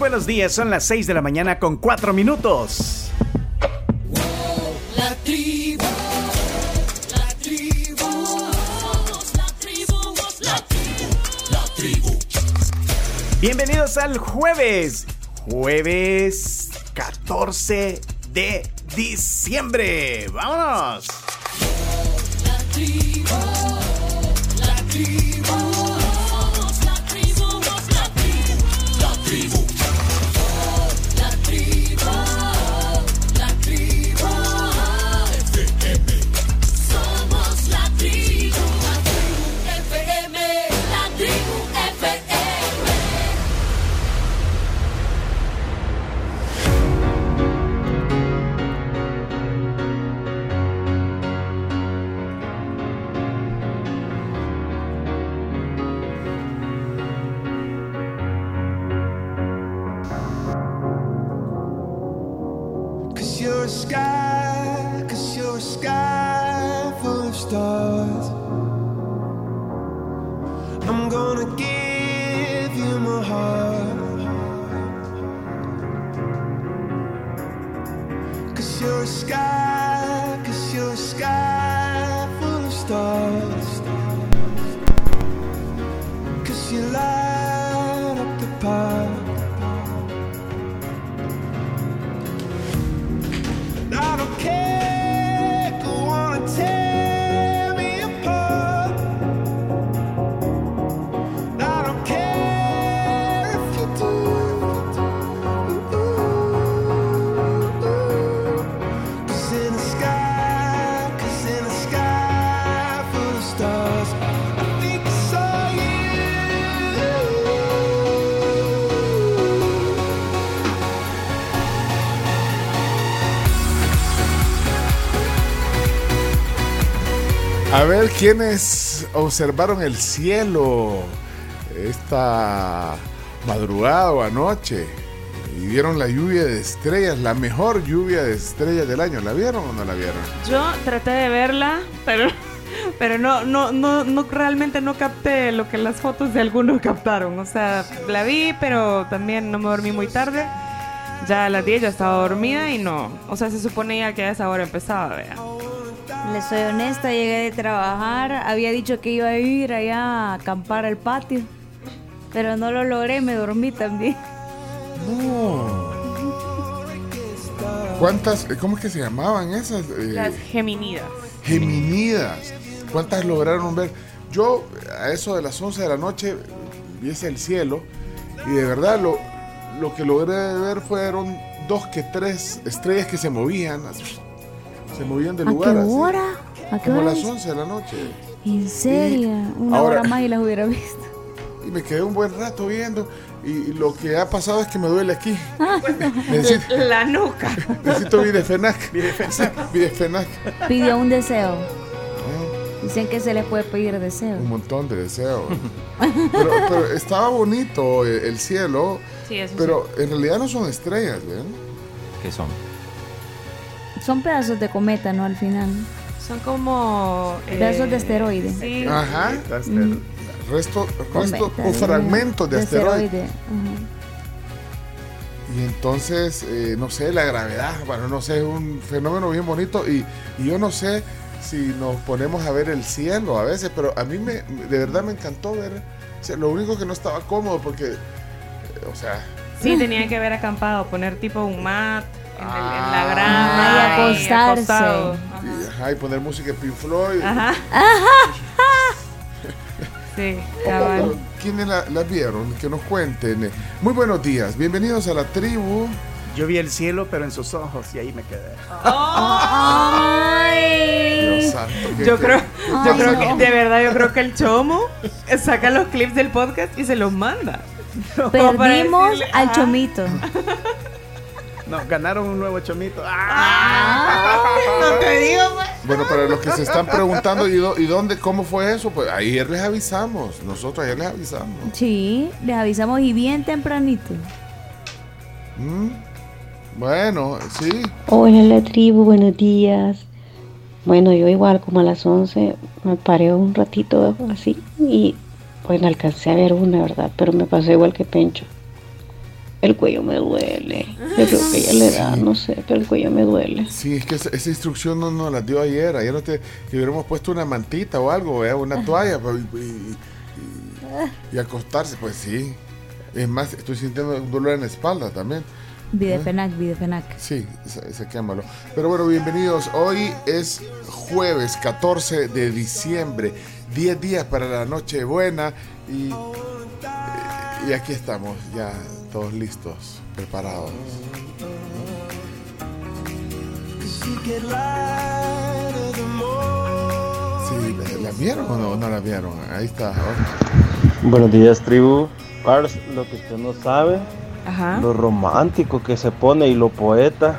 buenos días, son las 6 de la mañana con 4 minutos. La tribu, la tribu, la tribu, la tribu, la tribu. Bienvenidos al jueves, jueves 14 de diciembre. ¡Vámonos! La tribu, ver quiénes observaron el cielo esta madrugada o anoche y vieron la lluvia de estrellas, la mejor lluvia de estrellas del año. ¿La vieron o no la vieron? Yo traté de verla, pero, pero no, no, no, no, realmente no capté lo que las fotos de algunos captaron. O sea, la vi, pero también no me dormí muy tarde. Ya a las 10 ya estaba dormida y no. O sea, se suponía que a esa hora empezaba, vea. Les soy honesta, llegué de trabajar, había dicho que iba a ir allá a acampar al patio, pero no lo logré, me dormí también. No. ¿Cuántas, cómo es que se llamaban esas? Eh, Las geminidas. Geminidas. ¿Cuántas lograron ver? Yo a eso de las 11 de la noche viese el cielo y de verdad lo, lo que logré ver fueron dos que tres estrellas que se movían. así, Se movían de ¿A qué lugar. así, hora? ¿A qué Como a hora? las 11 de la noche. ¿En serio? Una ahora- hora más y las hubiera visto. Y me quedé un buen rato viendo. Y, y lo que ha pasado es que me duele aquí. necesito, La nuca. necesito Videfenac. Videfenac. Pidió un deseo. Ah. Dicen que se les puede pedir deseo. Un montón de deseos. pero, pero estaba bonito el, el cielo. Sí, eso Pero en realidad no son estrellas, ¿ven? ¿Qué son? Son pedazos de cometa, ¿no? Al final. Son como... eh, Pedazos de asteroide. Sí. Ajá. Mm, Resto, resto cometa, o fragmentos de, asteroides. Ajá. Y entonces, eh, no sé, la gravedad, bueno, no sé, es un fenómeno bien bonito. Y, y yo no sé si nos ponemos a ver el cielo a veces, pero a mí me, de verdad me encantó ver. o sea, lo único que no estaba cómodo porque, eh, o sea, Sí, tenían que haber acampado, poner tipo un mat en, el- en Ah. la grama Ah, y acostarse. acostado. y, ajá, y poner música de Pink Floyd. Ajá. Sí, Oh, cabal. ¿Quiénes la, la vieron? Que nos cuenten. Muy buenos días, bienvenidos a la tribu. Yo vi el cielo, pero en sus ojos y ahí me quedé. Ay. Dios santo, Yo creo, yo Ay, creo no. que, de verdad, yo creo que el chomo saca los clips del podcast y se los manda. Perdimos decirle, al ajá. chomito. No, ganaron un nuevo chomito. ¡Ah! No te digo, pues. Bueno, para los que se están preguntando ¿y, dó- y dónde, cómo fue eso, pues ayer les avisamos. Nosotros ayer les avisamos. Sí, les avisamos y bien tempranito. ¿Mm? Bueno, sí. Hola la tribu, buenos días. Bueno, yo igual como a las 11 me paré un ratito así y bueno, alcancé a ver una, ¿verdad? Pero me pasó igual que Pencho. El cuello me duele. Yo creo que ya le da, no sé, pero el cuello me duele. Sí, es que esa, esa instrucción no nos la dio ayer. Ayer no te, te hubiéramos puesto una mantita o algo, ¿eh? una toalla pues, y, y- y- y acostarse, pues sí. Es más, estoy sintiendo un dolor en la espalda también. Videfenac, Videfenac. Sí, sa- saquémoslo. Pero bueno, bienvenidos. Hoy es jueves 14 de diciembre, 10 días para la noche buena y, y aquí estamos, ya todos listos, preparados. Sí, ¿la, la vieron o no, no la vieron? Ahí está. Buenos días, tribu. Pars, lo que usted no sabe, Ajá. lo romántico que se pone y lo poeta,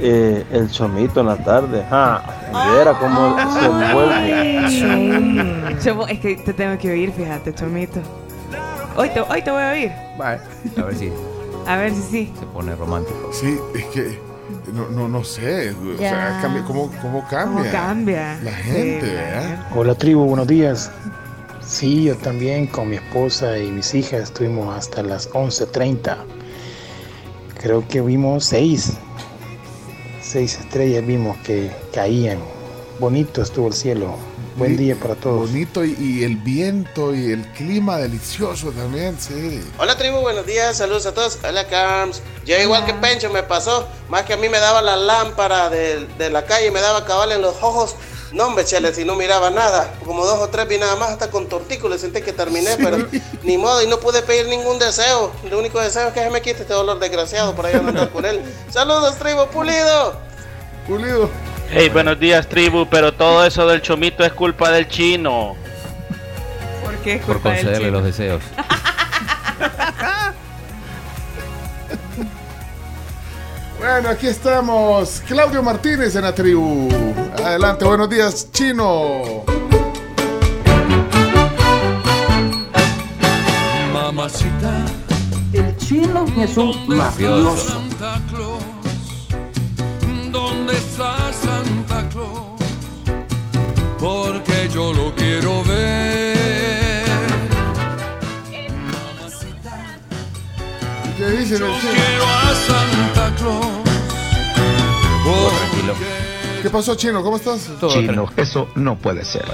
eh, el chomito en la tarde. Ja, viera cómo se envuelve. Chomo, es que te tengo que oír, fíjate, Chomito. Hoy te, hoy te voy a oír. A ver si A ver si sí. se pone romántico. Sí, es que no, no, no sé, o sea, cambia- ¿cómo, cómo cambia? ¿Cómo cambia? La gente, Sí, ¿verdad? Hola tribu, buenos días. Sí, yo también con mi esposa y mis hijas estuvimos hasta las 11.30. Creo que vimos seis, seis estrellas vimos que caían. Bonito estuvo el cielo. Buen día para todos. Bonito y, y el viento y el clima delicioso también, sí. Hola tribu, buenos días, saludos a todos. Hola Carms. Yo igual que Pencho me pasó, más que a mí me daba la lámpara de, de la calle, me daba cabal en los ojos. No hombre, chele, si no miraba nada. Como dos o tres vi nada más hasta con tortícolis, sentí que terminé, pero ni modo y no pude pedir ningún deseo. El único deseo es que se me quite este dolor desgraciado por ahí andar con él. Saludos tribu, pulido. Pulido. Hey, buenos días, tribu, pero todo eso del chomito es culpa del chino. ¿Por qué es Por culpa del concederle chino? los deseos. Bueno, aquí estamos. Claudio Martínez en la tribu. Adelante, buenos días, chino. Mamacita, El chino es un mafioso. Santa Claus, ¿dónde está? Porque yo lo quiero ver. ¿Qué dicen Yo quiero a Santa Claus. Todo tranquilo. ¿Qué pasó, chino? ¿Cómo estás? Todo Chino, eso no puede ser.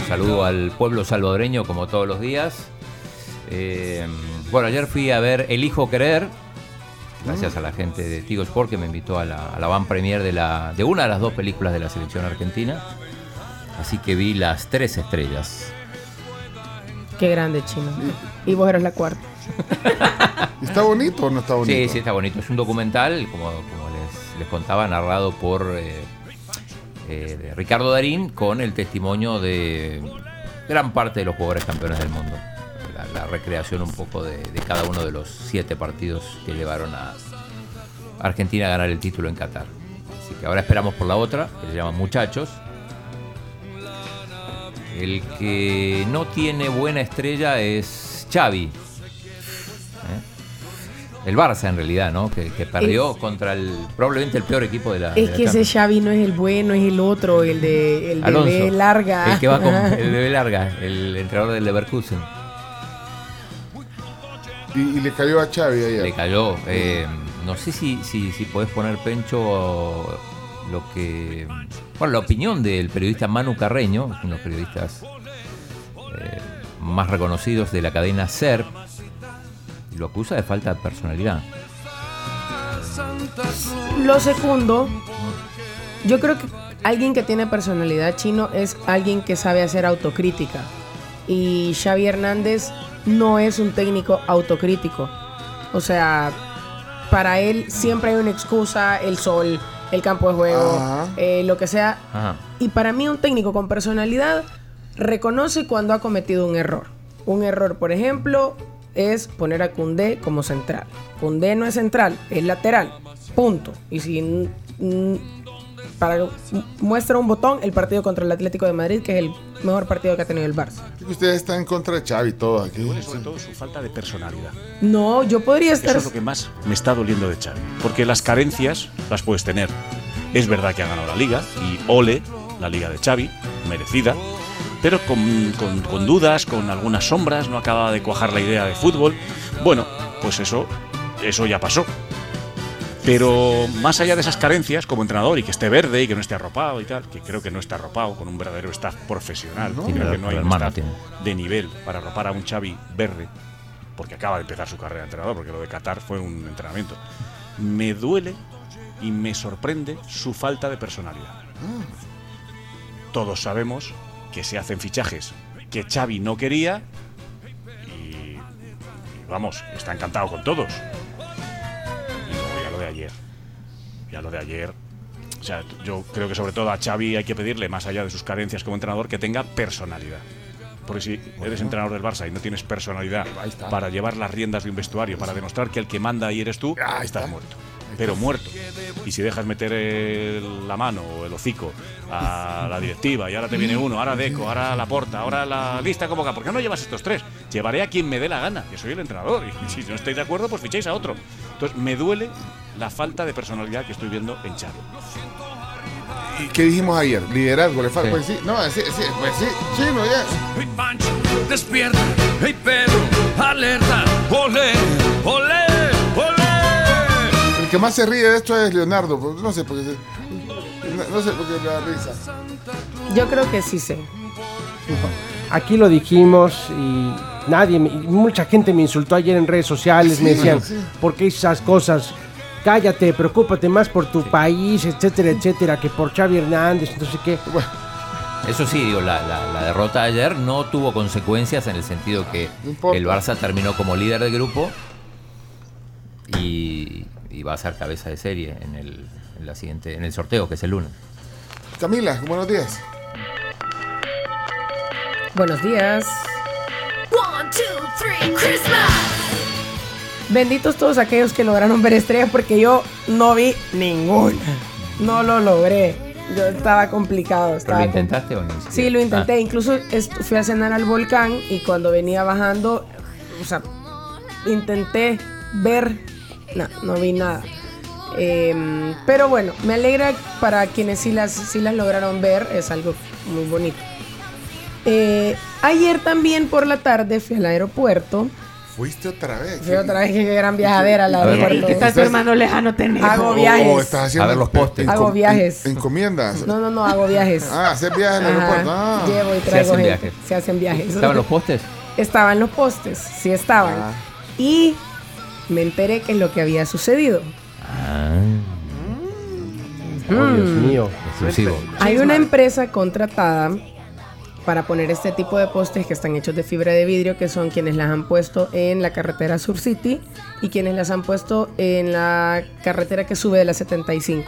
Un saludo al pueblo salvadoreño como todos los días. Eh, bueno, ayer fui a ver El Hijo Querer, gracias a la gente de Tigo Sport que me invitó a la, a la van premier de, la, de una de las dos películas de la selección argentina. Así que vi las tres estrellas. Qué grande, chino. Y vos eras la cuarta. ¿Está bonito o no está bonito? Sí, sí, está bonito. Es un documental, como, como les, les contaba, narrado por eh, eh, de Ricardo Darín con el testimonio de gran parte de los jugadores campeones del mundo. La, la recreación un poco de, de cada uno de los siete partidos que llevaron a Argentina a ganar el título en Qatar. Así que ahora esperamos por la otra, que se llama Muchachos. El que no tiene buena estrella es Xavi. ¿eh? El Barça en realidad, ¿no? Que, que perdió contra el probablemente el peor equipo de la. de Es la que ese. Xavi no es el bueno, es el otro, el de, el de Alonso. B larga. El que va con el bebé larga, el entrenador del Leverkusen. Y, y le cayó a Xavi ayer. Le cayó. eh, no sé si, si, si podés poner Pencho lo que. Bueno, la opinión del periodista Manu Carreño, uno de los periodistas eh, más reconocidos de la cadena SER, lo acusa de falta de personalidad. Lo segundo, yo creo que alguien que tiene personalidad chino es alguien que sabe hacer autocrítica. Y Xavi Hernández no es un técnico autocrítico. O sea, para él siempre hay una excusa, el sol, el campo de juego, eh, lo que sea. Ajá. Y para mí un técnico con personalidad reconoce cuando ha cometido un error. Un error, por ejemplo, es poner a Cundé como central. Cundé no es central, es lateral. Punto. Y si para muestra un botón el partido contra el Atlético de Madrid, que es el mejor partido que ha tenido el Barça. Ustedes están en contra de Xavi todos aquí. Sobre todo su falta de personalidad. No, yo podría estar Eso es lo que más me está doliendo de Xavi. Porque las carencias las puedes tener. Es verdad que ha ganado la liga y ole la liga de Xavi, merecida, pero con, con- con dudas, con algunas sombras, no acaba de cuajar la idea de fútbol. Bueno, pues eso, eso ya pasó. Pero más allá de esas carencias como entrenador y que esté verde y que no esté arropado y tal, que creo que no está arropado con un verdadero staff profesional, ¿no? Tiene creo que no hay un hermano staff tiene. de nivel para arropar a un Xavi verde, porque acaba de empezar su carrera de entrenador, porque lo de Qatar fue un entrenamiento. Me duele y me sorprende su falta de personalidad. Todos sabemos que se hacen fichajes que Xavi no quería y, y vamos, está encantado con todos. Ayer. Ya lo de ayer. O sea, yo creo que sobre todo a Xavi hay que pedirle, más allá de sus carencias como entrenador, que tenga personalidad. Porque si eres entrenador del Barça y no tienes personalidad para llevar las riendas de un vestuario, para demostrar que el que manda ahí eres tú, estás muerto. Pero muerto. Y si dejas meter el- la mano o el hocico a la directiva y ahora te viene uno, ahora Deco, ahora la porta, ahora la lista convoca, ¿por qué no llevas estos tres? Llevaré a quien me dé la gana, que soy el entrenador. Y si no estáis de acuerdo, pues fichéis a otro. Entonces me duele la falta de personalidad que estoy viendo en Xavi. ¿Y qué dijimos ayer? Liderazgo, le falta. Sí. Pues sí, no, sí, sí, pues sí, chino ya. Hey Pancho, despierta. Hey Pedro, alerta. Olé, olé. El que más se ríe de esto es Leonardo, pues, no sé por qué se- no, no sé por qué le da risa. Yo creo que sí sé. Aquí lo dijimos y nadie, mucha gente me insultó ayer en redes sociales, me decían, sí. ¿por qué esas cosas? Cállate, preocúpate más por tu país, etcétera, etcétera, que por Xavi Hernández, no sé qué. Eso sí, digo, la, la- la derrota de ayer no tuvo consecuencias en el sentido que el Barça terminó como líder de grupo y va a ser cabeza de serie en el, en la siguiente, en el sorteo, que es el lunes. Camila, buenos días. Buenos días. One, two, three, Christmas. Benditos todos aquellos que lograron ver estrellas porque yo no vi ninguna. No lo logré. Yo estaba complicado. ¿Pero lo intentaste o no? Sí, lo intenté. Ah. Incluso fui a cenar al volcán y cuando venía bajando, o sea, intenté ver, no, no vi nada. Em, pero bueno, me alegra para quienes sí las, sí las lograron ver, es algo muy bonito. Eh, ayer también por la tarde fui al aeropuerto. Fuiste otra vez. Fui otra vez, qué gran viajadera al aeropuerto. ¿qué estás tu hermano lejano tenés? Hago O- viajes. o estás haciendo A ver los postes. Hago viajes. en- encomiendas. No, no, no, hago viajes. Ah, hacer viajes en el aeropuerto. Ah. Llevo y Se traigo hacen gente. viajes. Se hacen viajes. ¿Estaban los postes? Estaban los postes, sí estaban. Ah. Y me enteré que es lo que había sucedido. Oh, Dios Mm. mío. Exclusivo. Hay una empresa contratada para poner este tipo de postes que están hechos de fibra de vidrio, que son quienes las han puesto en la carretera Sur City y quienes las han puesto en la carretera que sube de la 75.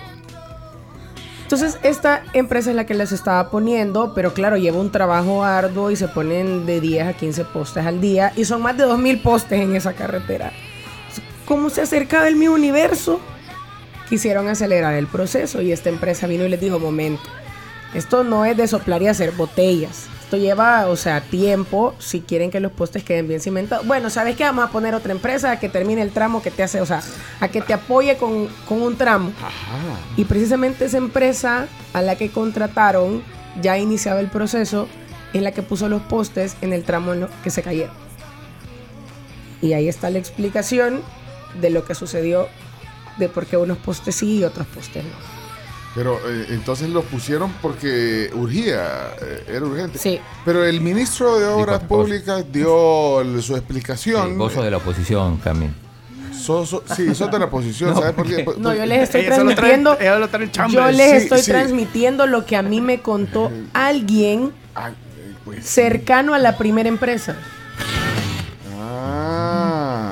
Entonces, esta empresa es la que las estaba poniendo, pero claro, lleva un trabajo arduo y se ponen de 10 a 15 postes al día y son más de 2000 postes en esa carretera. ¿Cómo se acercaba el mi universo? Quisieron acelerar el proceso y esta empresa vino y les dijo, momento, esto no es de soplar y hacer botellas. Esto lleva, o sea, tiempo si quieren que los postes queden bien cimentados. Bueno, ¿sabes qué? Vamos a poner otra empresa a que termine el tramo que te hace, o sea, a que te apoye con, con un tramo. Y precisamente esa empresa a la que contrataron, ya iniciaba el proceso, es la que puso los postes en el tramo en lo que se cayeron. Y ahí está la explicación de lo que sucedió, de por qué unos postes sí y otros postes no. Pero eh, entonces lo pusieron porque urgía, eh, era urgente. Sí. Pero el ministro de Obras Públicas dio el- su explicación. Sí, vos sos de la oposición, Camil. So- so- sí, sos de la oposición, No, ¿sabes por ¿por qué? No, yo les estoy transmitiendo. Yo les Sí, estoy sí. transmitiendo lo que a mí me contó alguien eh, pues, cercano a la primera empresa.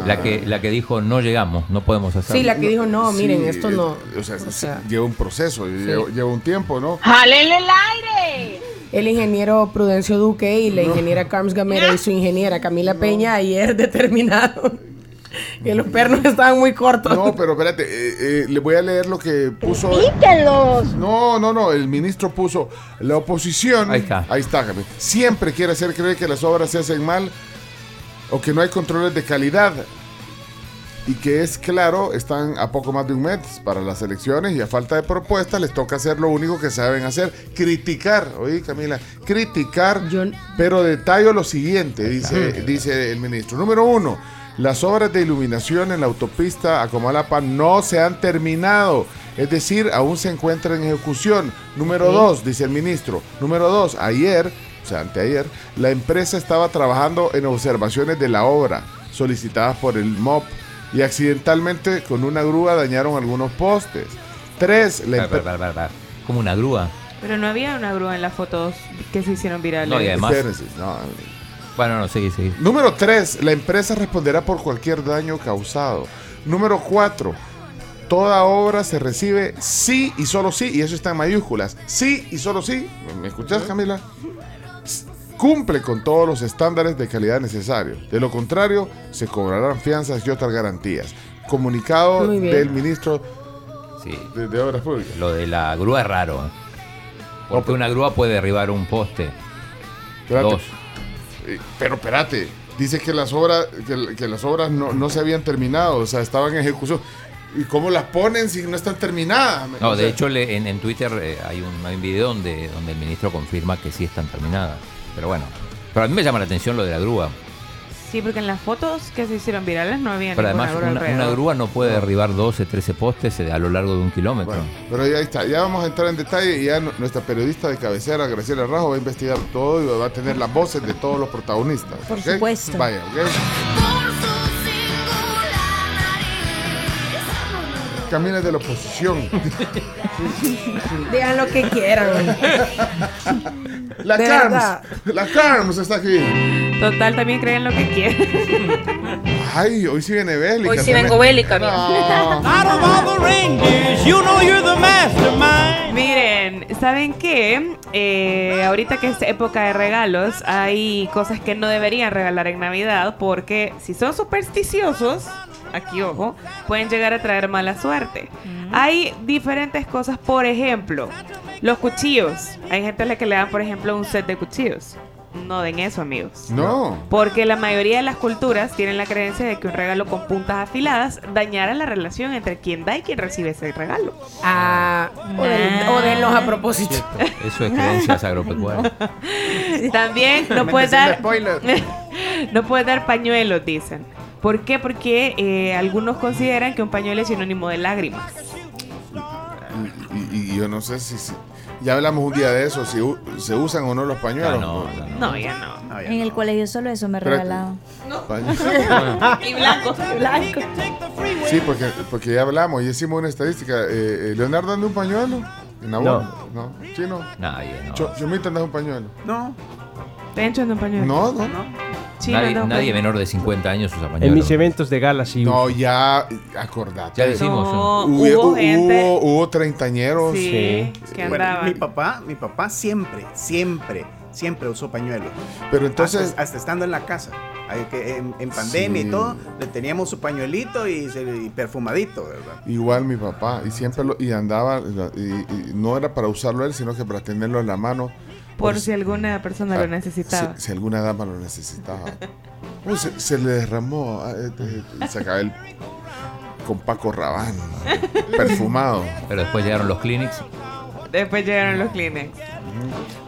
La que, la que dijo, no llegamos, no podemos hacerlo. Sí, la que dijo, no, Sí, miren, esto no. O sea, o sea, lleva un proceso, lleva, lleva un tiempo, ¿no? ¡Jálenle el aire! el ingeniero Prudencio Duque y la ingeniera Carms Gamero y su ingeniera Camila Peña ayer determinaron que los pernos estaban muy cortos. No, pero espérate, eh, eh, le voy a leer lo que puso. No, no, no, el ministro puso la oposición. Ahí está. Ahí está, Jaime. Siempre quiere hacer creer que las obras se hacen mal o que no hay controles de calidad. Y que es claro, están a poco más de un mes para las elecciones y a falta de propuestas les toca hacer lo único que saben hacer, criticar, oí Camila, criticar, Yo- pero detallo lo siguiente, dice, dice el ministro. Número uno, Las obras de iluminación en la autopista a Comalapa no se han terminado. Es decir, aún se encuentra en ejecución. Número dos, dice el ministro. Número dos, ayer, o sea, anteayer, la empresa estaba trabajando en observaciones de la obra solicitadas por el MOP y accidentalmente con una grúa dañaron algunos postes. Tres, la ver. Como una grúa. Pero no había una grúa en las fotos que se hicieron virales. No, y además. Espérense, no. Bueno, no, seguí, seguí. Número 3. La empresa responderá por cualquier daño causado. Número 4. Toda obra se recibe sí y solo sí, y eso está en mayúsculas. Sí y solo sí. ¿Me escuchas, Camila? Cumple con todos los estándares de calidad necesarios. De lo contrario, se cobrarán fianzas y otras garantías. Comunicado del ministro Sí. de, de Obras Públicas. Lo de la grúa es raro. ¿eh? Porque una grúa puede derribar un poste. Espérate. Dos. Eh, Pero espérate, dice que las obras, que, que las obras no, no se habían terminado, o sea, estaban en ejecución. ¿Y cómo las ponen si no están terminadas? No, O de hecho le- en, en Twitter eh, hay, un, hay un video donde, donde el ministro confirma que sí están terminadas. Pero bueno. Pero a mí me llama la atención lo de la grúa. Sí, porque en las fotos que se hicieron virales no había Pero además grúa una, grúa no puede derribar 12, 13 postes eh, a lo largo de un kilómetro. Bueno, pero ya está, ya vamos a entrar en detalle y ya nu- nuestra periodista de cabecera, Graciela Rajo, va a investigar todo y va a tener las voces de todos los protagonistas. Por supuesto. Vaya, ¿ok? Camila es de la oposición. Digan lo que quieran. La De Carms, verdad. la Carms está aquí. Total, también creen lo que quieren. Ay, hoy sí viene bélica. Hoy sí vengo bélica, No. Out of all the reindeers, you know you're the mastermind. Miren, ¿saben qué? Eh, ahorita que es época de regalos, hay cosas que no deberían regalar en Navidad porque si son supersticiosos, aquí ojo, pueden llegar a traer mala suerte. Hay diferentes cosas, por ejemplo, los cuchillos. Hay gente a la que le dan, por ejemplo, un set de cuchillos. No den eso, amigos. No. Porque la mayoría de las culturas tienen la creencia de que un regalo con puntas afiladas dañará la relación entre quien da y quien recibe ese regalo. Ah, o, del- o denlos a propósito. Eso es creencias agropecuarias. También no puedes dar no puedes dar pañuelos, dicen. ¿Por qué? Porque eh, algunos consideran que un pañuelo es sinónimo de lágrimas. Y, y- y yo no sé si, si- ya hablamos un día de eso, si u- se usan o no los pañuelos. No, No, ya no. No, ya En no. el colegio solo eso me regalaban. Pañuelos. y blanco. Blanco. Sí, porque, porque ya hablamos y hicimos una estadística. Eh, eh, ¿Leonardo anda un pañuelo? ¿En la No. No. ¿Chino? No. Cho- ¿Chomito anda un pañuelo? No, Tencho anda un pañuelo. No, no. no. Chino nadie anda un nadie menor de 50 años usa En pañuelo. mis eventos de gala sí. No, ya, acordate. Ya lo hicimos. No, Hubo, hubo hubo, gente. hubo treintañeros. Sí, Sí. que Bueno, andaban. mi papá, mi papá siempre, siempre, siempre usó pañuelo. Pero entonces, hasta, hasta estando en la casa. Hay que en, en pandemia Sí. y todo, le teníamos su pañuelito y, y perfumadito, ¿verdad? igual mi papá, y siempre lo, y andaba, y, y no era para usarlo él, sino que para tenerlo en la mano. Por si alguna persona Ah, lo necesitaba. Si, si alguna dama lo necesitaba. Uy, se, se le derramó, ah, eh, eh, y sacaba el con Paco Rabanne, perfumado. Pero después llegaron los clinics. Después llegaron los Kleenex.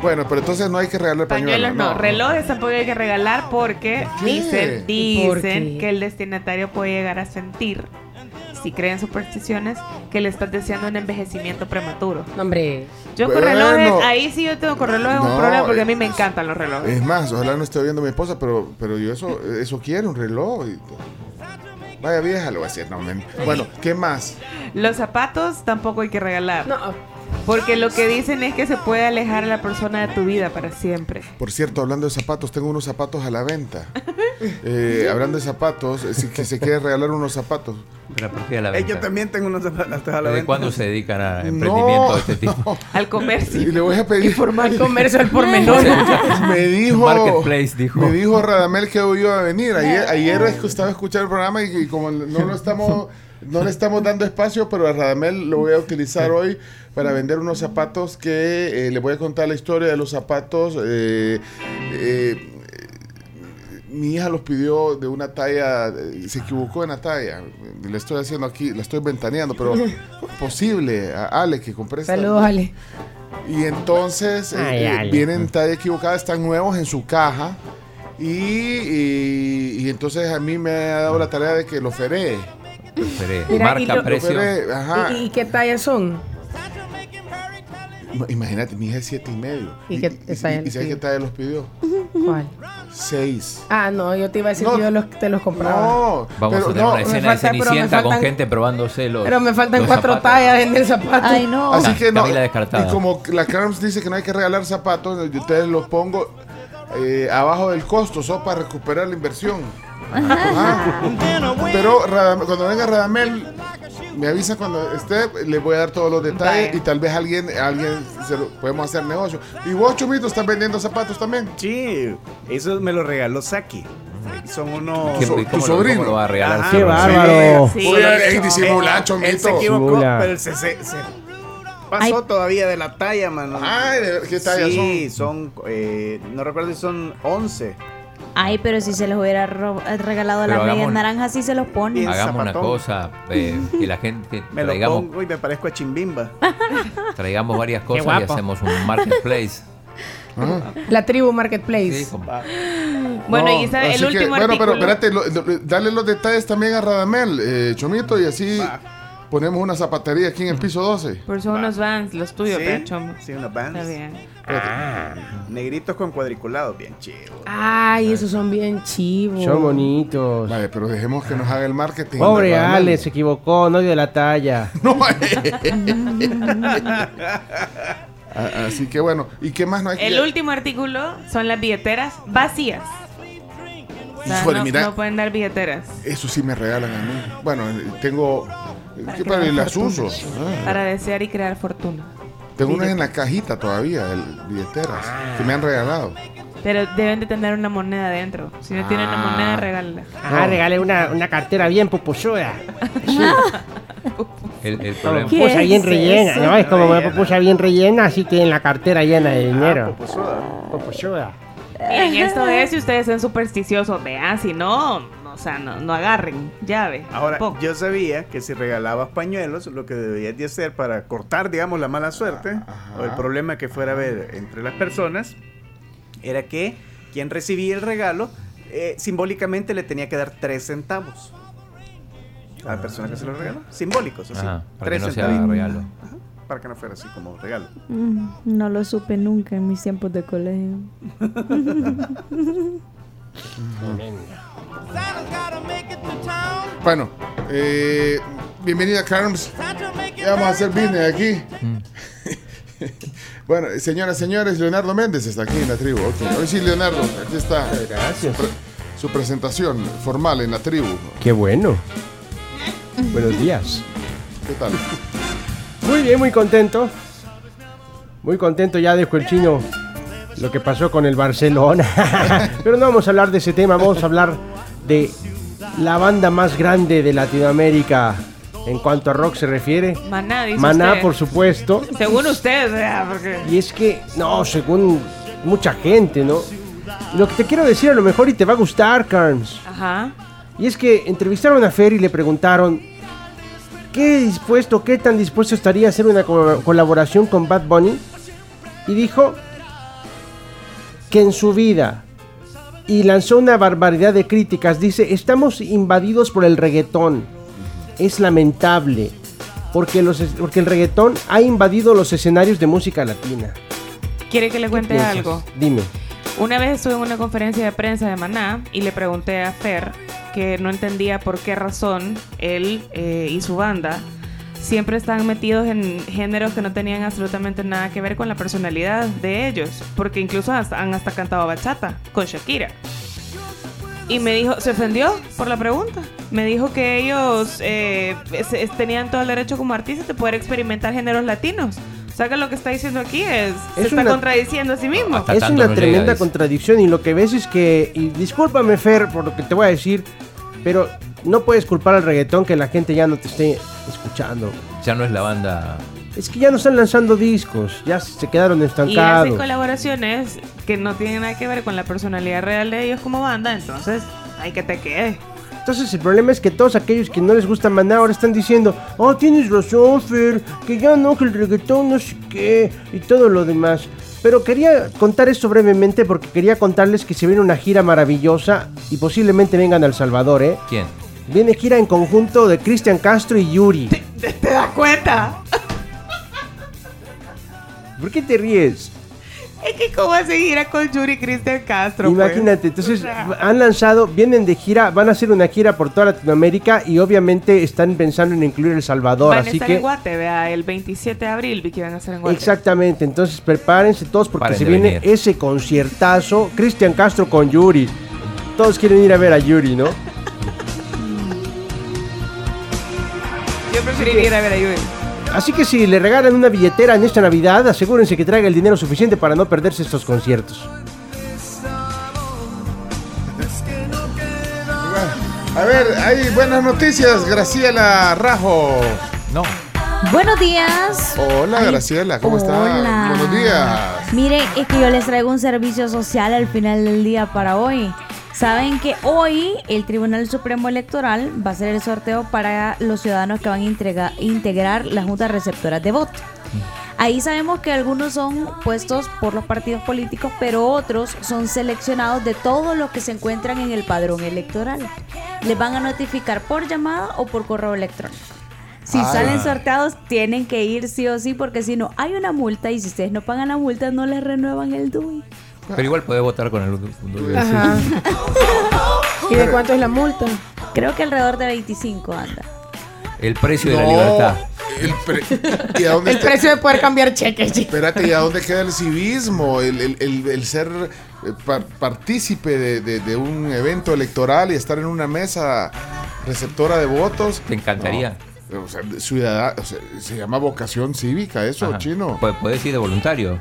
Bueno, pero entonces no hay que regalar pañuelos. Pañuelos no, relojes tampoco hay que regalar porque ¿Qué? dicen, ¿Y por dicen que el destinatario puede llegar a sentir, si creen supersticiones, que le estás deseando un envejecimiento prematuro. No, hombre. Yo con Bueno. relojes, ahí sí yo tengo con relojes No, un problema porque a mí me encantan los relojes. Es más, ojalá no esté viendo mi esposa, pero, pero yo eso, eso quiero, un reloj. y- Vaya vieja, le voy a decir, no, men. Bueno, ¿qué más? Los zapatos tampoco hay que regalar. No, Porque lo que dicen es que se puede alejar a la persona de tu vida para siempre. Por cierto, hablando de zapatos, tengo unos zapatos a la venta. Eh, hablando de zapatos, eh, si que se quiere regalar unos zapatos. Pero ¿por qué a la Eh, venta? yo también tengo unos zapatos a la ¿Desde venta. cuándo se dedican a emprendimiento No, de este tipo? no. Al Y comercio. le voy a pedir. formar comercio al por menor. Me dijo. Marketplace, dijo. Me dijo Radamel que hoy iba a venir. Ayer, ayer estaba escuchando el programa y, y como no lo estamos. No le estamos dando espacio, pero a Radamel lo voy a utilizar hoy para vender unos zapatos que eh, le voy a contar la historia de los zapatos. eh, eh, mi hija los pidió de una talla, eh, se equivocó en la talla. Le estoy haciendo aquí, la estoy ventaneando, pero ¿cómo es posible, a Ale, que compré esta- Saludos, Ale. y entonces eh, Ay, eh, Ale. vienen talla equivocada, están nuevos en su caja. Y, y- y entonces a mí me ha dado la tarea de que lo feré. Mira, y marca, lo- precio. Lo feré, ajá. ¿Y, y qué tallas son? Ima- Imagínate, mi hija es siete y medio. ¿Y sabes qué talla los pidió? ¿Cuál? Seis. Ah, no, yo te iba a decir No. que yo los, te los compraba. No, Vamos pero a tener no, una escena falta- de pero Cenicienta con gente probándose los. Pero me faltan cuatro zapatos. tallas en el zapato. Ay, no. Así que no. Y como la Carms dice que no hay que regalar zapatos, yo ustedes los pongo eh, abajo del costo, solo para recuperar la inversión. Ajá. Pero Radam- cuando venga Radamel, me avisa cuando esté, le voy a dar todos los detalles y tal vez alguien, alguien se lo, podemos hacer negocio. Y vos, Chumito, estás vendiendo zapatos también. Sí, eso me lo regaló Saki. Son unos. ¿Qué- So- cómo tu lo- sobrino. cómo lo va a regalar? Ajá, ¡Qué sí, bárbaro! sí, sí, sí. disimula, Él chomito. se equivocó, pero se, se- se pasó todavía de la talla, mano. Ay, ¿de ¿qué talla sí, son? eh, no recuerdo si son 11. Ay, pero si se los hubiera regalado a la Pero media hagamos- naranja, sí se los pone. Hagamos una cosa, eh, que la gente Me lo traigamos, pongo y me parezco a Chimbimba. traigamos varias cosas y hacemos un marketplace. La tribu Marketplace. Sí, Bueno, No, y el así que, último bueno, pero espérate, lo- lo- dale los detalles también a Radamel, eh, Chomito, y así ponemos una zapatería aquí en el piso 12. Por son unos vans, los tuyos, ¿Sí? ¿verdad, Chomo? Sí, unos bands. Está bien. Negritos con cuadriculados, bien chido. Ay, esos son bien chivos. Son bonitos. Vale, pero dejemos que nos haga el marketing. Pobre. Ale, se equivocó, no dio la talla. No, A- Así que bueno, ¿y qué más no hay que El último artículo son las billeteras vacías. O sea, Híjole, no, mira. no pueden dar billeteras Eso sí me regalan a mí. Bueno, tengo... ¿Qué para y las uso? Ah, para desear y crear fortuna. tengo unas en la cajita todavía, de billeteras, que me han regalado. Pero deben de tener una moneda dentro. Si no tienen una Ah. moneda, regálala. Ah, regalé una, una cartera bien pupusuda. El, el Como problema, ¿Qué pupusa bien es rellena, eso? ¿no? Es como una pupusa bien rellena, así tienen la cartera llena de dinero. Popozuda. Pupusuda. Miren, esto es si ustedes son supersticiosos, vean, si no, no, sea, no, no agarren llave. Ahora, tampoco. yo sabía que si regalabas pañuelos, lo que debías de hacer para cortar, digamos, la mala suerte o el problema que fuera a haber entre las personas, era que quien recibía el regalo, eh, simbólicamente le tenía que dar tres centavos. A la persona que se lo regaló. Simbólicos, así. Ajá, para tres que no sea regalo. Ajá, para que no fuera así como regalo. Mm, No lo supe nunca en mis tiempos de colegio. Bueno, eh, bienvenida Carms. Vamos a hacer business aquí. bueno, señoras, señores, Leonardo Méndez está aquí en la tribu. Ok, Hoy sí, Leonardo, aquí está. Gracias. Su, pre- su presentación formal en la tribu. Qué bueno. Buenos días. ¿Qué tal? Muy bien, muy contento. Muy contento, ya dejo el chino lo que pasó con el Barcelona. Pero no vamos a hablar de ese tema, vamos a hablar de la banda más grande de Latinoamérica en cuanto a rock se refiere. Maná, dice Maná, usted. por supuesto. Según usted, ¿verdad? Porque... Y es que, no, según mucha gente, ¿no? Lo que te quiero decir a lo mejor y te va a gustar, Carms. Ajá. Y es que entrevistaron a Fer y le preguntaron qué dispuesto, qué tan dispuesto estaría a hacer una co- colaboración con Bad Bunny. Y dijo que en su vida y lanzó una barbaridad de críticas. Dice, estamos invadidos por el reggaetón. Es lamentable porque, los, porque el reggaetón ha invadido los escenarios de música latina. ¿Quiere que le cuente algo? Dime. Una vez estuve en una conferencia de prensa de Maná y le pregunté a Fer que no entendía por qué razón él eh, y su banda siempre están metidos en géneros que no tenían absolutamente nada que ver con la personalidad de ellos, porque incluso hasta- han hasta cantado bachata con Shakira. Y me dijo, se ofendió por la pregunta. Me dijo que ellos eh, es- es- tenían todo el derecho como artistas de poder experimentar géneros latinos. O sea que lo que está diciendo aquí es, se Es está una- contradiciendo a sí mismo. Es una tremenda contradicción y lo que ves es que, y discúlpame Fer por lo que te voy a decir, pero no puedes culpar al reggaetón que la gente ya no te esté escuchando. ya no es la banda. Es que ya no están lanzando discos, ya se quedaron Y hacen estancados. colaboraciones que no tienen nada que ver con la personalidad real de ellos como banda, entonces hay que te quede. Entonces el problema es que todos aquellos que no les gusta Maná ahora están diciendo, oh tienes razón Fer, que ya no, que el reggaetón no sé qué, y todo lo demás. Pero quería contar esto brevemente porque quería contarles que se viene una gira maravillosa y posiblemente vengan a El Salvador, ¿eh? ¿Quién? Viene gira en conjunto de Cristian Castro y Yuri. ¿Te, te das cuenta? ¿Por qué te ríes? Es que cómo va a seguir a con Yuri Cristian Castro. pues? Imagínate, entonces O sea, han lanzado, vienen de gira, van a hacer una gira por toda Latinoamérica y obviamente están pensando en incluir El Salvador, van a así estar en Guate, vea, el 27 de abril vi que iban a estar en Guate. exactamente, entonces prepárense todos porque Paren se viene venir. ese conciertazo, Cristian Castro con Yuri. Todos quieren ir a ver a Yuri, ¿no? Yo preferiría ir a ver a Yuri. Así que si le regalan una billetera en esta Navidad, asegúrense que traiga el dinero suficiente para no perderse estos conciertos. A ver, hay buenas noticias, Graciela Rajo. No. Buenos días. Hola, Ay, Graciela, ¿cómo estás? hola. Buenos días. Miren, es que yo les traigo un servicio social al final del día para hoy. Saben que hoy el Tribunal Supremo Electoral va a hacer el sorteo para los ciudadanos que van a integra- integrar las juntas receptoras de voto. Ahí sabemos que algunos son puestos por los partidos políticos, pero otros son seleccionados de todos los que se encuentran en el padrón electoral. Les van a notificar por llamada o por correo electrónico. Si Ah. salen sorteados, tienen que ir sí o sí, porque si no, hay una multa y si ustedes no pagan la multa, no les renuevan el DUI. Pero igual puede votar con el DUI. Ajá. ¿Y de cuánto es la multa? Creo que alrededor de 25 anda. El precio de la No, libertad. El, pre- ¿y a dónde El está- precio de poder cambiar cheques. chico. Espérate, ¿y a dónde queda el civismo? El, el- el- el ser eh, par- partícipe de, de- de un evento electoral y estar en una mesa receptora de votos. Te encantaría. No, o sea, ciudadano, o sea, se llama vocación cívica eso, Ajá. chino. Pu- Puedes ir de voluntario.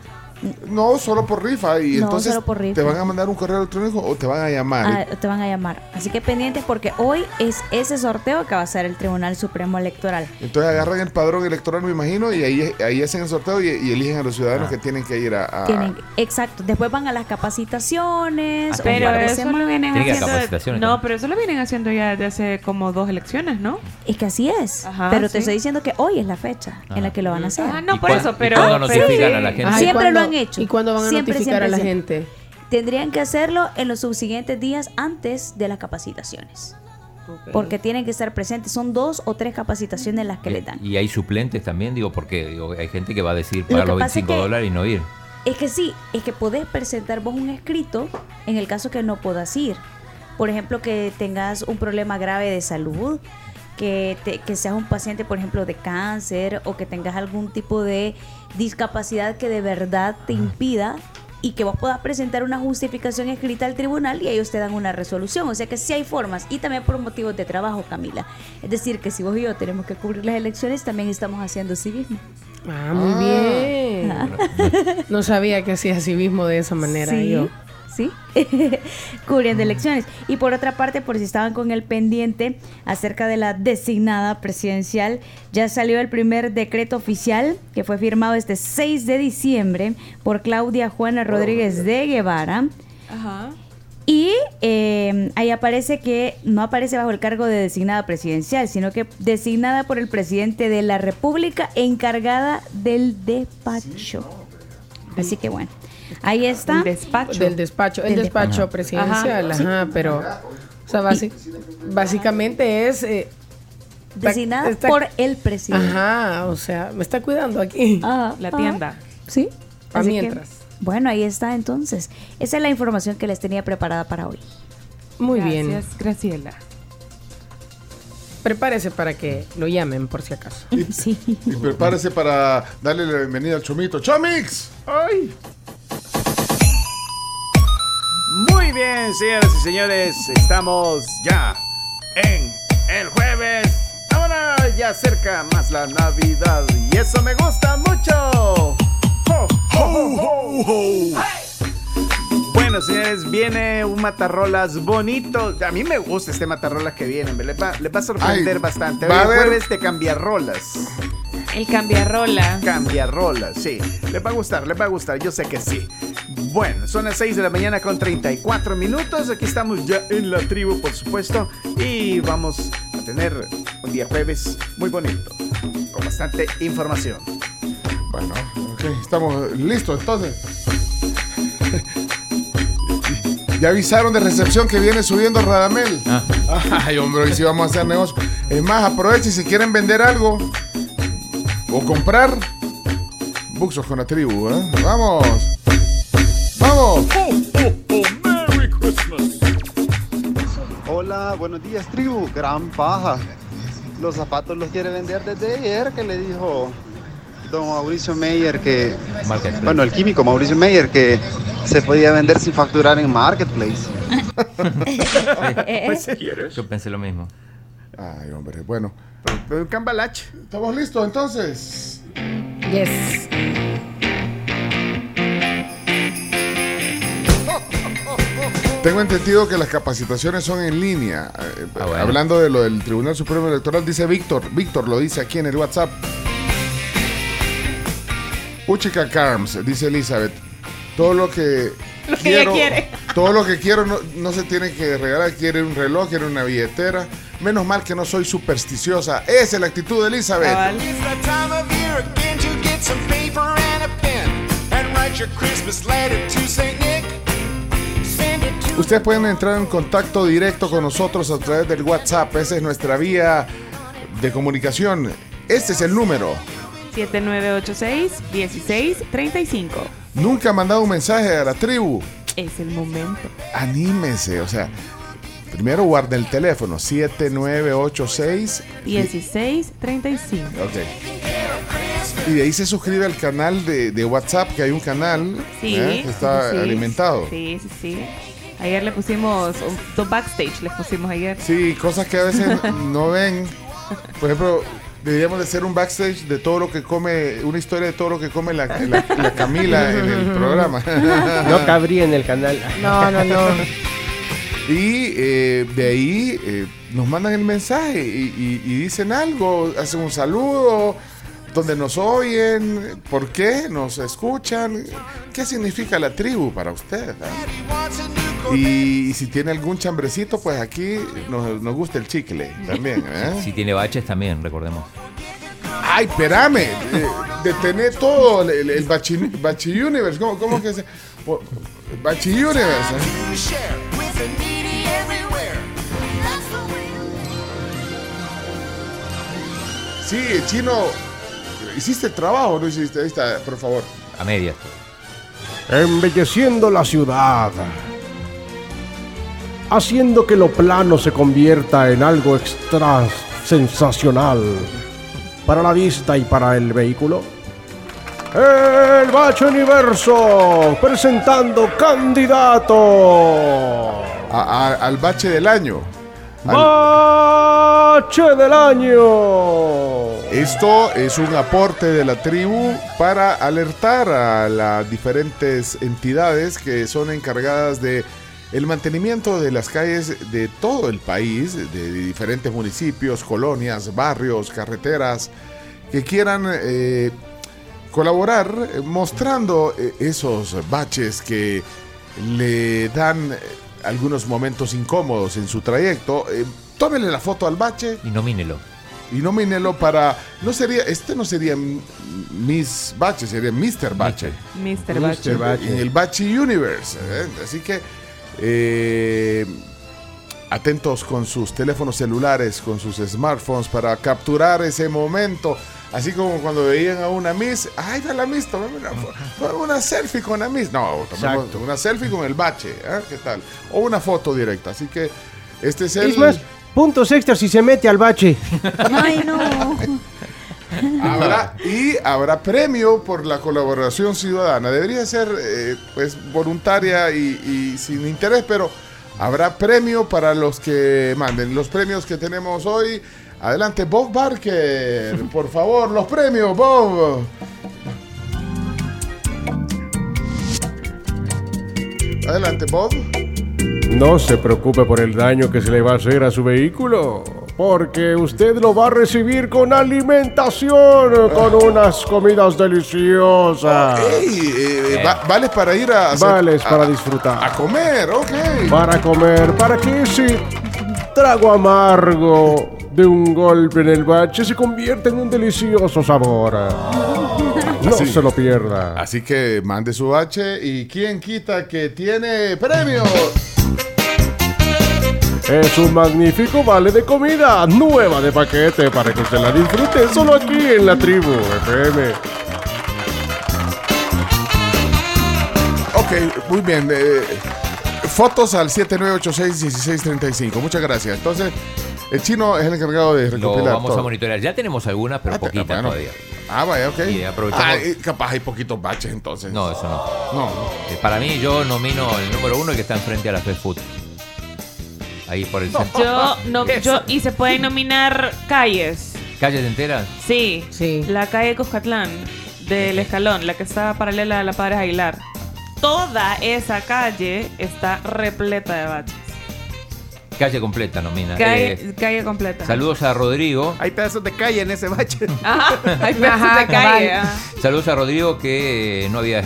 No, solo por rifa. Y No, entonces solo por rifa. te van a mandar un correo electrónico o te van a llamar. Ah, te van a llamar. Así que pendientes porque hoy es ese sorteo que va a hacer el Tribunal Supremo Electoral. Entonces agarran el padrón electoral, me imagino, y ahí, ahí hacen el sorteo y, y eligen a los ciudadanos que tienen que ir a... a- Tienen, exacto. Después van a las capacitaciones. Ah, Pero eso lo vienen haciendo. capacitaciones No, pero eso lo vienen haciendo ya desde hace como dos elecciones, ¿no? Es que así es. Ajá, pero sí. te estoy diciendo que hoy es la fecha en la que lo van a hacer. Ah, no, ¿Y por cuán- eso, y pero. cuándo pero notifican sí. a la gente? Ajá, ¿y Siempre lo cuándo- han hecho. ¿Y cuándo van a Siempre, notificar a la siempre, gente? Tendrían que hacerlo en los subsiguientes días antes de las capacitaciones. Porque tienen que estar presentes. Son dos o tres capacitaciones las que les dan. Y hay suplentes también, digo, porque digo, hay gente que va a decidir Lo pagar los pasa es 25 que- dólares y no ir. Es que sí, es que podés presentar vos un escrito en el caso que no puedas ir. Por ejemplo, que tengas un problema grave de salud, que, te- que seas un paciente, por ejemplo, de cáncer o que tengas algún tipo de discapacidad que de verdad te impida y que vos puedas presentar una justificación escrita al tribunal y ellos te dan una resolución. O sea que sí hay formas y también por motivos de trabajo, Camila. Es decir, que si vos y yo tenemos que cubrir las elecciones, también estamos haciendo civismo. Ah, muy bien. No sabía que hacía civismo de esa manera Sí, yo. Sí. Cubriendo elecciones. Y por otra parte, por si estaban con el pendiente acerca de la designada presidencial, ya salió el primer decreto oficial que fue firmado este 6 de diciembre por Claudia Juana Rodríguez de Guevara. Ajá. Y eh, ahí aparece que no aparece bajo el cargo de designada presidencial, sino que designada por el presidente de la República encargada del despacho. Así que bueno, ahí está. El despacho. Del despacho, el despacho despacho. presidencial, Ajá. ajá, pero o sea, básicamente es eh, Designada está- por el presidente. Ajá, o sea, me está cuidando aquí. Ajá, La ajá. tienda. Sí. Pa' Así que, mientras. bueno, ahí está entonces. Esa es la información que les tenía preparada para hoy. Muy bien. Gracias, Graciela. Prepárese para que lo llamen por si acaso. Sí. Y prepárese para darle la bienvenida al Chomito. ¡Chomix! ¡Ay! Muy bien, señoras y señores, estamos ya en el jueves. Ahora ya acerca más la Navidad y eso me gusta mucho. Ho, ho, ho. Bueno, señores, viene un matarrolas bonito. A mí me gusta este matarrolas que viene. me- Les va, les va a sorprender Ay, bastante. va Hoy a es haber- jueves de cambiarrolas. El cambiarrola. Cambiarrolas, sí. Les va a gustar, les va a gustar, yo sé que sí. Bueno, son las 6 de la mañana con 34 minutos. Aquí estamos ya en la tribu, por supuesto. Y vamos a tener un día jueves muy bonito, con bastante información. Bueno, ok, estamos listos entonces. Ya avisaron de recepción que viene subiendo Radamel. Ah. Ay, hombre, hoy sí vamos a hacer negocio. Es más, aprovechen si quieren vender algo o comprar. Buxos con la tribu, ¿eh? ¡Vamos! ¡Vamos! Hola, buenos días, tribu. Gran paja. Los zapatos los quiere vender desde ayer, que le dijo don Mauricio Meyer que. Marketplace. Bueno, el químico Mauricio Meyer que se podía vender sin facturar en Marketplace. Pues, Yo pensé lo mismo. Ay, hombre, bueno. Un cambalache. ¿Estamos listos entonces? Yes. Tengo entendido que las capacitaciones son en línea. Eh, Ah, bueno. Hablando de lo del Tribunal Supremo Electoral, dice Víctor. Víctor lo dice aquí en el WhatsApp. Uchica Carms, dice Elizabeth. Todo lo que Lo que ella quiere. Todo lo que quiero no, no se tiene que regalar. Quiere un reloj, quiere una billetera. Menos mal que no soy supersticiosa. Esa es la actitud de Elizabeth. It's that time of year again to get some paper and a pen and write your Christmas letter to Saint Nick. Send it to Ustedes pueden entrar en contacto directo con nosotros a través del WhatsApp. Esa es nuestra vía de comunicación. Este es el número. 7986-1635. Nunca ha mandado un mensaje a la tribu. Es el momento. Anímese, o sea, primero guarda el teléfono 7986 1635. Ok. Y de ahí se suscribe al canal de, de WhatsApp, que hay un canal Sí. ¿eh? que está sí, alimentado. Sí, sí, sí. Ayer le pusimos un un backstage, les pusimos ayer. Sí, cosas que a veces no ven. Por ejemplo, deberíamos de hacer un backstage de todo lo que come, una historia de todo lo que come la, la- la Camila en el programa. No cabría en el canal. No, no, no. Y eh, de ahí eh, nos mandan el mensaje y, y- y dicen algo, hacen un saludo, donde nos oyen, por qué nos escuchan, qué significa la tribu para usted. ah? Y, y si tiene algún chambrecito, pues aquí nos, nos gusta el chicle también. ¿eh? Si tiene baches también, recordemos. Ay, espérame, eh, de, tener todo el, el, Bachi, Bachi Universe, ¿cómo, cómo que se...? Bachi Universe. Sí, chino, ¿hiciste el trabajo o no hiciste? Ahí está, por favor. A medias. Embelleciendo la ciudad. Haciendo que lo plano se convierta en algo extra sensacional. Para la vista y para el vehículo. El Bacho Universo presentando candidato. A- a- al bache del año. Bache del año. Esto es un aporte de la tribu para alertar a las diferentes entidades que son encargadas de el mantenimiento de las calles de todo el país, de diferentes municipios, colonias, barrios, carreteras, que quieran eh, colaborar mostrando eh, esos baches que le dan algunos momentos incómodos en su trayecto. Eh, tómele la foto al bache Y nomínelo. y nomínelo para. No sería. Este no sería Miss Bache, sería Mr. Bache. Mr. Bache. En el Bache Universe. ¿eh? Así que. eh, atentos con sus teléfonos celulares, con sus smartphones para capturar ese momento. Así como cuando veían a una Miss, ay, da la Miss, tomemos una, una selfie con la Miss. No, tomemos Exacto. una selfie con el bache, ¿eh? ¿qué tal? O una foto directa. Así que este es el. Es más, puntos extras si se mete al bache. Ay, no. Habrá, y habrá premio por la colaboración ciudadana. Debería ser eh, pues voluntaria y, y sin interés, pero habrá premio para los que manden. Los premios que tenemos hoy. Adelante, Bob Barker. Por favor, los premios, Bob. Adelante, Bob. No se preocupe por el daño que se le va a hacer a su vehículo, porque usted lo va a recibir con alimentación, con unas comidas deliciosas. Ey, eh, va- vales para ir a hacer- Vales para a- disfrutar. a comer, ok. Para comer, para que ese trago amargo de un golpe en el bache se convierta en un delicioso sabor. No Así. se lo pierda. Así que mande su H y quien quita que tiene premio. Es un magnífico vale de comida, nueva de paquete, para que usted la disfrute solo aquí en la tribu FM. Ok, muy bien. eh, fotos al 7986-1635. Muchas gracias. Entonces, el chino es el encargado de Lo recopilar vamos todo. a monitorear. Ya tenemos algunas, pero poquitas bueno. todavía. Ah, vaya, ok. Y aprovechamos- Ah, y capaz hay poquitos baches entonces. No, eso no. No. Eh, para mí, yo nomino el número uno que está enfrente a la Fast Food. Ahí por el centro. Yo, no, yo, y se pueden nominar calles. ¿Calles enteras? Sí, La calle Cuscatlán del Escalón, la que está paralela a la Padres Aguilar. Toda esa calle está repleta de baches. Calle completa nomina. Calle, Eh, calle completa. saludos a Rodrigo. Hay pedazos de calle en ese bache. Ajá, hay pedazos Ajá, de calle. ajá. Saludos a Rodrigo que eh, no había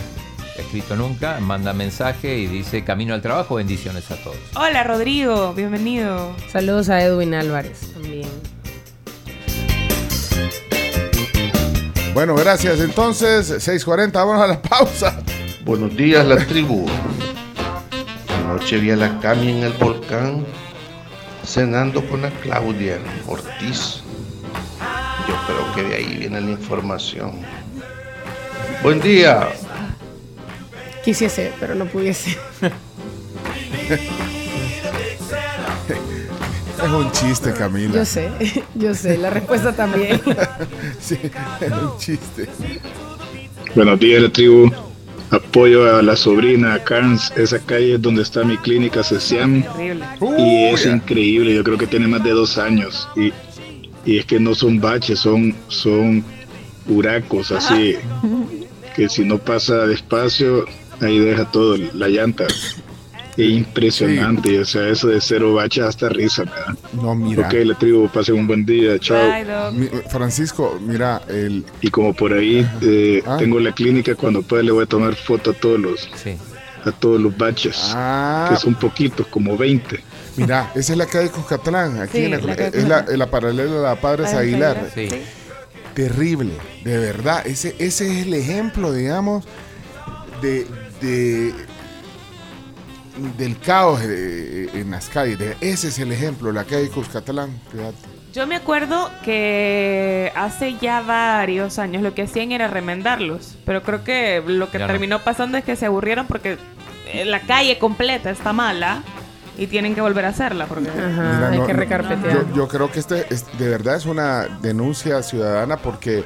escrito nunca. Manda mensaje y dice camino al trabajo. Bendiciones a todos. Hola Rodrigo, bienvenido. Saludos a Edwin Álvarez también. Bueno, gracias. Entonces, 6.40, vamos a la pausa. Buenos días, la tribu. Anoche vi a la Cami en el volcán cenando con la Claudia Ortiz. Yo creo que de ahí viene la información. Buen día. Quisiese, pero no pudiese. Es un chiste, Camila. Yo sé, yo sé. La respuesta también. sí, es un chiste. Buenos días, la tribu. Apoyo a la sobrina, a Carns. Esa calle es donde está mi clínica. Terrible. Y es increíble. Yo creo que tiene más de dos años. Y, y es que no son baches, son, son huracos así. Que si no pasa despacio, ahí deja todo, la llanta. Es impresionante. O sea, eso de cero baches hasta risa me da. No, mira. Ok, la tribu, pasen un buen día. Chao. Mi- Francisco, mira, el... Y como por ahí eh, Ah. tengo la clínica, cuando pueda le voy a tomar foto a todos los, a todos los baches, Ah. que son poquitos, como 20. Mira, esa es la calle Cuscatlán, aquí Sí, en la, es la, paralela a la Padres Aguilar. Sí. Terrible, de verdad. Ese, ese es el ejemplo, digamos, de, de- del caos eh, en las calles. De- ese es el ejemplo, la calle Cuscatlán. fíjate. Yo me acuerdo que hace ya varios años lo que hacían era remendarlos, pero creo que lo que Ya no. terminó pasando es que se aburrieron porque eh, la calle completa está mala y tienen que volver a hacerla porque Mira, no- no, Yo, yo creo que este es- de verdad es una denuncia ciudadana porque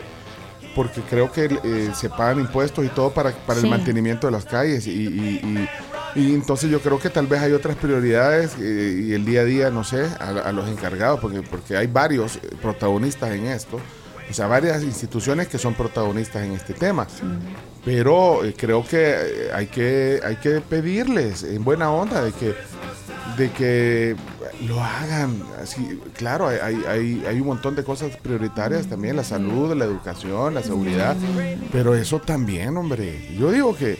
porque creo que eh, se pagan impuestos y todo para, para Sí. el mantenimiento de las calles y, y- y- y entonces yo creo que tal vez hay otras prioridades eh, y el día a día, no sé, a, a los encargados, porque, porque hay varios eh, protagonistas en esto, o sea, varias instituciones que son protagonistas en este tema. Pero eh, creo que hay que hay que pedirles en buena onda de que de que lo hagan. Así claro hay, hay, hay- hay un montón de cosas prioritarias también la salud la educación la seguridad. Pero eso también hombre. Yo digo que,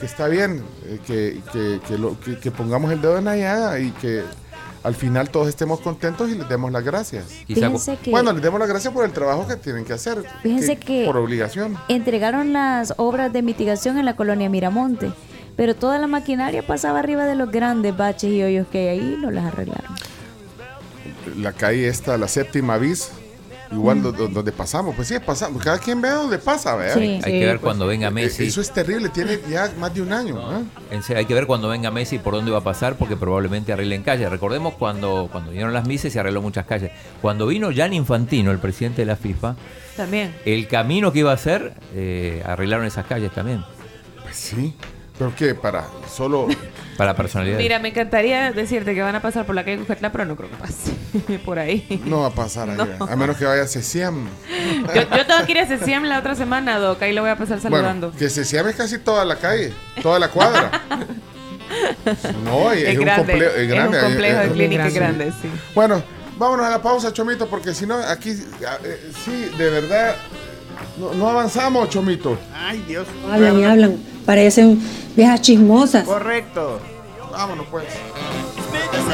que está bien eh, que, que, que lo- que- que pongamos el dedo en la llaga y que al final todos estemos contentos y les demos las gracias Fíjense que- bueno les demos las gracias por el trabajo que tienen que hacer Fíjense que- por obligación Entregaron las obras de mitigación en la colonia Miramonte, pero toda la maquinaria pasaba arriba de los grandes baches y hoyos que hay ahí, no las arreglaron. la calle esta, la séptima bis, igual do- do- donde pasamos, pues sí, pasamos, cada quien ve dónde pasa, ¿verdad? Sí. Hay que ver cuando venga Eh, Messi. Eso es terrible, tiene ya más de un año. ¿eh? Hay que ver cuando venga Messi por dónde va a pasar, porque probablemente arreglen calles. Recordemos cuando, cuando vinieron las mises se arregló muchas calles. Cuando vino Jan Infantino, el presidente de la FIFA, también. el camino que iba a hacer, eh, arreglaron esas calles también. Pues sí. ¿Pero qué? Para solo... Para personalidades. Mira, me encantaría decirte que van a pasar por la calle Cucatlán, pero no creo que pase por ahí. No va a pasar No. a menos que vaya a Cesiam. Yo, yo tengo que ir a Ceciem la otra semana, Doc, ahí lo voy a pasar saludando. Bueno, que Cesiam es casi toda la calle, toda la cuadra. No, y es, Es un grande, complejo, es es un grande. complejo de es- clínica sí. grande, sí. Bueno, vámonos a la pausa, Chomito, porque si no, aquí, eh, sí, de verdad, no, no avanzamos, Chomito. Ay, Dios. Hablan y hablan, parecen viejas chismosas. Correcto. Vámonos pues.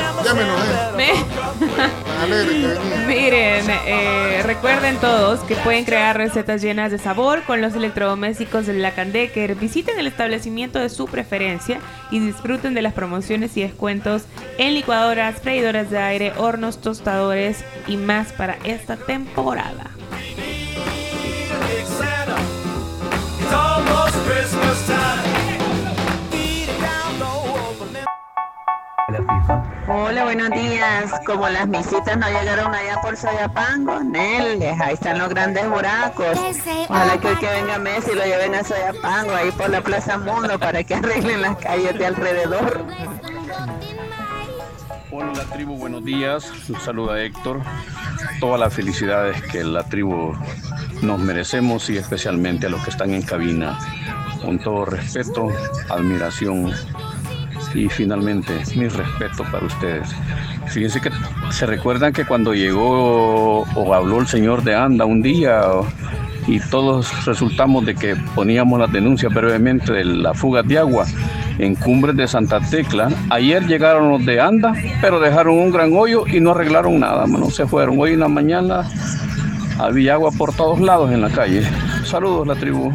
Miren, eh, recuerden todos que pueden crear recetas llenas de sabor con los electrodomésticos de Black and Decker. Visiten el establecimiento de su preferencia y disfruten de las promociones y descuentos en licuadoras, freidoras de aire, hornos, tostadores y más para esta temporada. Hola, buenos días. Como las misitas no llegaron allá por Soyapango, Neles, ahí están los grandes buracos. Ojalá que el que venga Messi lo lleven a Soyapango, ahí por la Plaza Mundo, para que arreglen las calles de alrededor. Hola tribu, buenos días. Un saludo a Héctor. Todas las felicidades que la tribu nos merecemos y especialmente a los que están en cabina. Con todo respeto, admiración y finalmente mi respeto para ustedes. Fíjense que se recuerdan que cuando llegó o habló el señor de Anda un día y todos resultamos de que poníamos la denuncia brevemente de la fuga de agua en Cumbres de Santa Tecla. Ayer llegaron los de Anda, pero dejaron un gran hoyo y no arreglaron nada, mano. Se fueron. Hoy en la mañana había agua por todos lados en la calle. Saludos, la tribu.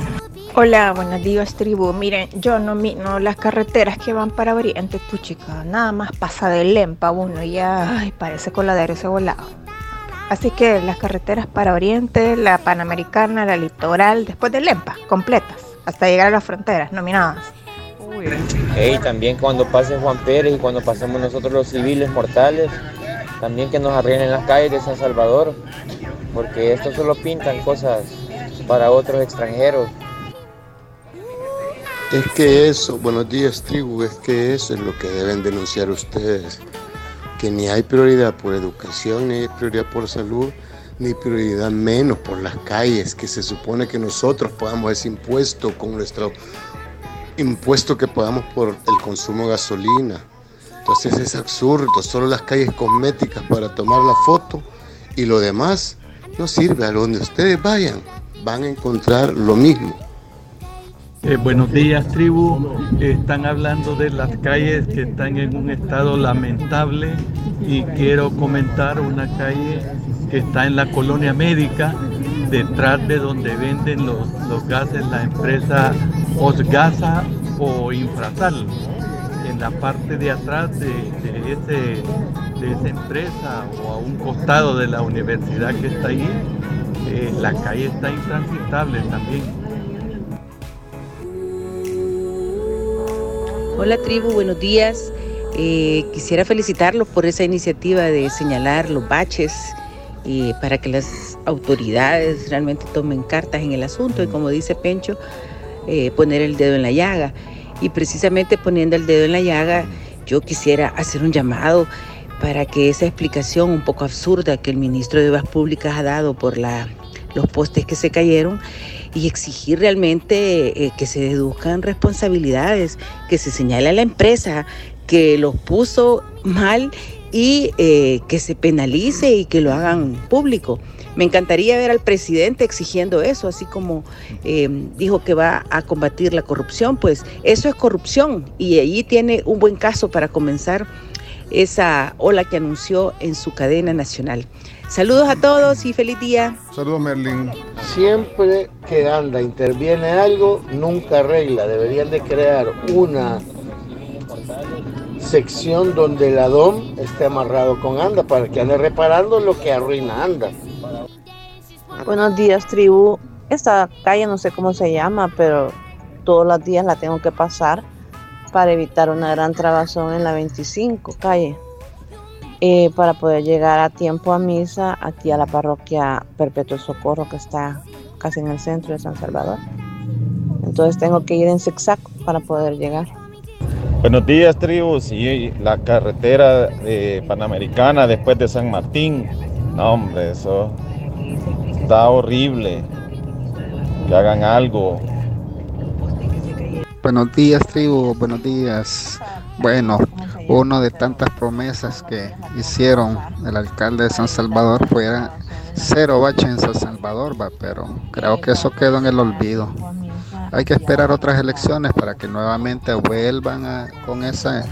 Hola, buenos días tribu. Miren, yo no no las carreteras que van para Oriente, puchica, nada más pasa de Lempa uno y ya ay, parece coladero ese volado. Así que las carreteras para Oriente, la Panamericana, la Litoral, después de Lempa, completas, hasta llegar a las fronteras, nominadas. Hey, también cuando pase Juan Pérez y cuando pasemos nosotros los civiles mortales, también que nos arreglen las calles de San Salvador, porque esto solo pintan cosas para otros extranjeros. Es que eso, buenos días tribu, es que eso es lo que deben denunciar ustedes, que ni hay prioridad por educación, ni hay prioridad por salud, ni prioridad menos por las calles, que se supone que nosotros pagamos ese impuesto con nuestro impuesto que pagamos por el consumo de gasolina. Entonces es absurdo, solo las calles cosméticas para tomar la foto y lo demás no sirve. A donde ustedes vayan, van a encontrar lo mismo. Eh, buenos días, tribu. Están hablando de las calles que están en un estado lamentable y quiero comentar una calle que está en la colonia médica, detrás de donde venden los, gases la empresa Osgasa o Infrasal. En la parte de atrás de, de de esa empresa o a un costado de la universidad que está ahí, eh, la calle está intransitable también. Hola tribu, buenos días. Eh, quisiera felicitarlos por esa iniciativa de señalar los baches eh, para que las autoridades realmente tomen cartas en el asunto y como dice Pencho, eh, poner el dedo en la llaga. Y precisamente poniendo el dedo en la llaga, yo quisiera hacer un llamado para que esa explicación un poco absurda que el ministro de Obras Públicas ha dado por la, los postes que se cayeron y exigir realmente eh, que se deduzcan responsabilidades, que se señale a la empresa que los puso mal y eh, que se penalice y que lo hagan público. Me encantaría ver al presidente exigiendo eso, así como eh, dijo que va a combatir la corrupción, pues eso es corrupción y allí tiene un buen caso para comenzar esa ola que anunció en su cadena nacional. Saludos a todos y feliz día. Saludos, Merlin. Siempre que anda interviene algo, nunca arregla. Deberían de crear una sección donde el Adón esté amarrado con anda para que ande reparando lo que arruina anda. Buenos días, tribu. Esta calle no sé cómo se llama, pero todos los días la tengo que pasar para evitar una gran trabazón en la 25 calle. Eh, para poder llegar a tiempo a misa aquí a la parroquia Perpetuo Socorro que está casi en el centro de San Salvador. Entonces tengo que ir en zigzag para poder llegar. Buenos días, tribu. Sí, la carretera eh, panamericana después de San Martín. No, hombre, eso está horrible. Que hagan algo. Buenos días, tribu. Buenos días. Bueno, una de tantas promesas que hicieron el alcalde de San Salvador fue cero bache en San Salvador, va, pero creo que eso quedó en el olvido. Hay que esperar otras elecciones para que nuevamente vuelvan a- con esa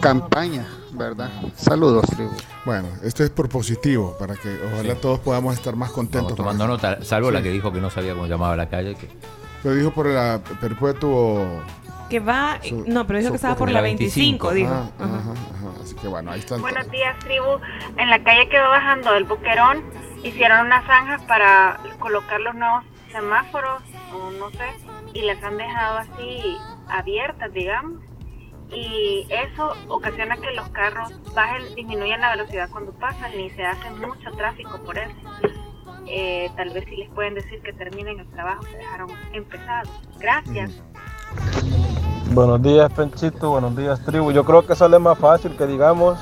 campaña, ¿verdad? Saludos, tribu. Bueno, esto es por positivo, para que ojalá todos podamos estar más contentos. Estamos tomando nota, salvo la que dijo que no sabía cómo llamaba la calle. Que... Lo dijo por el perpetuo que va. No, pero dijo que estaba por la la 25, dijo. Ajá, ajá, ajá. Así que bueno, ahí están. Buenos días, tribu. En la calle que va bajando del Boquerón hicieron unas zanjas para colocar los nuevos semáforos, o no sé, y las han dejado así abiertas, digamos. Y eso ocasiona que los carros bajen, disminuyan la velocidad cuando pasan y se hace mucho tráfico por eso. Eh, tal vez si les pueden decir que terminen el trabajo que dejaron empezado. Gracias. Buenos días, Penchito. Buenos días, tribu. Yo creo que sale más fácil que digamos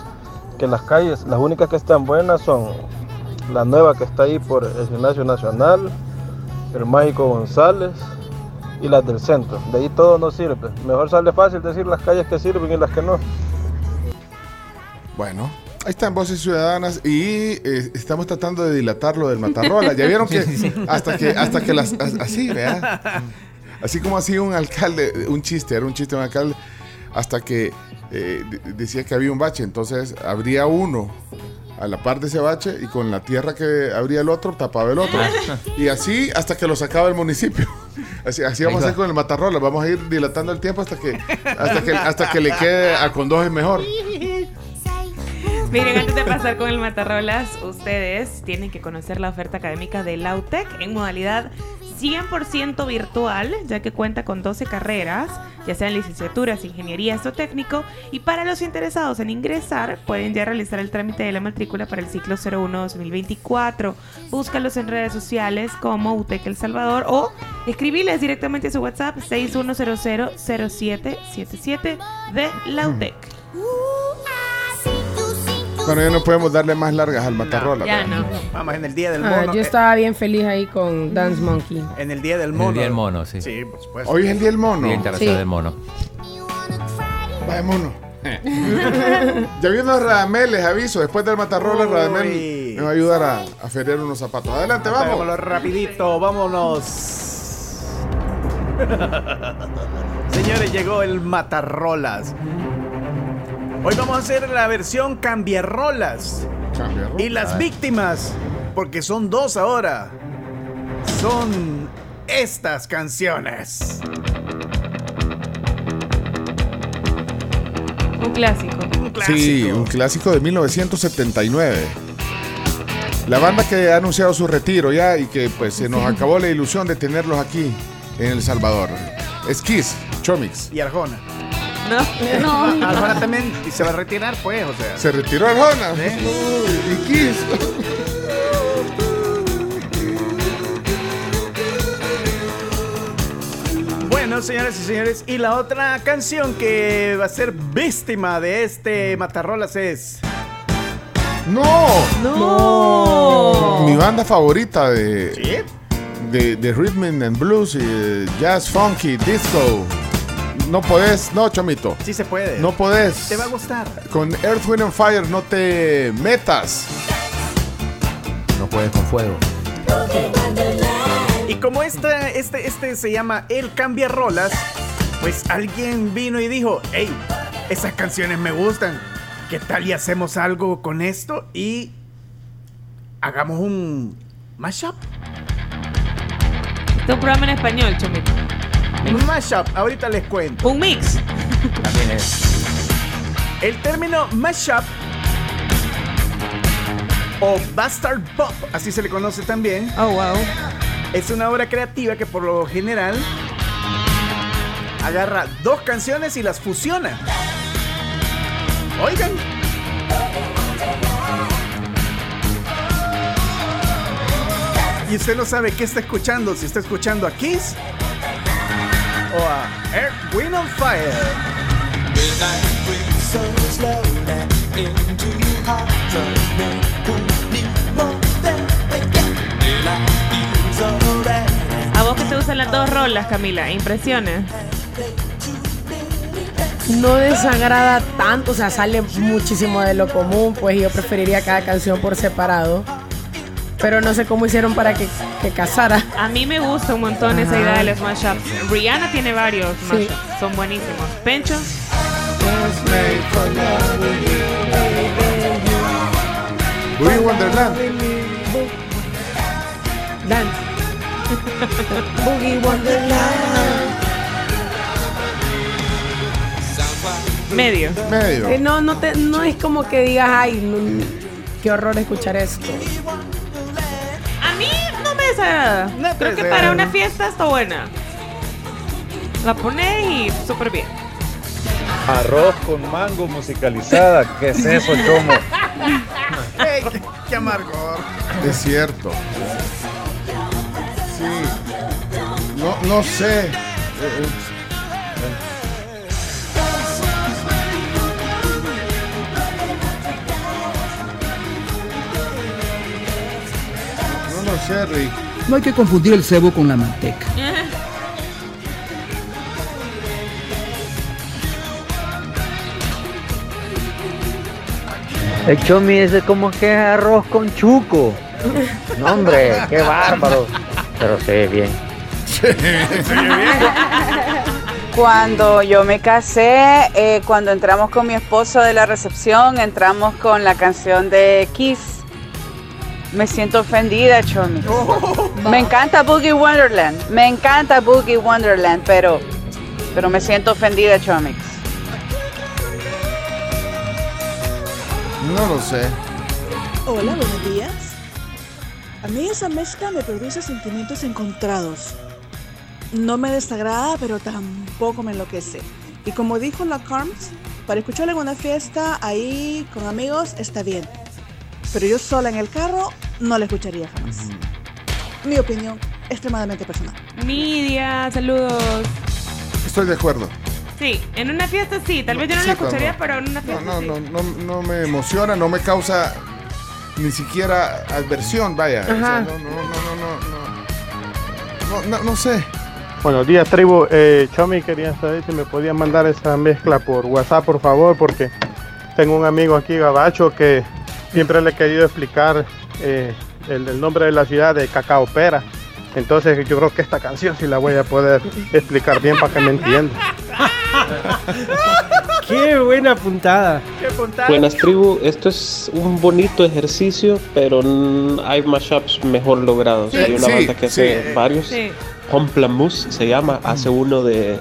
que las calles, las únicas que están buenas son la nueva que está ahí por el Gimnasio Nacional, el Mágico González y las del centro. De ahí todo no sirve. Mejor sale fácil decir las calles que sirven y las que no. Bueno, ahí están voces ciudadanas y eh, estamos tratando de dilatar lo del Matarrola. Ya vieron que hasta que hasta que las as- así, vea. Así como hacía un alcalde, un chiste, era un chiste de un alcalde, hasta que eh, de- decía que había un bache, entonces habría uno a la par de ese bache y con la tierra que abría el otro tapaba el otro. Y así hasta que lo sacaba el municipio. Así, así vamos a hacer con el Matarrola, vamos a ir dilatando el tiempo hasta que hasta que, hasta que le quede a con dos es mejor. Miren, antes de pasar con el Matarrolas, ustedes tienen que conocer la oferta académica de la UTEC en modalidad 100% virtual, ya que cuenta con 12 carreras, ya sean licenciaturas, ingenierías o técnico, y para los interesados en ingresar, pueden ya realizar el trámite de la matrícula para el ciclo 01-2024. Búscalos en redes sociales como UTEC El Salvador o escribiles directamente a su WhatsApp 61000777 de la UTEC. Bueno, ya no podemos darle más largas al Matarrola. ya no. Vamos, en el día del Ah, mono. yo eh, estaba bien feliz ahí con Dance Monkey. En el día del En mono. el Día del Mono, sí. Sí, por supuesto. Hoy es el día del mono. Día Internacional Sí. del Mono. Vaya mono. ya viendo a Radamel, les aviso, después del Matarrola, Uy. Radamel me va a ayudar a, a feriar unos zapatos. Adelante, vamos. Vámonos rapidito, vámonos. Señores, llegó el Matarrolas. Hoy vamos a hacer la versión Cambiarrolas. Cambiarrolas. Y las víctimas, porque son dos ahora, son estas canciones. Un clásico. Un clásico. Sí, un clásico de 1979. La banda que ha anunciado su retiro ya y que pues se nos acabó la ilusión de tenerlos aquí en El Salvador. Es Kiss, Chomix. Y Arjona. No. No. Arjona también y se va a retirar, pues, o sea. Se retiró Arjona. ¿Eh? Uy, y Kiss. Bueno, señores y señores, y la otra canción que va a ser víctima de este Matarrolas es. ¡No! No. Mi banda favorita de, de, de Rhythm and Blues y de Jazz Funky Disco. No podés, no, Chomito. Sí se puede. No podés. Te va a gustar. Con Earth, Wind and Fire no te metas. No puedes con fuego. Y como este, este, este se llama El Cambia Rolas, pues alguien vino y dijo, hey, esas canciones me gustan. ¿Qué tal y hacemos algo con esto? Y hagamos un mashup. Este es un programa en español, Chomito. Un mashup, ahorita les cuento. Un mix. También es. El término mashup o bastard pop, así se le conoce también. Oh, wow. Es una obra creativa que por lo general agarra dos canciones y las fusiona. Oigan. Y usted no sabe qué está escuchando, si está escuchando a Kiss o a Air, Wind on Fire. A vos que te gustan las dos rolas, Camila, impresiones. No desagrada tanto, o sea, sale muchísimo de lo común, pues yo preferiría cada canción por separado. Pero no sé cómo hicieron para que, que casara. A mí me gusta un montón esa idea de los mashups. Rihanna tiene varios Sí. mashups, son buenísimos. Pencho, Willy Wonderland. Dance. Boogie Wonderland. Medio. Medio. Eh, no, no, te, no es como que digas, ay, no, qué horror escuchar esto. Creo que para una fiesta está buena. La pones y súper bien. Arroz con mango musicalizada. ¿Qué es eso, Chomo? Ey, qué, qué amargor. Es cierto. Sí. No, no sé. Eh, eh, No lo sé, Rick. No hay que confundir el cebo con la manteca. El chomi ese como que es arroz con chuco. No, hombre, qué bárbaro. Pero se ve bien. Cuando yo me casé, eh, cuando entramos con mi esposo de la recepción, entramos con la canción de Kiss. Me siento ofendida, Chomi. Me encanta Boogie Wonderland. Me encanta Boogie Wonderland, pero, pero me siento ofendida, Chomix. No lo sé. Hola, buenos días. A mí esa mezcla me produce sentimientos encontrados. No me desagrada, pero tampoco me enloquece. Y como dijo la Carms, para escucharla en una fiesta ahí con amigos está bien. Pero yo sola en el carro no la escucharía jamás. Mi opinión, extremadamente personal. Nidia, saludos. Estoy de acuerdo. Sí, en una fiesta sí. Tal vez yo no Sí, la escucharía, cuando- pero en una fiesta No, sí. no, no, no me emociona, no me causa ni siquiera adversión, vaya. O sea, Ajá. no, no, no, no, no, no, no, no sé. Buenos días, tribu. Eh, Chomi, quería saber si me podían mandar esa mezcla por WhatsApp, por favor, porque tengo un amigo aquí, Gabacho, que siempre le he querido explicar eh, el, el nombre de la ciudad de Cacao Pera. Entonces yo creo que esta canción sí la voy a poder explicar bien para que me entienda. Qué buena puntada. Buenas tribu, esto es un bonito ejercicio, pero hay mashups mejor logrados. Sí, hay una sí, banda que hace sí. varios. Sí. Pomplamoose se llama, hace uno de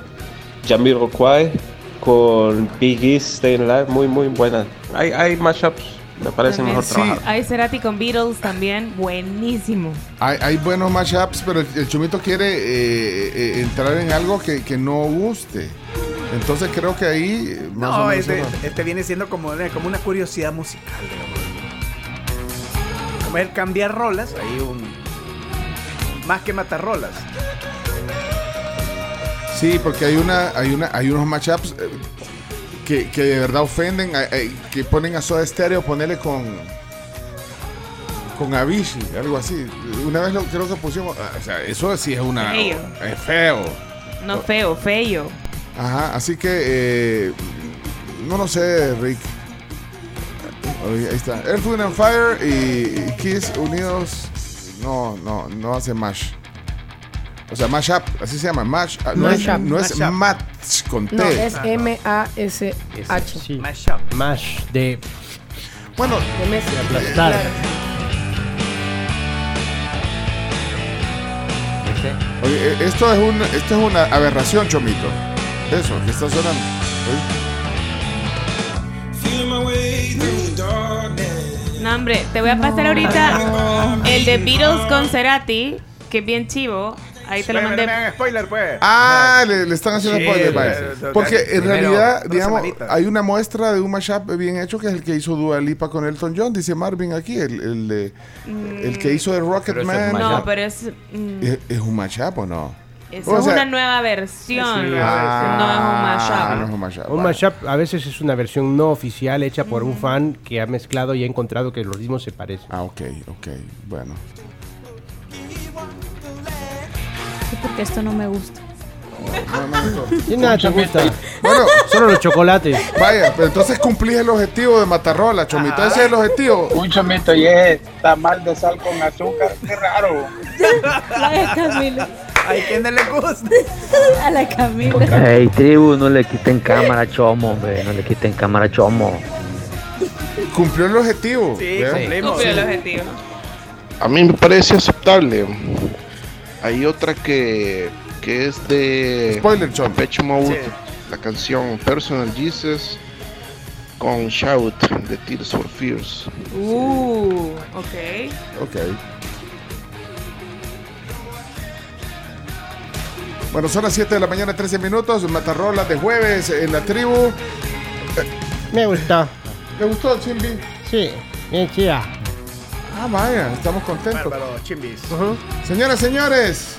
Jamiroquai con Big East Staying Alive, muy muy buena. Hay, hay mashups, me parece También. mejor trabajar. Hay Cerati con Beatles también, buenísimo. Hay, hay buenos mashups, pero el, el chumito quiere eh, eh, entrar en algo que, que no guste. Entonces creo que ahí más o No, menos este, este viene siendo como, una- como una curiosidad musical, digamos. Como el cambiar rolas, ahí un. Más que matar rolas. Sí, porque hay una, hay una, hay unos matchups eh, que, que de verdad ofenden, eh, eh, que ponen a Soda Stereo, ponerle con con Avicii, algo así. Una vez lo creo que pusimos, ah, o sea, eso sí es una Feo. es feo. No feo, feo. Ajá, así que eh, no lo sé, Rick. Ahí está. Earth, Wind and Fire y, y Kiss unidos. No, no, no hace mash. O sea, mash up, así se llama, mash. No, es, Mashup. no es Mashup. match con T. No, es M-A-S-H. Sí. Mash de. Bueno, de mezcla. aplastar. Claro. Oye, eh, esto es, un, esto es una aberración, Chomito. Eso, que está sonando. No, hombre, te voy a pasar ahorita el de Beatles con Cerati, que es bien chivo. Ahí te lo mandé. no me hagan spoiler, pues. Ah, le, le están haciendo Sí, spoiler, le- vaya. le- Porque en primero, realidad, dos digamos, semanitas. hay una muestra de un mashup bien hecho que es el que hizo Dua Lipa con Elton John, dice Marvin aquí, el, el, de- el que hizo de Rocketman. No, pero es. mm, ¿Es, es un mashup o no? Eso O es sea- una nueva versión. Sí, Ah, no es un mashup. no es un mashup. Un vale. mashup a veces es una versión no oficial hecha por un fan que ha mezclado y ha encontrado que los ritmos se parecen. Ah, ok, ok, bueno. Porque esto no me gusta. Y nada te gusta. Bueno, Solo los chocolates. vaya, pero entonces cumplís el objetivo de Matarrola, Chomito. Ese es el objetivo. Un chomito y es tamal de sal con azúcar. Qué raro. La de Camila. Hay quien no le gusta. A la Camila. Hey, tribu, no le quiten cámara a Chomo, hombre. No le quiten cámara a Chomo. Cumplió el objetivo. Sí, cumplimos. Cumplió el objetivo. A mí me parece aceptable. Hay otra que, que es de Spoiler. Depeche Mode, la canción Personal Jesus con Shout de Tears for Fears. Uh, ok. Ok. Bueno, son las 7 de la mañana, 13 minutos. Matarrolas de jueves en la tribu. Me gustó. ¿Le gustó el chimbi? Sí, bien chida. Ah, vaya, estamos contentos. Bárbaro, chimbis. Señoras, señores.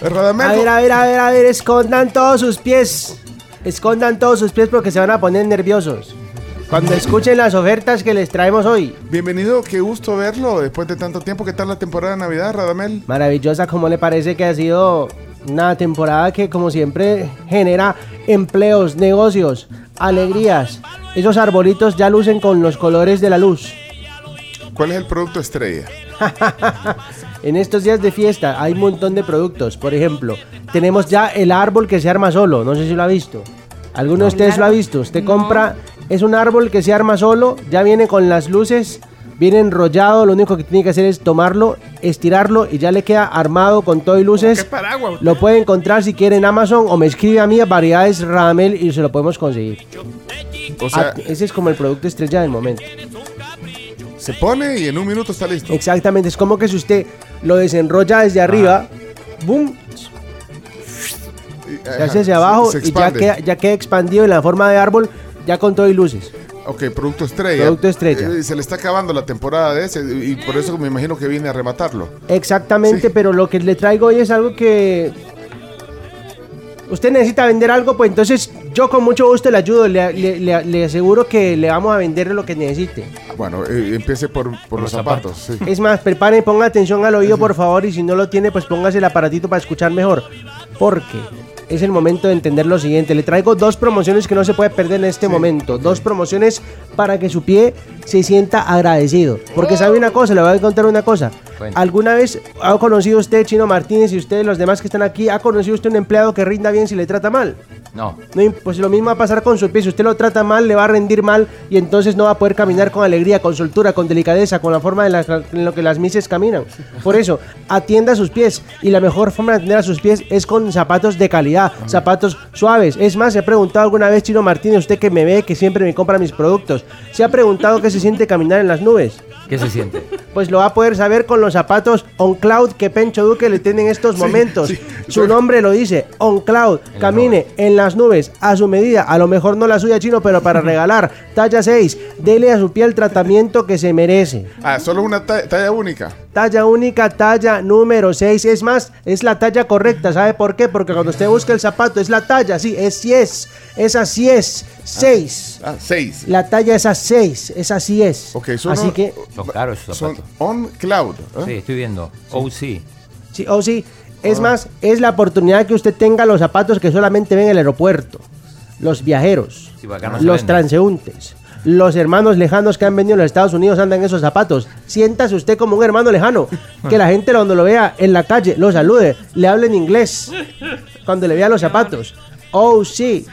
Radamel. A ver, a ver, a ver, a ver, escondan todos sus pies. Escondan todos sus pies porque se van a poner nerviosos. Cuando escuchen las ofertas que les traemos hoy. Bienvenido, qué gusto verlo después de tanto tiempo. ¿Qué tal la temporada de Navidad, Radamel? Maravillosa, como le parece que ha sido una temporada que como siempre genera empleos, negocios, alegrías. Esos arbolitos ya lucen con los colores de la luz. ¿Cuál es el producto estrella? En estos días de fiesta hay un montón de productos. Por ejemplo, tenemos ya el árbol que se arma solo. No sé si lo ha visto. ¿Alguno de ustedes lo ha visto? Usted compra, es un árbol que se arma solo, ya viene con las luces, viene enrollado, lo único que tiene que hacer es tomarlo, estirarlo y ya le queda armado con todo y luces. paraguas? Lo puede encontrar si quiere en Amazon o me escribe a mí a variedades Ramel y se lo podemos conseguir. O sea, Ah, ese es como el producto estrella del momento. se pone y en un minuto está listo. Exactamente, es como que si usted lo desenrolla desde arriba, boom, se hace hacia abajo Se- se y ya queda, ya queda expandido en la forma de árbol, ya con todo y luces. Ok, producto estrella. Producto estrella. Eh, se le está acabando la temporada de ese y por eso me imagino que viene a rematarlo. Exactamente, pero lo que le traigo hoy es algo que usted necesita vender algo, pues entonces yo con mucho gusto le ayudo, le, le- le- le aseguro que le vamos a vender lo que necesite. Bueno, eh, empiece por, por los zapatos. sí. Es más, prepare y ponga atención al oído, por favor, y si no lo tiene, pues póngase el aparatito para escuchar mejor. Porque es el momento de entender lo siguiente. Le traigo dos promociones que no se puede perder en este momento. Dos promociones para que su pie se sienta agradecido. Porque sabe una cosa, le voy a contar una cosa. Bueno. ¿Alguna vez ha conocido usted, Chino Martínez, y usted, los demás que están aquí, ha conocido usted un empleado que rinda bien si le trata mal? No. Pues lo mismo va a pasar con su pie. Si usted lo trata mal, le va a rendir mal y entonces no va a poder caminar con alegría, con soltura, con delicadeza, con la forma de la- en lo que las mises caminan. Por eso, atienda sus pies y la mejor forma de atender a sus pies es con zapatos de calidad, zapatos suaves. Es más, se ha preguntado alguna vez, Chino Martínez, usted que me ve, que siempre me compra mis productos, se ha preguntado qué se siente caminar en las nubes. ¿Qué se siente? Pues lo va a poder saber con los zapatos On Cloud que Pencho Duque le tiene en estos momentos. Su nombre lo dice, On Cloud. Camine en las nubes a su medida. A lo mejor no la suya chino, pero para regalar. Talla 6. Dele a su piel el tratamiento que se merece. Ah, solo una ta- talla única. Talla única, talla número 6. Es más, es la talla correcta. ¿Sabe por qué? Porque cuando usted busca el zapato, es la talla, sí, es 10. Es así es. 6. Ah, 6. La talla es a 6. Es así es. Ok, son, Así que Son caros esos son on cloud. ¿eh? Sí, estoy viendo. Oh, sí. Sí, o sí. Es más, es la oportunidad que usted tenga los zapatos que solamente ven en el aeropuerto. Los viajeros, Sí, no los venden. transeúntes, los hermanos lejanos que han venido a los Estados Unidos andan en esos zapatos. Siéntase usted como un hermano lejano. Que la gente cuando lo vea en la calle lo salude, le hable en inglés cuando le vea los zapatos. Oh, sí.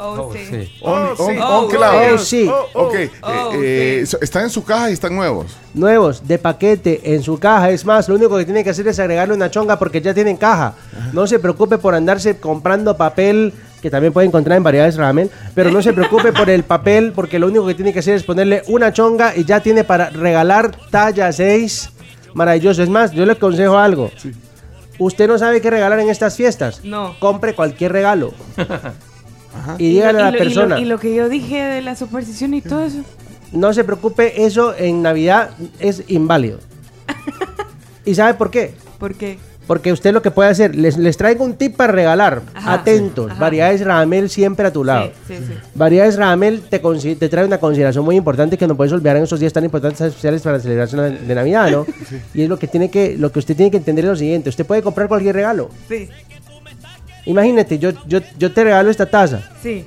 Oh, sí. On, Oh, on- sí. Oh, oh, sí. Ok, eh, Oh, eh, so- están en su caja y están nuevos. Nuevos, de paquete, en su caja. Es más, lo único que tiene que hacer es agregarle una chonga porque ya tienen caja. No se preocupe por andarse comprando papel, que también puede encontrar en variedades ramen. Pero no se preocupe por el papel porque lo único que tiene que hacer es ponerle una chonga y ya tiene para regalar talla 6. Maravilloso. Es más, yo le aconsejo algo. ¿Usted no sabe qué regalar en estas fiestas? No. Compre cualquier regalo. Y Y dígale lo- a y la lo- y lo- persona. Y lo, que yo dije de la superstición y todo eso. No se preocupe, eso en Navidad es inválido. ¿Y sabe por qué? ¿Por qué? Porque usted lo que puede hacer, les, les traigo un tip para regalar. Ajá. Atentos, Ajá. variedades Ramel siempre a tu lado. Sí, sí, sí. Variedades Ramel te, te trae una consideración muy importante que no puedes olvidar en esos días tan importantes especiales para la celebración de Navidad, ¿no? Y es lo que tiene que, lo que usted tiene que entender es lo siguiente: usted puede comprar cualquier regalo. Sí, Imagínate, yo, yo, yo te regalo esta taza sí.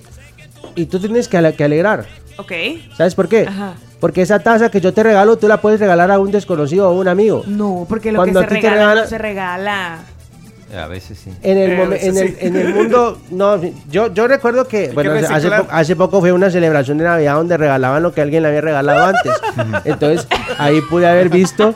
y tú tienes que, ale- que alegrar. Ok. ¿Sabes por qué? Ajá. Porque esa taza que yo te regalo, tú la puedes regalar a un desconocido o a un amigo. No, porque lo Cuando que a se regala, regala- no se regala. A veces sí. En el, Eh, en, el, sí. en el mundo, no, yo, yo recuerdo que, bueno, hace, po- hace poco fue una celebración de Navidad donde regalaban lo que alguien le había regalado antes. Entonces, ahí pude haber visto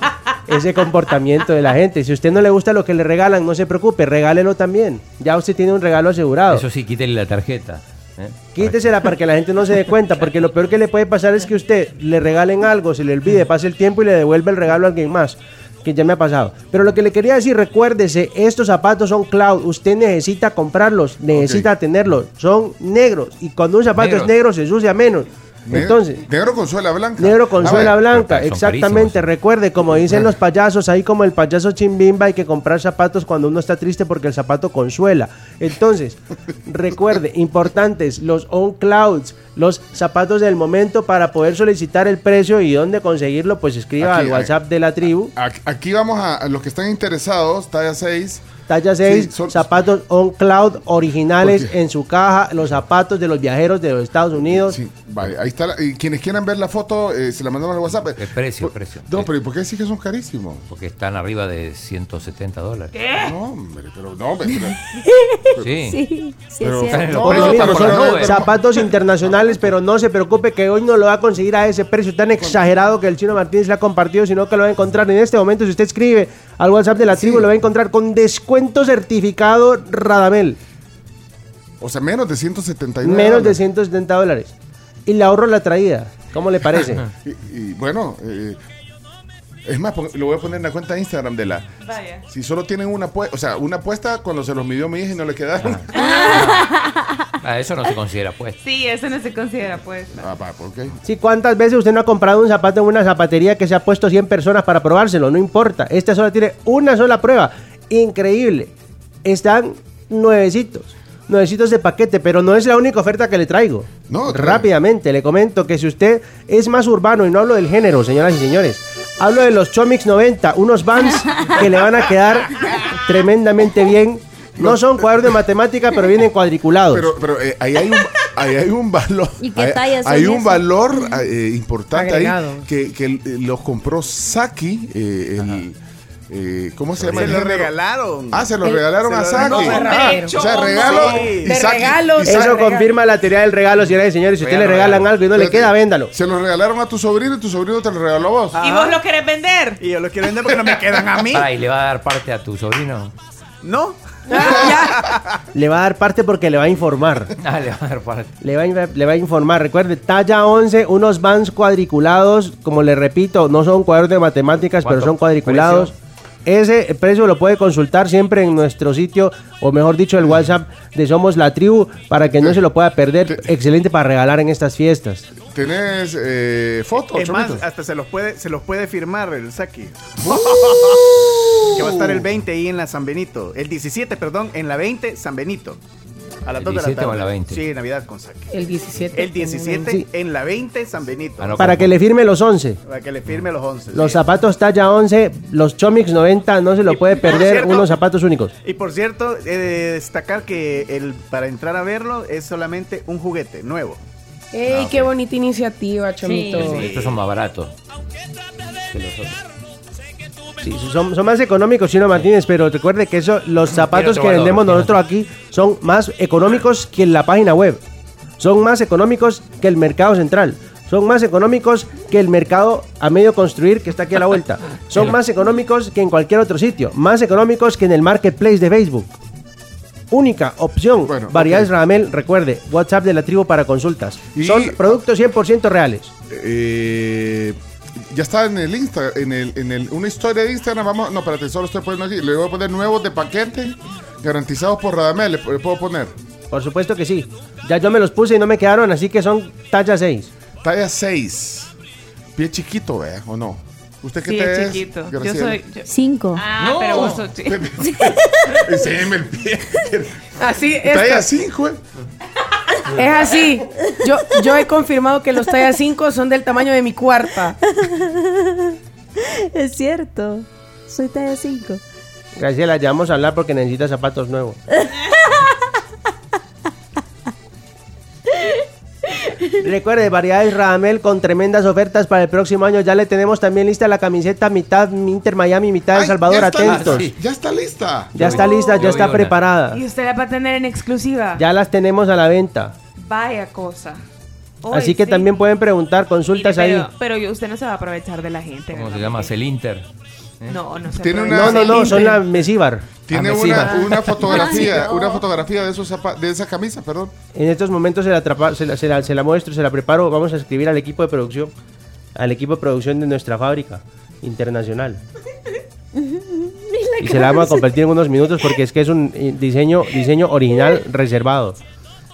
ese comportamiento de la gente. Si a usted no le gusta lo que le regalan, no se preocupe, regálelo también. Ya usted tiene un regalo asegurado. Eso sí, quítele la tarjeta. ¿Eh? Quítesela para que la gente no se dé cuenta, porque lo peor que le puede pasar es que usted le regalen algo, se le olvide, pase el tiempo y le devuelve el regalo a alguien más, que ya me ha pasado. Pero lo que le quería decir, recuérdese, estos zapatos son cloud, usted necesita comprarlos, necesita tenerlos, son negros, y cuando un zapato Negros. es negro se ensucia menos. Entonces, Negro con suela blanca. Negro con Ah, suela bueno, blanca, exactamente. Recuerde, como dicen los payasos, ahí como el payaso chimbimba, hay que comprar zapatos cuando uno está triste porque el zapato con suela. Entonces, recuerde, importantes, los on clouds, los zapatos del momento para poder solicitar el precio y dónde conseguirlo, pues escriba Aquí, al WhatsApp de la tribu. Aquí, aquí vamos a, a los que están interesados, talla 6. Talla 6, Sí, son- zapatos on cloud originales Porque- en su caja, los zapatos de los viajeros de los Estados Unidos. Vale, ahí está. la- y quienes quieran ver la foto, eh, se la mandamos al WhatsApp. El precio, el precio. No, pero ¿y por qué decís que son carísimos? Porque están arriba de 170 dólares. No, hombre, pero no, hombre, pero- Sí. Sí, sí, Pero- no, no, son zapatos internacionales, pero no se preocupe que hoy no lo va a conseguir a ese precio tan exagerado que el chino Martínez le ha compartido, sino que lo va a encontrar en este momento. Si usted escribe al WhatsApp de la tribu, lo va a encontrar con descuento certificado Radamel. O sea, menos de 179 Menos de dólares. 170 dólares. Y le ahorro la traída. ¿Cómo le parece? y, y bueno, eh, es más, lo voy a poner en la cuenta de Instagram de la. Vaya. Si solo tienen una apuesta, o sea, una apuesta cuando se los midió mi hija y no le quedaron. Ah, eso no se considera pues. Sí, eso no se considera pues. Ah, pa, ¿por qué? Sí, ¿cuántas veces usted no ha comprado un zapato en una zapatería que se ha puesto 100 personas para probárselo? No importa. Esta solo tiene una sola prueba. Increíble. Están nuevecitos. Nuevecitos de paquete, pero no es la única oferta que le traigo. No, claro. Rápidamente, le comento que si usted es más urbano y no hablo del género, señoras y señores, hablo de los Chomix 90, unos vans que le van a quedar tremendamente bien. No son cuadros de matemática, pero vienen cuadriculados. Pero, pero eh, ahí hay un, ahí hay un valor. ¿Y qué hay, hay un valor eh, importante Agregado. ahí que, que los compró Saki. eh, el, eh, ¿Cómo se llama? Se lo regalaron. Ah, se lo El- regalaron se a Saki. no, Ah, o sea, regalo. sí. y De Saki- regalo, y Eso confirma la teoría del regalo, señoras y señores. Si usted le regalan algo y no le queda, véndalo. Se lo regalaron a tu sobrino y tu sobrino te lo regaló a vos. ¿Y vos lo querés vender? Y yo lo quiero vender porque no me quedan a mí. ¿y le va a dar parte a tu sobrino? ¿No? Le va a dar parte porque le va a informar. Ah, le va a dar parte. Le va a, le va a informar. Recuerde, talla 11, unos vans cuadriculados. Como le repito, no son cuadros de matemáticas, pero ¿Cuánto son cuadriculados. Ese precio lo puede consultar siempre en nuestro sitio, o mejor dicho, el WhatsApp de Somos la Tribu, para que no se lo pueda perder. Excelente para regalar en estas fiestas. ¿Tenés eh, fotos, Es más, hasta se los puede, se los puede firmar el Saki. ¡Uh! que va a estar el 20 ahí en la San Benito. El 17, perdón, en la 20 San Benito. A las ¿El 2 de la 17 tarde. o en la 20? Sí, Navidad con Saki. El 17. El 17 Sí. en la 20 San Benito. Ah, no, Para que le firme los 11. Para que le firme los 11. Los sí. zapatos talla 11, los Chomix 90, no se lo puede perder, cierto- unos zapatos únicos. Y por cierto, he de destacar que el para entrar a verlo es solamente un juguete nuevo. ¡Ey, qué bonita iniciativa, Chomito! Sí, Estos son más baratos que los otros. Sí, son, son más económicos, Chino Martínez, pero recuerde que eso, los zapatos que vendemos nosotros aquí son más económicos que en la página web. Son más económicos que el mercado central. Son más económicos que el mercado a medio construir que está aquí a la vuelta. Son más económicos que en cualquier otro sitio. Más económicos que en el marketplace de Facebook. Única opción. Bueno, Variedades. Ramel, recuerde, WhatsApp de la tribu para consultas. Y- Son productos 100% reales. Eh, ya está en el Insta, en el, en el, una historia de Instagram, vamos, no, espérate, solo estoy poniendo aquí, le voy a poner nuevos de paquete, garantizados por Radamel, le, le puedo poner. Por supuesto que sí. Ya yo me los puse y no me quedaron, así que son talla 6. Talla 6, pie chiquito, ¿vea? ¿O no? ¿Usted qué Sí, te es chiquito. Yo soy. yo- Cinco. Ah, No. pero vos sos chi- Enséñeme el pie. Así es. Talla 5, Es así. Yo, yo he confirmado que los talla 5 son del tamaño de mi cuarta. Es cierto. Soy talla 5. Graciela, ya vamos a hablar porque necesita zapatos nuevos. Recuerde, variedades Radamel con tremendas ofertas para el próximo año. Ya le tenemos también lista la camiseta mitad Inter Miami, mitad El Salvador. ya está, Atentos. lista, ya está lista. Ya está lista, ya está preparada. Y usted la va a tener en exclusiva. Ya las tenemos a la venta. Vaya cosa. Hoy Así que sí. también pueden preguntar, consultas Mire, ahí. pero, yo- usted no se va a aprovechar de la gente. ¿Cómo ¿verdad? se llama? El Inter. No, no se Tiene una- No, no, no, son la Mesíbar. Tiene Ah, una, una fotografía, Ay, no. una fotografía de esos zapa- de esa camisa, perdón. En estos momentos se la, atrapa- se, la, se la- se la muestro, se la preparo. Vamos a escribir al equipo de producción. Al equipo de producción de nuestra fábrica internacional. Y se la vamos a compartir en unos minutos porque es que es un eh, diseño, diseño original reservado.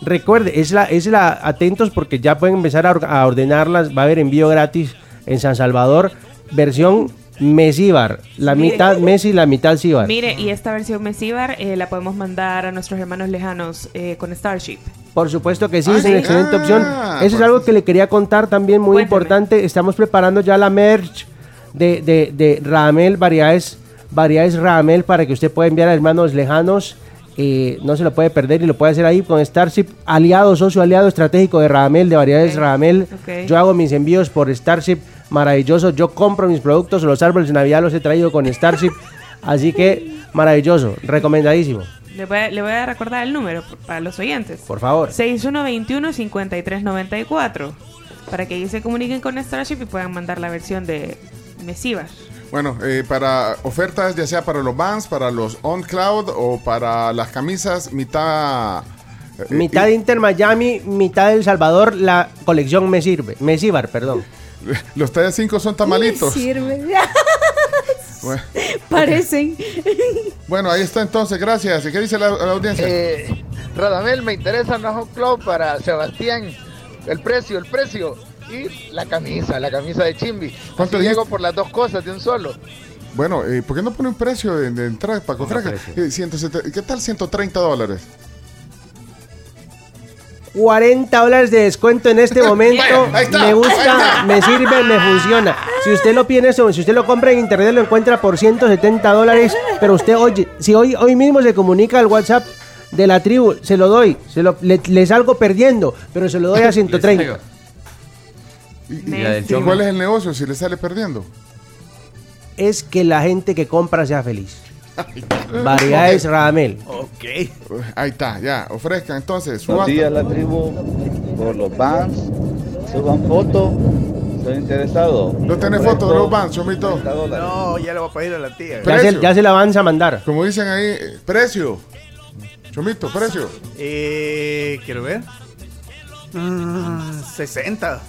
Recuerde, es la, es la, atentos porque ya pueden empezar a, or- a ordenarlas. Va a haber envío gratis en San Salvador. Versión Mesíbar. La Mire. mitad Messi, la mitad Síbar. Mire, y esta versión Mesíbar eh, la podemos mandar a nuestros hermanos lejanos eh, con Starship. Por supuesto que sí, Ah, es una ¿sí? excelente Ah, opción. Eso es algo que le quería contar también muy Cuénteme. importante. Estamos preparando ya la merch de, de, de Ramel, variedades, variedades Ramel para que usted pueda enviar a hermanos lejanos. Eh, no se lo puede perder y lo puede hacer ahí con Starship, aliado, socio aliado estratégico de Ramel, de variedades Ramel. ok. Yo hago mis envíos por Starship, maravilloso. Yo compro mis productos, los árboles de Navidad los he traído con Starship. Así que maravilloso, recomendadísimo. Le voy, a, le voy a recordar el número para los oyentes. Por favor. 6121-5394. Para que ellos se comuniquen con Starship y puedan mandar la versión de Mesíbar. Bueno, eh, para ofertas, ya sea para los Vans, para los On Cloud o para las camisas, mitad. eh, Mitad Inter Miami, mitad El Salvador, la colección me sirve. Mesíbar, perdón. Los tallas 5 son tamalitos. Sirve. Bueno, Parecen. bueno, ahí está entonces, gracias. ¿Y qué dice la, la audiencia? Eh, Radamel, me interesa un Hot Club para Sebastián. El precio, el precio. Y la camisa, la camisa de Chimbi. ¿Cuánto llego por las dos cosas de un solo. Bueno, eh, ¿por qué no pone un precio de, de entrada para Cofraca? Eh, 170 ¿Qué tal 130 dólares? 40 dólares de descuento en este momento. Vaya, ahí está, me ahí gusta, está. me sirve, me funciona. Si usted lo pide, eso, si usted lo compra en internet, lo encuentra por 170 dólares. Pero usted, oye, si hoy, hoy mismo se comunica al WhatsApp de la tribu, se lo doy. Se lo, le, le salgo perdiendo, pero se lo doy a 130. ¿Y, cuál es el negocio si le sale perdiendo? Es que la gente que compra sea feliz. Variedades Radamel. Ok. Ahí está, ya, ofrezcan entonces. Buenos días, la tribu. Por los Vans. Suban foto. Estoy interesado. ¿No tenés foto de los Vans, Chomito? No, ya le voy a pedir a la tía. Ya se, ya se la van a mandar. Como dicen ahí, eh, precio. Chomito, precio. Eh, quiero ver. Mm, 60.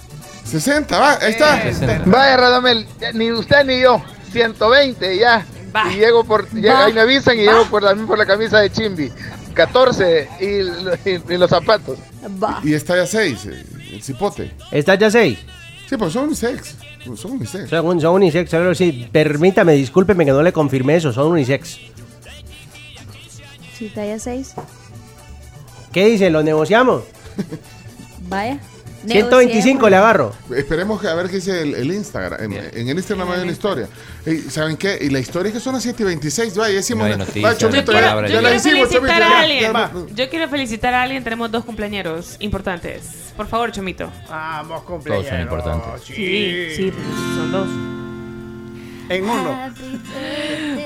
60, va, ahí está. Vaya, Radamel, ya ni usted ni yo. 120 ya. Y llego por. ya- Va. ahí me avisan y Va. llego por la, por la camisa de Chimbi. 14 y, y- y los zapatos. Va. Y está ya 6, el cipote. ¿Está ya 6? Sí, pues son unisex. Son unisex. Son, son unisex, solo sí. Permítame, discúlpeme que no le confirmé eso, son unisex. Si talla 6. ¿Qué dice? ¿Lo negociamos? Vaya. 125 le agarro. Esperemos que a ver qué dice el, el Instagram. En, en el Instagram hay una historia. Y, ¿Saben qué? Y la historia es que son las 7 y 26. Va, ya decimos. No va, Chomito, no hay ya, palabra, ya ya. la Quiero hicimos, Chomito. felicitar ya, a alguien. ya. Yo quiero felicitar a alguien. Tenemos dos cumpleaños importantes. Por favor, Chomito. Vamos, Todos son importantes. Sí, sí, son dos. En uno.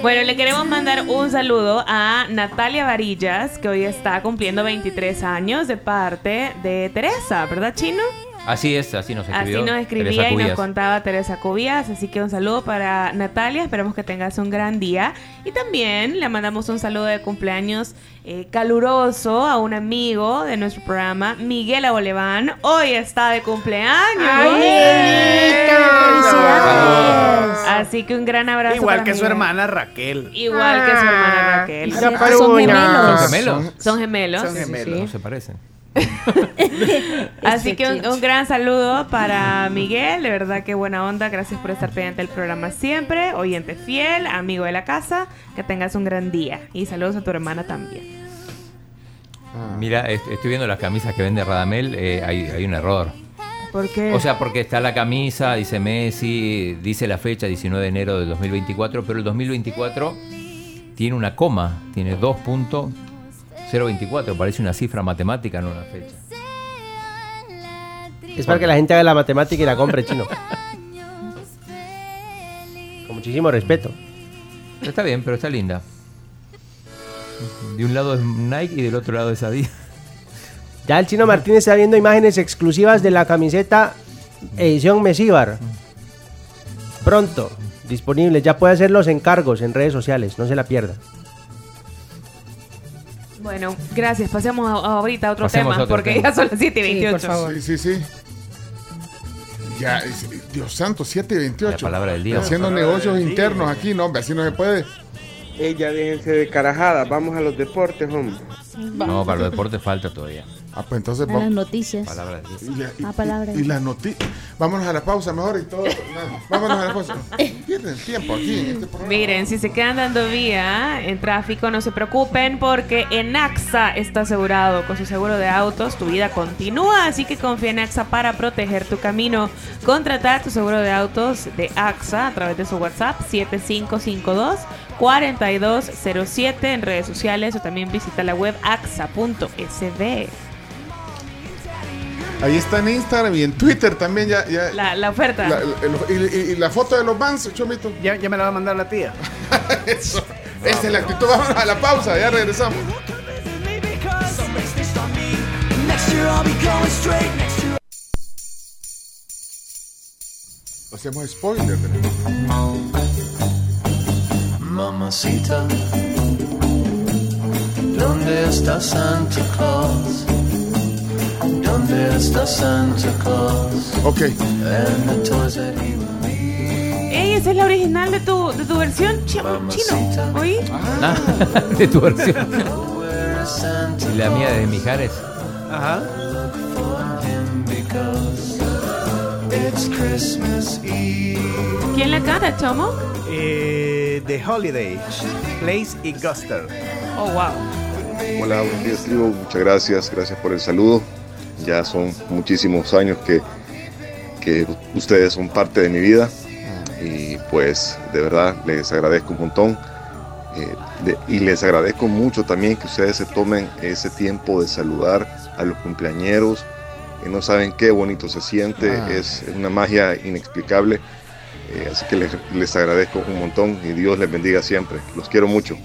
Bueno, le queremos mandar un saludo a Natalia Varillas, que hoy está cumpliendo 23 años de parte de Teresa, ¿verdad, Chino? Así es, así nos escribió. Así nos Teresa escribía y nos contaba Teresa Cubías. Así que un saludo para Natalia. Esperamos que tengas un gran día. Y también le mandamos un saludo de cumpleaños eh, caluroso a un amigo de nuestro programa, Miguel Aboleván. Hoy está de cumpleaños. ¡Felicidades! Así que un gran abrazo. Igual para que su hermana Raquel. Igual que su hermana Raquel. Son gemelos. ¿Son gemelos? Son gemelos. Son sí, gemelos. sí. No se parecen. Así que un, un gran saludo para Miguel, de verdad que buena onda, gracias por estar pendiente del programa siempre, oyente fiel, amigo de la casa, que tengas un gran día y saludos a tu hermana también. Mira, est- estoy viendo las camisas que vende Radamel. eh, hay, hay un error. ¿Por qué? O sea, porque está la camisa, dice Messi, dice la fecha 19 de enero del 2024, pero el 2024 tiene una coma, tiene 2.024, parece una cifra matemática, no una fecha. Es para que la gente haga la matemática y la compre, chino. Con muchísimo respeto. Está bien, pero está linda. De un lado es Nike y del otro lado es Adidas. Ya el chino Martínez está viendo imágenes exclusivas de la camiseta edición Mesíbar. Pronto. Disponible. Ya puede hacer los encargos en redes sociales. No se la pierda. Bueno, gracias. Pasemos a- ahorita a otro Pasemos tema, a otro porque tema. ya son las 7 y 28. Sí, sí, sí. Ya, es- Dios santo, 7 y 28. La palabra del día. Haciendo palabra negocios del día. internos aquí, no, hombre, así no se puede. Ella déjense de carajadas, vamos a los deportes, hombre. No, para los deportes falta todavía. Ah, pues entonces A las noticias. Palabra del día. Y, la- y- Ah, palabra. y las noticias. Vámonos a la pausa mejor y todo. No, vámonos a la pausa. Pierden tiempo aquí en este programa. Miren, si se quedan dando vía en tráfico, no se preocupen porque en AXA está asegurado. Con su seguro de autos, tu vida continúa. Así que confía en AXA para proteger tu camino. Contrata tu seguro de autos de AXA a través de su WhatsApp 7552-4207 en redes sociales o también visita la web axa.sb. Ahí está en Instagram y en Twitter también ya. ya La, la oferta. la- la- y, y- y la foto de los Vans, Chomito. Ya, ya me la va a mandar la tía. Eso. Esa es la actitud. Vámonos a la pausa, ya regresamos. Hacemos spoiler. Mamacita, ¿dónde está Santa Claus? Ok. And the toys that he will Ey, esa es la original de tu, de tu versión chi- chino. ¿Oí? Ah, de tu versión. Y la mía de Mijares. Ajá. for him because it's Christmas Eve. ¿Quién la canta, Chomo? Eh, The Holiday, Place y Guster. Oh, wow. Hola, buenos días, tribu. Muchas gracias, gracias por el saludo. Ya son muchísimos años que, que ustedes son parte de mi vida y pues de verdad les agradezco un montón. Eh, de- y les agradezco mucho también que ustedes se tomen ese tiempo de saludar a los cumpleañeros. Que no saben qué bonito se siente, Ah. es una magia inexplicable. Eh, así que les, les agradezco un montón y Dios les bendiga siempre. Los quiero mucho.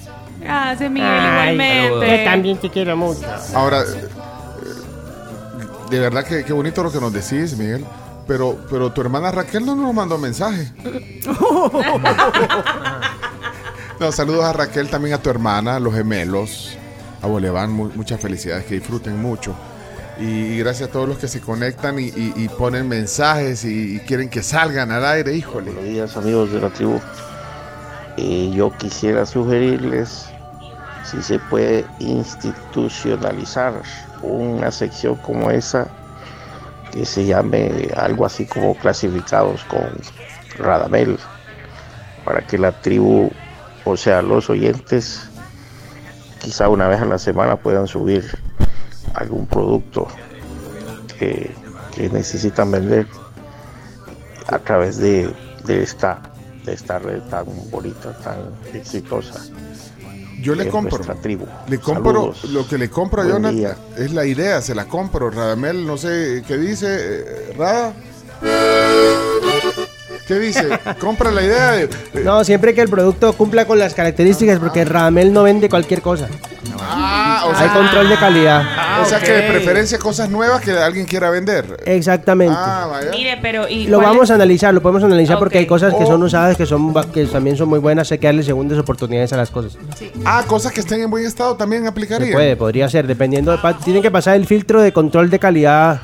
Gracias, Miguel, Ay, igualmente. Yo también te quiero mucho. Ahora, de verdad que qué bonito lo que nos decís, Miguel. Pero, pero tu hermana Raquel no nos mandó mensaje. No, saludos a Raquel, también a tu hermana, a los gemelos, a Boleván, mu- muchas felicidades, que disfruten mucho. Y gracias a todos los que se conectan y, y- y ponen mensajes y, y quieren que salgan al aire, híjole. Buenos días amigos de la tribu. Eh, yo quisiera sugerirles si se puede institucionalizar una sección como esa que se llame algo así como clasificados con Radamel para que la tribu, o sea, los oyentes, quizá una vez a la semana puedan subir algún producto que, que necesitan vender a través de, de esta de esta red tan bonita, tan exitosa. Yo le compro. tribu. Le compro Saludos. lo que le compro a Buen Jonathan día. es la idea, se la compro. Radamel, no sé qué dice, eh, Rada. ¿Qué dice? Compra la idea de. No, siempre que el producto cumpla con las características, porque Radamel no vende cualquier cosa. Ah, o Hay sea, control de calidad. o sea que de preferencia cosas nuevas que alguien quiera vender. Exactamente. Ah, vaya. Mire, pero. ¿y Lo cuál vamos es? a analizar, lo podemos analizar porque hay cosas que son Oh. usadas que son que también son muy buenas, hay que darle segundas oportunidades a las cosas. Ah, cosas que estén en buen estado también Se aplicaría. puede, podría ser, dependiendo de pa- tienen que pasar el filtro de control de calidad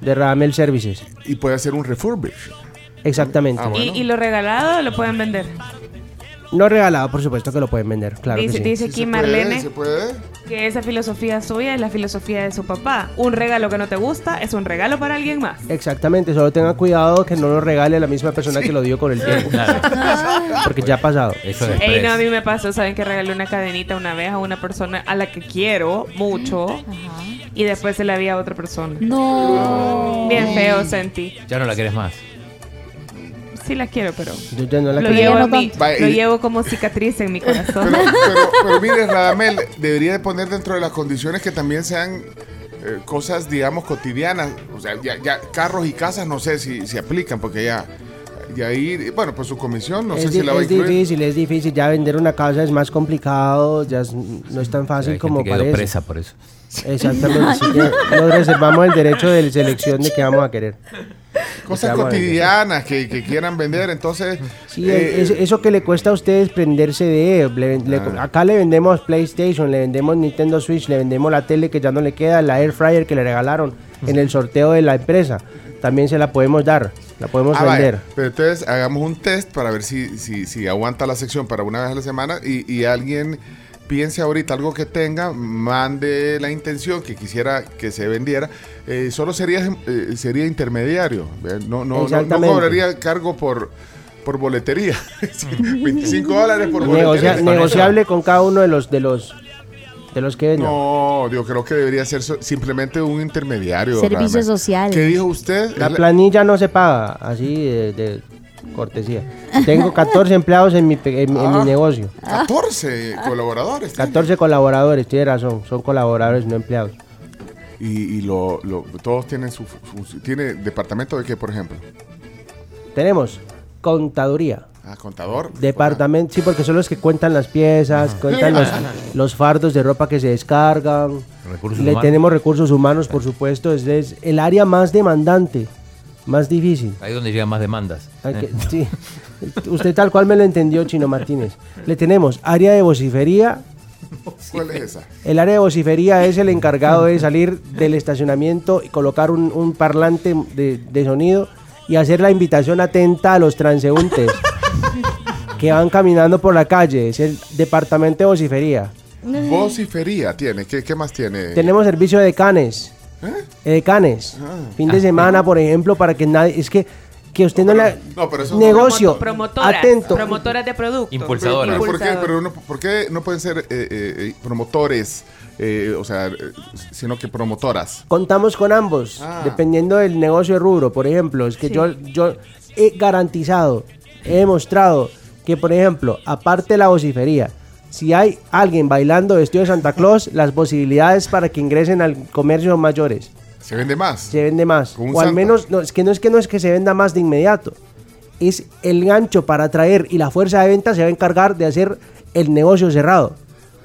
de Radamel Services. Y puede hacer un refurbish. Exactamente. Ah, bueno. ¿Y, y lo regalado lo pueden vender? No regalado, por supuesto que lo pueden vender, claro dice que sí. dice Sí aquí Marlene se puede. que esa filosofía suya es la filosofía de su papá. Un regalo que no te gusta es un regalo para alguien más. Exactamente, solo tenga cuidado que no lo regale a la misma persona que lo dio con el tiempo. Porque ya ha pasado. Eso es Ey, no, a mí me pasó, saben que regalé una cadenita una vez a una persona a la que quiero mucho y después se la vi a otra persona. No. Bien feo sentí. Ya no la quieres más. Sí la quiero, pero Yo ya no la lo quiero. llevo, mi- lo y- llevo como cicatriz en mi corazón. Pero, pero, pero mire, Radamel, debería de poner dentro de las condiciones que también sean eh, cosas, digamos, cotidianas. O sea, ya, ya carros y casas no sé si, si aplican, porque ya, ya ahí, bueno, pues su comisión no sé es si la va a es incluir. difícil, es difícil. Ya vender una casa es más complicado, ya es- no es tan fácil como parece. presa por eso. Exactamente, así que nos reservamos el derecho de selección de qué vamos a querer. cosas cotidianas que, que quieran vender. Entonces, Sí, eh, es- eso que le cuesta a ustedes prenderse de... le- le- Ah. acá le vendemos PlayStation, le vendemos Nintendo Switch, le vendemos la tele que ya no le queda, la Air Fryer que le regalaron en el sorteo de la empresa. También se la podemos dar, la podemos Ah, vaya. vender. Pero entonces hagamos un test para ver si, si, si aguanta la sección para una vez a la semana y, y alguien piense ahorita algo que tenga, mande la intención que quisiera que se vendiera. Eh, solo sería, eh, sería intermediario. No, no, no, no cobraría cargo por, por boletería. Sí, 25 dólares por Negocia- boletería. negociable con cada uno de los de los de los que vendan. No, yo creo que debería ser so- simplemente un intermediario. Servicio realmente. social. ¿Qué dijo usted? La planilla no se paga, así de, de cortesía. Tengo 14 empleados en mi, pe- en, en mi Ah. negocio. 14 colaboradores. 14 colaboradores, tiene razón, son colaboradores, no empleados. Y, y lo, lo- todos tienen su, su- ¿Tiene departamento de qué, por ejemplo? Tenemos contaduría. Ah, contador. Departamento, sí, porque son los que cuentan las piezas, cuentan los, los fardos de ropa que se descargan. Recursos Le humanos. tenemos recursos humanos, por supuesto, es, es el área más demandante, más difícil. Ahí donde llegan más demandas. Hay que- sí. Usted tal cual me lo entendió, Chino Martínez. Le tenemos área de vocifería. ¿Cuál es esa? El área de vocifería es el encargado de salir del estacionamiento y colocar un, un parlante de, de sonido y hacer la invitación atenta a los transeúntes que van caminando por la calle. Es el departamento de vocifería. Vocifería tiene. ¿Qué, qué más tiene? Tenemos servicio de canes. De canes. Fin de semana, por ejemplo, para que nadie. Es que, que usted no le. No, pero eso Negocio. Promotoras. Atento. Promotoras de productos. Impulsadoras. ¿Pero por qué, pero no, ¿por qué no pueden ser eh, eh, eh, promotores? eh, o sea, eh, sino que promotoras. Contamos con ambos, Ah. dependiendo del negocio de rubro. Por ejemplo, es que yo, yo he garantizado, he demostrado que, por ejemplo, aparte de la vocifería, si hay alguien bailando vestido de Santa Claus, las posibilidades para que ingresen al comercio son mayores. Se vende más. Se vende más. O al Santa. menos, no, es que no es que no es que se venda más de inmediato. Es el gancho para atraer y la fuerza de venta se va a encargar de hacer el negocio cerrado.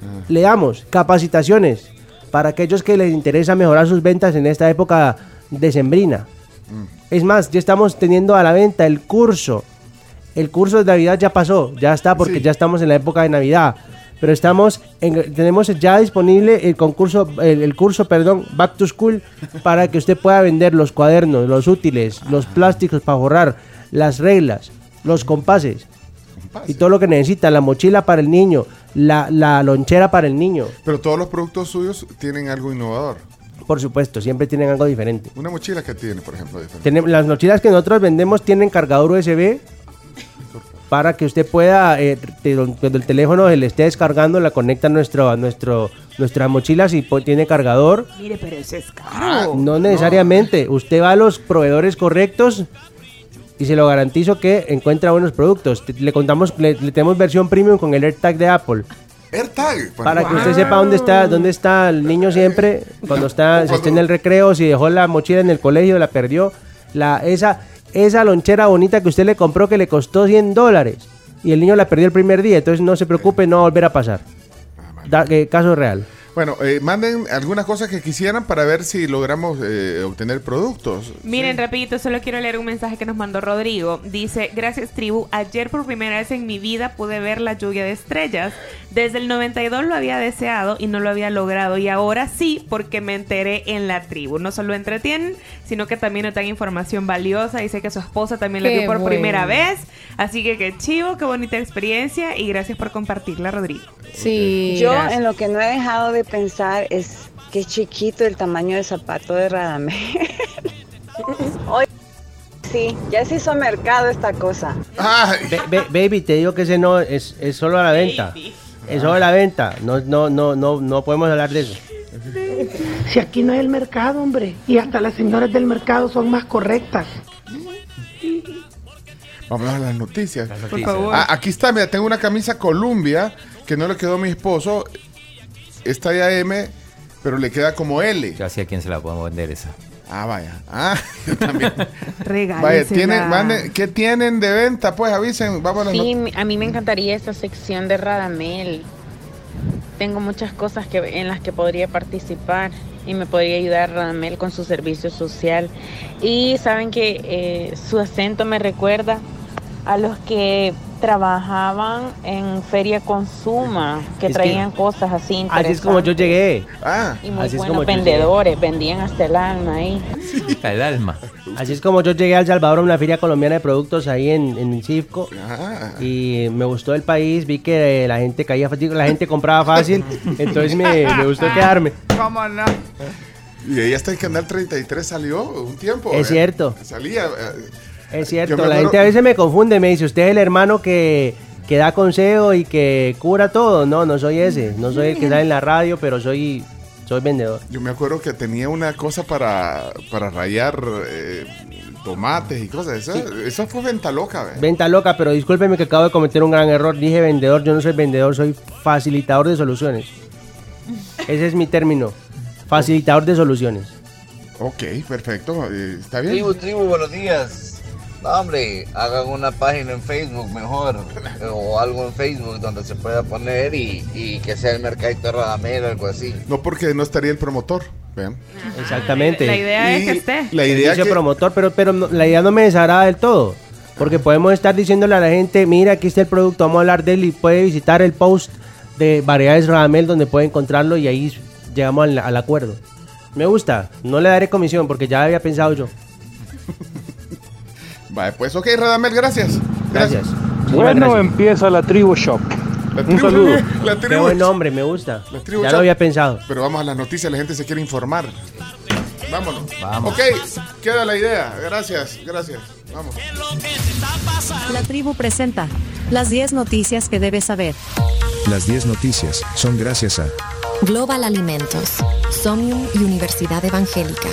Ah. Le damos capacitaciones para aquellos que les interesa mejorar sus ventas en esta época decembrina. Mm. Es más, ya estamos teniendo a la venta el curso. El curso de Navidad ya pasó, ya está porque Sí. ya estamos en la época de Navidad. Pero estamos en- tenemos ya disponible el concurso, el, el curso, perdón, Back to School, para que usted pueda vender los cuadernos, los útiles, los plásticos para borrar, las reglas, los compases y todo lo que necesita, la mochila para el niño, la, la lonchera para el niño. Pero todos los productos suyos tienen algo innovador. Por supuesto, siempre tienen algo diferente. Una mochila que tiene, por ejemplo, diferente. Tenemos, las mochilas que nosotros vendemos tienen cargador USB para que usted pueda, eh, te- cuando el teléfono se le esté descargando, la conecta a nuestro, a nuestro, nuestra mochila si tiene cargador. Mire, pero eso es Ah, caro. No necesariamente. Usted va a los proveedores correctos y se lo garantizo que encuentra buenos productos. Le contamos, le, le tenemos versión premium con el AirTag de Apple. AirTag. Para que usted sepa dónde está, dónde está el niño siempre, cuando está, si está en el recreo, si dejó la mochila en el colegio, la perdió. La, esa, esa lonchera bonita que usted le compró que le costó 100 dólares y el niño la perdió el primer día, entonces no se preocupe, no va a volver a pasar. Da- eh, caso real. Bueno, eh, manden algunas cosas que quisieran para ver si logramos eh, obtener productos. Miren, rapidito, solo quiero leer un mensaje que nos mandó Rodrigo. Dice, gracias tribu, ayer por primera vez en mi vida pude ver la lluvia de estrellas. Desde el 92 lo había deseado y no lo había logrado. Y ahora sí, porque me enteré en la tribu. No solo entretienen, sino que también nos dan información valiosa. Dice que su esposa también la vio por bueno. primera vez. Así que qué chivo, qué bonita experiencia. Y gracias por compartirla, Rodrigo. Sí. Yo gracias. en lo que no he dejado de pensar es que chiquito el tamaño del zapato de Radamel. Hoy sí, ya se hizo mercado esta cosa. Baby, te digo que ese no es, es solo a la venta. Es solo a la venta. No, no, no, no, no podemos hablar de eso. Si aquí no es el mercado, hombre. Y hasta las señoras del mercado son más correctas. Vamos a las noticias. noticias. Por favor. Ah, aquí está, mira, tengo una camisa Columbia que no le quedó a mi esposo. Está ya M, pero le queda como L. Yo sé a quién se la podemos vender esa. Ah, vaya. Ah, yo también. Vaya, tienen, manden- ¿qué tienen de venta? Pues avisen, las Sí, a mí me encantaría esta sección de Radamel. tengo muchas cosas que, en las que podría participar y me podría ayudar Radamel con su servicio social. Y saben que eh, su acento me recuerda a los que trabajaban en Feria Consuma, que Es que- traían cosas así interesantes. Así es como yo llegué. Y muy así es buenos como yo llegué. vendedores, vendían hasta el alma ahí. El alma. Así es como yo llegué a El Salvador a una feria colombiana de productos ahí en, en Cifco. Ah. Y me gustó el país, vi que la gente caía fácil, la gente compraba fácil. entonces me, me gustó quedarme. ¿Cómo no? Y ahí hasta el canal 33 salió un tiempo. Es eh. cierto. Salía. eh, Es cierto, la acuerdo- gente a veces me confunde, me dice, usted es el hermano que, que da consejo y que cura todo. No, no soy ese, no soy el que sale en la radio, pero soy, soy vendedor. Yo me acuerdo que tenía una cosa para, para rayar eh, tomates y cosas. Esa, esa fue venta loca, ¿ve? Venta loca, pero discúlpeme que acabo de cometer un gran error. Dije vendedor, yo no soy vendedor, soy facilitador de soluciones. Ese es mi término, facilitador de soluciones. Ok, perfecto. eh, Está bien. Tribu, tribu, buenos días. No, hombre, hagan una página en Facebook mejor, o algo en Facebook donde se pueda poner y, y que sea el mercadito de Radamel o algo así. No porque no estaría el promotor. Vean. Exactamente. La idea es que esté. La idea Servicio que- promotor, pero, pero no- la idea no me desagrada del todo. Porque podemos estar diciéndole a la gente, mira, aquí está el producto, vamos a hablar de él y puede visitar el post de Variedades Radamel donde puede encontrarlo y ahí llegamos al, al acuerdo. Me gusta, no le daré comisión porque ya había pensado yo. Vale, pues ok, Radamel, gracias. Gracias. Bueno, empieza la Tribu Shop. La Un tribu- saludo. La Qué tribu- buen nombre, me gusta. la tribu Ya lo había pensado. Pero vamos a las noticias, la gente se quiere informar. Vámonos. Vamos. Ok, queda la idea. Gracias, gracias. Vamos. La tribu presenta las 10 noticias que debes saber. Las 10 noticias son gracias a Global Alimentos, Somnium y Universidad Evangélica.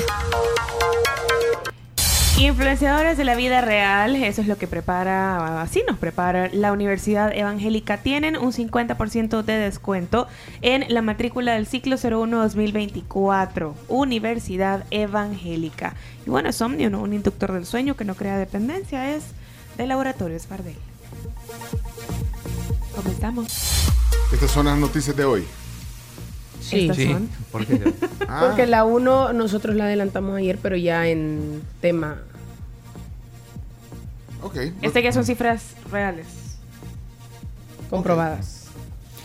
Influenciadores de la vida real, eso es lo que prepara, así nos prepara la Universidad Evangélica. Tienen un 50% de descuento en la matrícula del ciclo 01-2024, Universidad Evangélica. Y bueno, Somnio, ¿no? un inductor del sueño que no crea dependencia, es de Laboratorios Fardel. Comenzamos. Estas son las noticias de hoy. Sí. Estas Sí. son. ¿Por qué? Ah. Porque la 1 nosotros la adelantamos ayer, pero ya en tema. Ok. Este que son cifras reales. Comprobadas.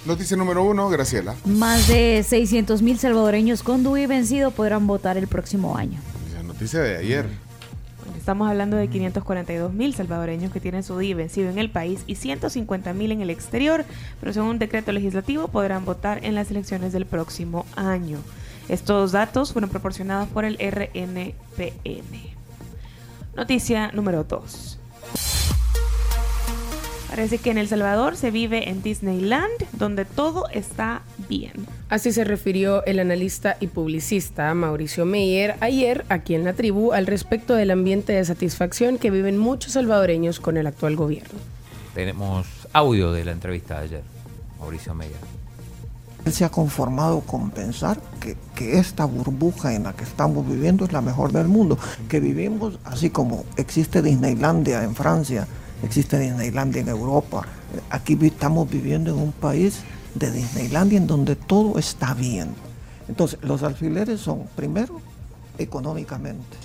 Noticia número uno, Graciela. Más de 600 mil salvadoreños con DUI vencido podrán votar el próximo año. La noticia de ayer. Estamos hablando de 542 mil salvadoreños que tienen su DI vencido en el país y 150 mil en el exterior, pero según un decreto legislativo podrán votar en las elecciones del próximo año. Estos datos fueron proporcionados por el RNPN. Noticia número 2. Parece que en El Salvador se vive en Disneyland, donde todo está bien. Así se refirió el analista y publicista Mauricio Meyer ayer aquí en la tribu al respecto del ambiente de satisfacción que viven muchos salvadoreños con el actual gobierno. Tenemos audio de la entrevista de ayer, Mauricio Meyer. Él se ha conformado con pensar que, que esta burbuja en la que estamos viviendo es la mejor del mundo, que vivimos así como existe Disneylandia en Francia, existe Disneylandia en Europa, aquí estamos viviendo en un país de Disneylandia en donde todo está bien. Entonces, los alfileres son, primero, económicamente,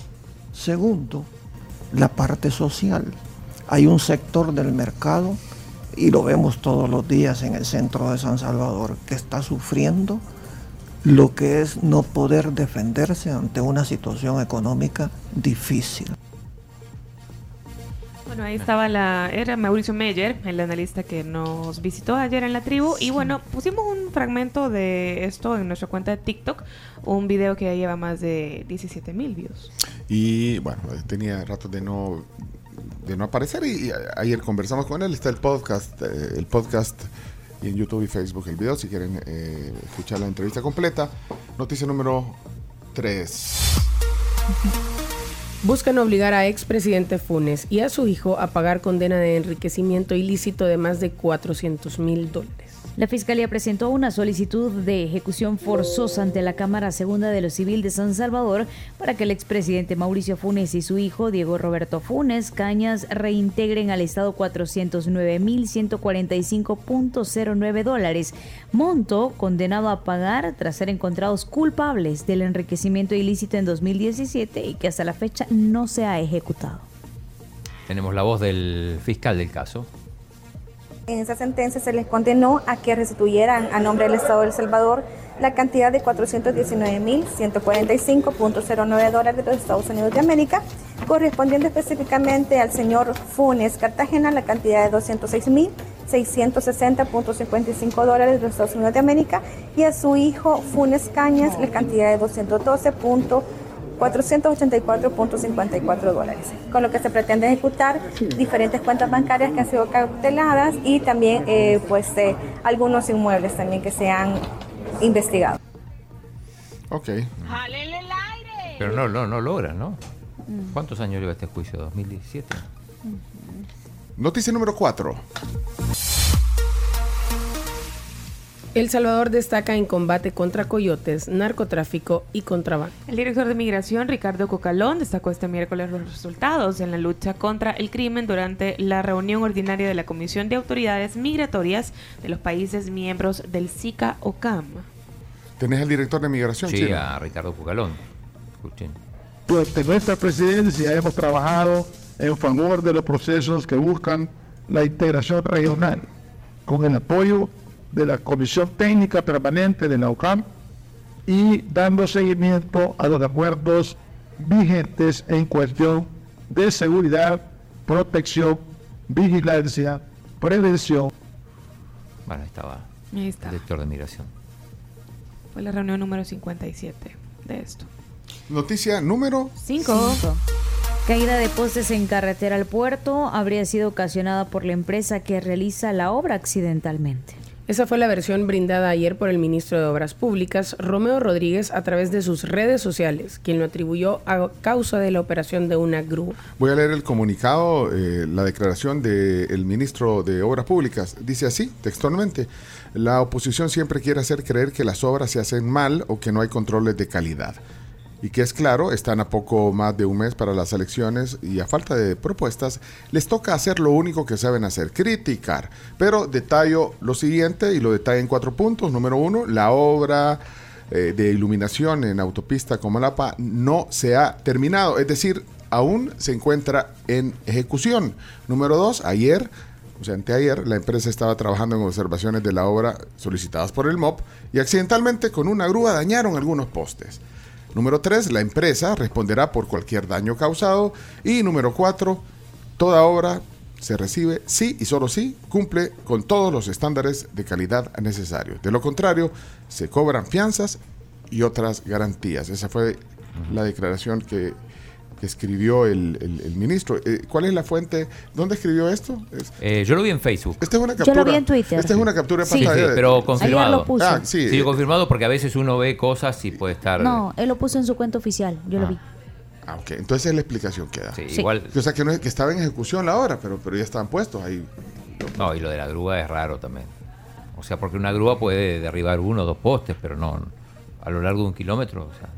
segundo, la parte social. Hay un sector del mercado y lo vemos todos los días en el centro de San Salvador, que está sufriendo lo que es no poder defenderse ante una situación económica difícil. Bueno, ahí estaba la. Era Mauricio Meyer, el analista que nos visitó ayer en la tribu. Y bueno, pusimos un fragmento de esto en nuestra cuenta de TikTok. Un video que ya lleva más de 17 mil views. Y bueno, tenía rato de no de no aparecer y, ayer conversamos con él. Está el podcast, eh, el podcast y en YouTube y Facebook el video si quieren eh, escuchar la entrevista completa. Noticia número 3. Buscan obligar a expresidente Funes y a su hijo a pagar condena de enriquecimiento ilícito de más de 400 mil dólares. La Fiscalía presentó una solicitud de ejecución forzosa ante la Cámara Segunda de lo Civil de San Salvador para que el expresidente Mauricio Funes y su hijo Diego Roberto Funes Cañas reintegren al Estado 409.145.09 dólares, monto condenado a pagar tras ser encontrados culpables del enriquecimiento ilícito en 2017 y que hasta la fecha no se ha ejecutado. Tenemos la voz del fiscal del caso. En esa sentencia se les condenó a que restituyeran a nombre del Estado de El Salvador la cantidad de 419.145.09 dólares de los Estados Unidos de América, correspondiendo específicamente al señor Funes Cartagena la cantidad de 206.660.55 dólares de los Estados Unidos de América y a su hijo Funes Cañas la cantidad de 212.484.54 dólares, con lo que se pretende ejecutar diferentes cuentas bancarias que han sido cauteladas y también eh, pues eh, algunos inmuebles también que se han investigado. Ok. Pero no, no, no logra, ¿no? ¿Cuántos años lleva este juicio? ¿2017? Noticia número 4. El Salvador destaca en combate contra coyotes, narcotráfico y contrabando. El director de Migración, Ricardo Cocalón, destacó este miércoles los resultados en la lucha contra el crimen durante la reunión ordinaria de la Comisión de Autoridades Migratorias de los países miembros del SICA-OCAM. ¿Tenés al director de migración? Sí, Chino? a Ricardo Cucalón. Escuchen. Durante nuestra presidencia hemos trabajado en favor de los procesos que buscan la integración regional, con el apoyo de la Comisión Técnica Permanente de la OCAM y dando seguimiento a los acuerdos vigentes en cuestión de seguridad, protección, vigilancia, prevención. Bueno, ahí estaba. Ahí está. El director de migración. Fue la reunión número 57 de esto. Noticia número 5. Caída de postes en carretera al puerto habría sido ocasionada por la empresa que realiza la obra accidentalmente. Esa fue la versión brindada ayer por el ministro de Obras Públicas, Romeo Rodríguez, a través de sus redes sociales, quien lo atribuyó a causa de la operación de una grúa. Voy a leer el comunicado, eh, la declaración del ministro de Obras Públicas. Dice así, textualmente, la oposición siempre quiere hacer creer que las obras se hacen mal o que no hay controles de calidad. Y que es claro, están a poco más de un mes para las elecciones y a falta de propuestas, les toca hacer lo único que saben hacer, criticar. Pero detallo lo siguiente y lo detallo en cuatro puntos. Número uno, la obra eh, de iluminación en autopista Comalapa no se ha terminado, es decir, aún se encuentra en ejecución. Número dos, ayer, o sea, anteayer, la empresa estaba trabajando en observaciones de la obra solicitadas por el MOP y accidentalmente con una grúa dañaron algunos postes. Número 3, la empresa responderá por cualquier daño causado. Y número 4, toda obra se recibe si y solo si cumple con todos los estándares de calidad necesarios. De lo contrario, se cobran fianzas y otras garantías. Esa fue la declaración que, que escribió el, el- el ministro. Eh, ¿Cuál es la fuente? ¿Dónde escribió esto? Es- Eh, yo lo vi en Facebook. esta es una Yo captura. lo vi en Twitter. Esta es una captura de Sí, sí, pantalla. pero confirmado. Ayer lo puso. Ah, sí. Sí, confirmado porque a veces uno ve cosas y puede estar. No, él lo puso en su cuenta oficial, yo lo vi. Ah, ok. Entonces es la explicación que da. Sí, igual. O sea, que, no es- que estaba en ejecución la obra, pero, pero ya estaban puestos ahí. No, y lo de la grúa es raro también. O sea, porque una grúa puede derribar uno o dos postes, pero no a lo largo de un kilómetro. O sea,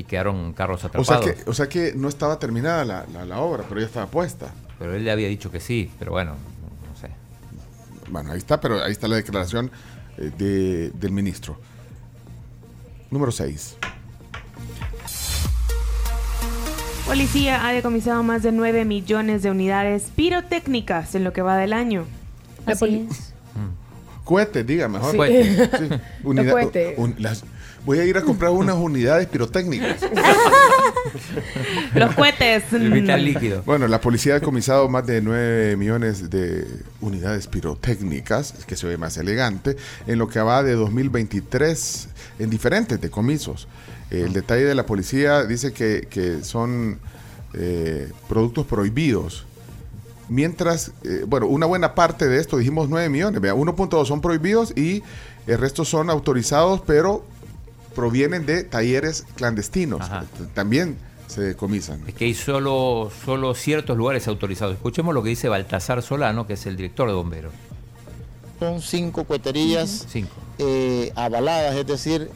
y quedaron carros O atrapados. sea, que, o sea que no estaba terminada la, la- la obra, pero ya estaba puesta. Pero él le había dicho que sí, pero bueno, no sé. Bueno, ahí está, pero ahí está la declaración eh, de- del ministro. Número 6. Policía ha decomisado más de 9 millones de unidades pirotécnicas en lo que va del año. Así es. Cohetes, diga mejor. Sí. Cohetes. Sí. Los Unida- cohetes. un- las- voy a ir a comprar unas unidades pirotécnicas. Los cohetes. Bueno, la policía ha decomisado más de 9 millones de unidades pirotécnicas, que se ve más elegante, en lo que va de 2023 en diferentes decomisos. El detalle de la policía dice que, que son eh, productos prohibidos. Mientras, eh, bueno, una buena parte de esto, dijimos 9 millones, vea, 1.2 son prohibidos y el resto son autorizados, pero provienen de talleres clandestinos. También se decomisan. Es que hay solo, solo ciertos lugares autorizados. Escuchemos lo que dice Baltasar Solano, que es el director de bomberos. son cinco cueterías eh, avaladas, es decir,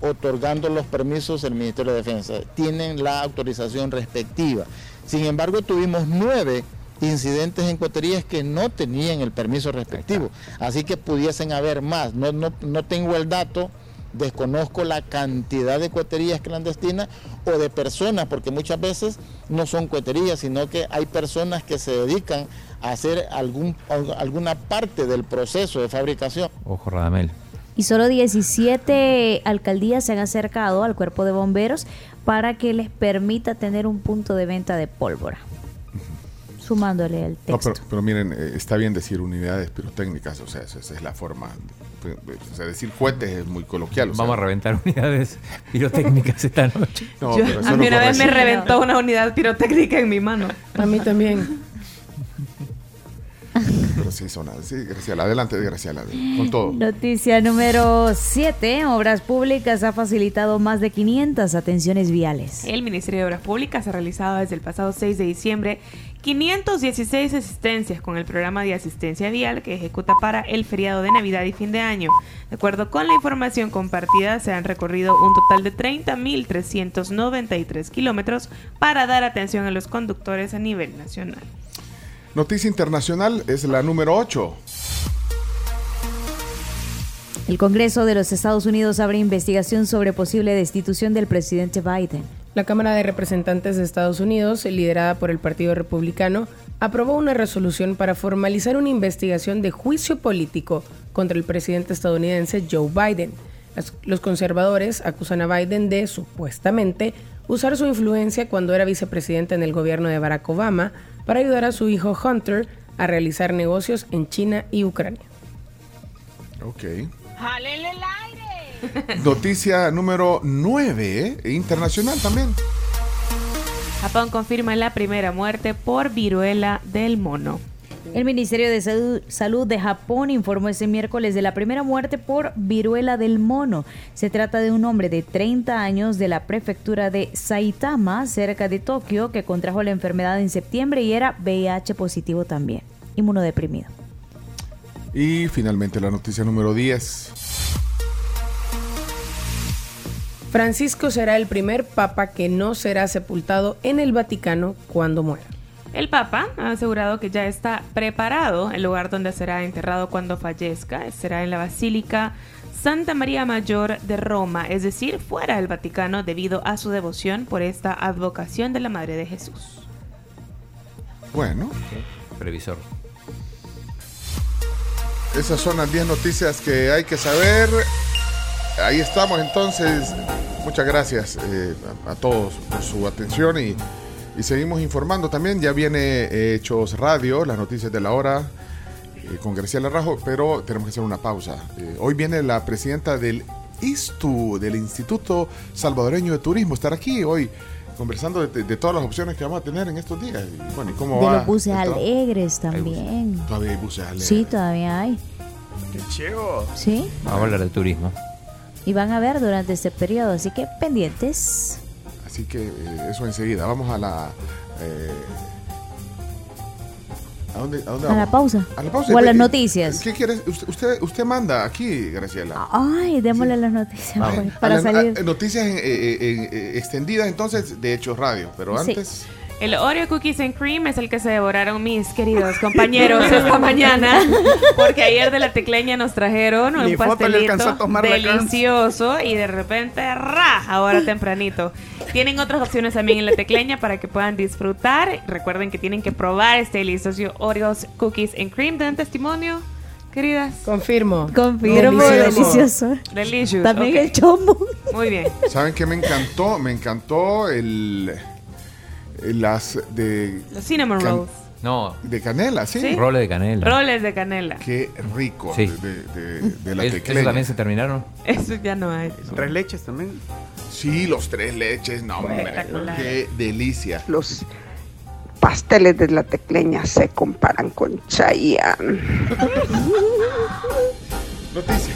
otorgando los permisos el Ministerio de Defensa. Tienen la autorización respectiva. Sin embargo, tuvimos nueve incidentes en cueterías que no tenían el permiso respectivo. Así que pudiesen haber más. No, no, no tengo el dato, desconozco la cantidad de cueterías clandestinas o de personas, porque muchas veces no son cueterías, sino que hay personas que se dedican a hacer algún, alguna parte del proceso de fabricación. Ojo, Radamel. Y solo 17 alcaldías se han acercado al cuerpo de bomberos para que les permita tener un punto de venta de pólvora. Sumándole el No, texto. pero, pero miren, eh, está bien decir unidades pirotécnicas, o sea, esa es la forma. De- O sea, decir cohetes es muy coloquial. o sea. Vamos a reventar unidades pirotécnicas esta noche. No, Yo- pero eso a no mí una vez me reventó una unidad pirotécnica en mi mano. A mí también. Pero sí, son Sí, Graciela, adelante, Graciela, con todo. Noticia número 7. Obras Públicas ha facilitado más de 500 atenciones viales. El Ministerio de Obras Públicas ha realizado desde el pasado 6 de diciembre 516 asistencias con el programa de asistencia vial que ejecuta para el feriado de Navidad y fin de año. De acuerdo con la información compartida, se han recorrido un total de 30.393 kilómetros para dar atención a los conductores a nivel nacional. Noticia internacional es la número 8. El Congreso de los Estados Unidos abre investigación sobre posible destitución del presidente Biden. La Cámara de Representantes de Estados Unidos, liderada por el Partido Republicano, aprobó una resolución para formalizar una investigación de juicio político contra el presidente estadounidense Joe Biden. Los conservadores acusan a Biden de, supuestamente, usar su influencia cuando era vicepresidente en el gobierno de Barack Obama para ayudar a su hijo Hunter a realizar negocios en China y Ucrania. Ok. Noticia número 9, internacional también. Japón confirma la primera muerte por viruela del mono. El Ministerio de Salud, Salud de Japón informó este miércoles de la primera muerte por viruela del mono. Se trata de un hombre de 30 años de la prefectura de Saitama, cerca de Tokio, que contrajo la enfermedad en septiembre y era VIH positivo también, inmunodeprimido. Y finalmente la noticia número 10. Francisco será el primer papa que no será sepultado en el Vaticano cuando muera. El Papa ha asegurado que ya está preparado el lugar donde será enterrado cuando fallezca. Será en la Basílica Santa María Mayor de Roma, es decir, fuera del Vaticano debido a su devoción por esta advocación de la Madre de Jesús. Bueno, Previsor. esas son las 10 noticias que hay que saber. Ahí estamos entonces. Muchas gracias eh, a, a todos por su atención y, y seguimos informando también. Ya viene eh, Hechos Radio, las noticias de la hora eh, con Graciela Rajo, pero tenemos que hacer una pausa. Eh, hoy viene la presidenta del ISTU, del Instituto Salvadoreño de Turismo, estar aquí hoy conversando de, de todas las opciones que vamos a tener en estos días. Y, bueno, ¿y cómo De va? los buses alegres también. Todavía hay buses alegres. Sí, todavía hay. ¡Qué chivo! Sí, Vamos a hablar de turismo. y van a ver durante este periodo, así que pendientes. Así que eh, eso enseguida. Vamos a la. eh, ¿A dónde, a dónde A la pausa. A la pausa. O a las ¿Qué- noticias. ¿Qué quieres? Usted, usted, usted manda aquí, Graciela. Ay, démosle las noticias Ah, pues, para salir. a- noticias en- eh, eh, extendidas entonces de Hechos Radio, pero Sí. El Oreo Cookies and Cream es el que se devoraron mis queridos compañeros esta mañana, porque ayer de la tecleña nos trajeron Ni un a pastelito delicioso y de repente ¡ra! ahora tempranito. Tienen otras opciones también en la tecleña para que puedan disfrutar. Recuerden que tienen que probar este delicioso Oreos Cookies and Cream. ¿Dan testimonio, queridas? Confirmo. Confirmo, delicioso. Delicious. También ok. el chombo. Muy bien. ¿Saben qué me encantó? Me encantó el. Las de. Los cinnamon can- rolls. No. De canela, sí. Sí. Roles de canela. Roles de canela. Qué rico. Sí. De, de- de la ¿Es- tecleña. ¿Eso también se terminaron? Eso ya no hay. Tres leches también. Sí, los tres leches. No, hombre. Qué delicia. Los pasteles de la tecleña se comparan con Chayanne. Noticia.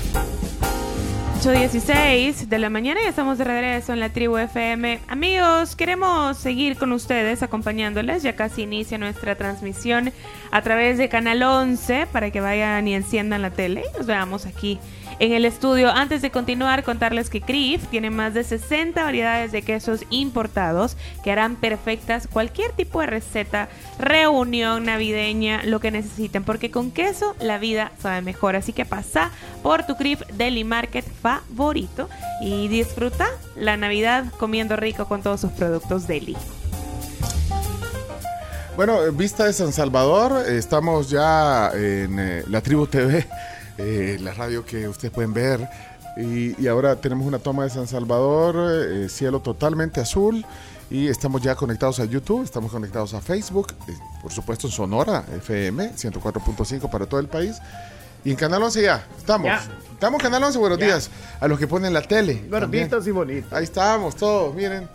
8.16 de la mañana y estamos de regreso en la tribu FM. Amigos, queremos seguir con ustedes acompañándoles. Ya casi inicia nuestra transmisión a través de Canal 11 para que vayan y enciendan la tele y nos veamos aquí en el estudio. Antes de continuar, contarles que CRIF tiene más de 60 variedades de quesos importados que harán perfectas cualquier tipo de receta, reunión navideña, lo que necesiten, porque con queso la vida sabe mejor. Así que pasa por tu CRIF Deli Market favorito y disfruta la Navidad comiendo rico con todos sus productos Deli. Bueno, en vista de San Salvador, estamos ya en eh, la Tribu TV, eh, la radio que ustedes pueden ver. Y, y ahora tenemos una toma de San Salvador, eh, cielo totalmente azul. Y estamos ya conectados a YouTube, estamos conectados a Facebook, eh, por supuesto en Sonora, FM, 104.5 para todo el país. Y en Canal 11 ya, estamos. Ya. Estamos en Canal 11, buenos Ya. días. A los que ponen la tele. Gorditos y bonitos. Ahí estamos todos, miren.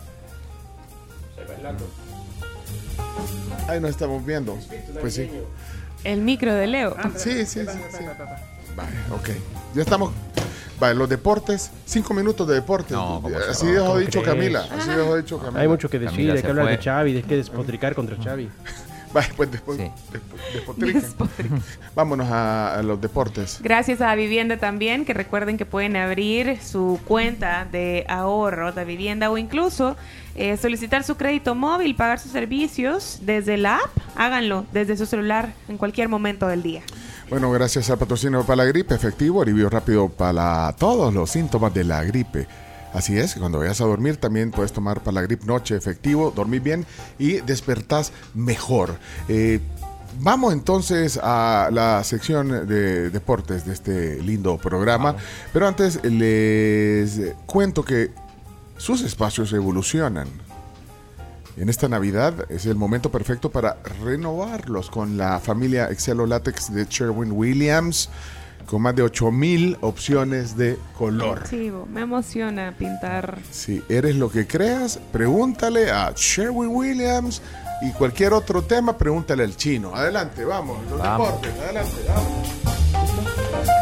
Ahí nos estamos viendo. Pues sí. El micro de Leo. Sí, sí, sí. sí. Vale, ok. Ya estamos. Vale, los deportes, cinco minutos de deportes. No, ¿cómo se así va? dejó ¿Cómo dicho crees? Camila. Así dejó dicho Camila. Hay mucho que decir, Camila hay que hablar fue. de Xavi, hay que despotricar contra Xavi. Vale, pues después. despotriquen. Vámonos a, a los deportes. Gracias a Vivienda también, que recuerden que pueden abrir su cuenta de ahorro de vivienda o incluso eh, solicitar su crédito móvil, pagar sus servicios desde la app. Háganlo desde su celular en cualquier momento del día. Bueno, gracias al patrocinio para la gripe, efectivo, alivio rápido para todos los síntomas de la gripe. Así es, cuando vayas a dormir también puedes tomar para la gripe noche efectivo, dormir bien y despertás mejor. Eh, vamos entonces a la sección de deportes de este lindo programa, pero antes les cuento que sus espacios evolucionan. En esta Navidad es el momento perfecto para renovarlos con la familia Excelo Latex de Sherwin Williams, con más de 8000 opciones de color. Sí, me emociona pintar. Si eres lo que creas, pregúntale a Sherwin Williams y cualquier otro tema, pregúntale al chino. Adelante, vamos, los Vamos. deportes, adelante, vamos.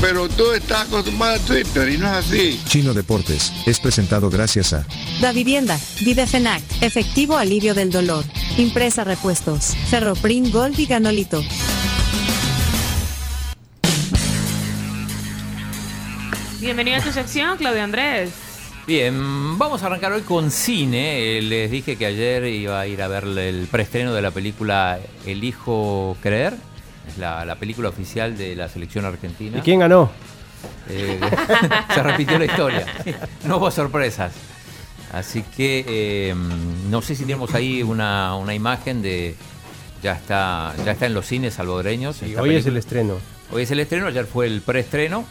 Pero tú estás acostumbrado a Twitter y no es así. Chino Deportes es presentado gracias a Da Vivienda, Videfenac, efectivo alivio del dolor. Impresa repuestos, Ferroprim Gold y Ganolito. Bienvenido a tu sección, Claudio Andrés. Bien, vamos a arrancar hoy con cine. Eh, Les dije que ayer iba a ir a ver el preestreno de la película Elijo Creer. Es la, la película oficial de la selección argentina. ¿Y quién ganó? Eh, se repitió la historia. No hubo sorpresas. Así que eh, no sé si tenemos ahí una, una imagen de. Ya está, ya está en los cines salvadoreños. hoy es el estreno. Hoy es el estreno, ayer fue el preestreno.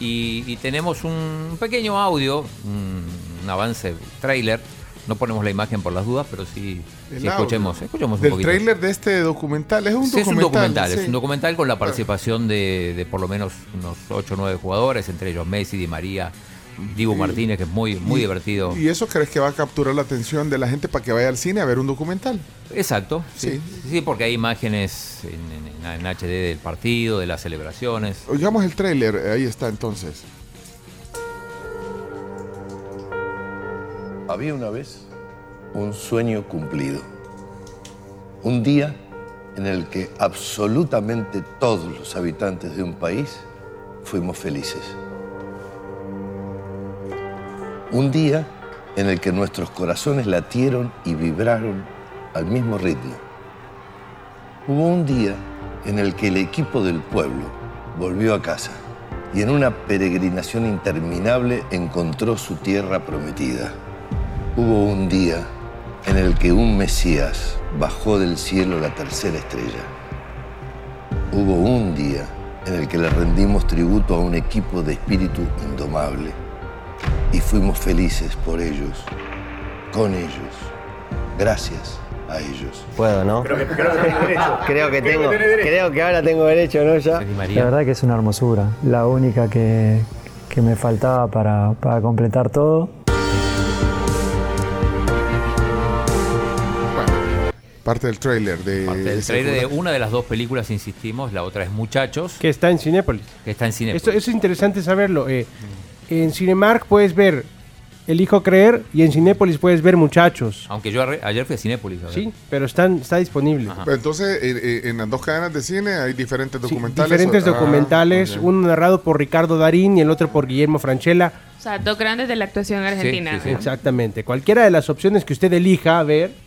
Y, y tenemos un pequeño audio, un, un avance, trailer. No ponemos la imagen por las dudas, pero sí, El escuchemos, escuchemos un poquito. tráiler de este documental, es un Sí, es un documental. documental, sí. es un documental con la participación de, de por lo menos unos 8 o 9 jugadores, entre ellos Messi, Di María, Diego Y- Martínez, que es muy, muy y- divertido. ¿Y eso crees que va a capturar la atención de la gente para que vaya al cine a ver un documental? Exacto, sí. Sí. sí. porque hay imágenes en, en- en HD del partido, de las celebraciones. Oigamos el tráiler, ahí está entonces. Había una vez un sueño cumplido. Un día en el que absolutamente todos los habitantes de un país fuimos felices. Un día en el que nuestros corazones latieron y vibraron al mismo ritmo. Hubo un día en el que el equipo del pueblo volvió a casa y en una peregrinación interminable encontró su tierra prometida. Hubo un día en el que un Mesías bajó del cielo la tercera estrella. Hubo un día en el que le rendimos tributo a un equipo de espíritu indomable. y fuimos felices por ellos, con ellos, gracias a ellos. Puedo, ¿no? Creo que, creo que tiene derecho. Creo que Creo tengo, que creo que ahora tengo derecho, ¿no? Ya. La verdad que es una hermosura, la única que, que me faltaba para, para completar todo. Parte del trailer de. Parte del de una de las dos películas, insistimos, la otra es Muchachos, Que está en Cinépolis. que está en cine. Esto es interesante saberlo. eh, en Cinemark puedes ver Elijo Creer y en Cinépolis puedes ver Muchachos. Aunque yo ayer fui a Cinépolis. a. Sí, pero están, está disponible. Pero Entonces, en las dos cadenas de cine hay diferentes documentales. Diferentes Ah, documentales, uno narrado por Ricardo Darín y el otro por Guillermo Franchella. O sea, dos grandes de la actuación argentina. Exactamente. Cualquiera de las opciones que usted elija ver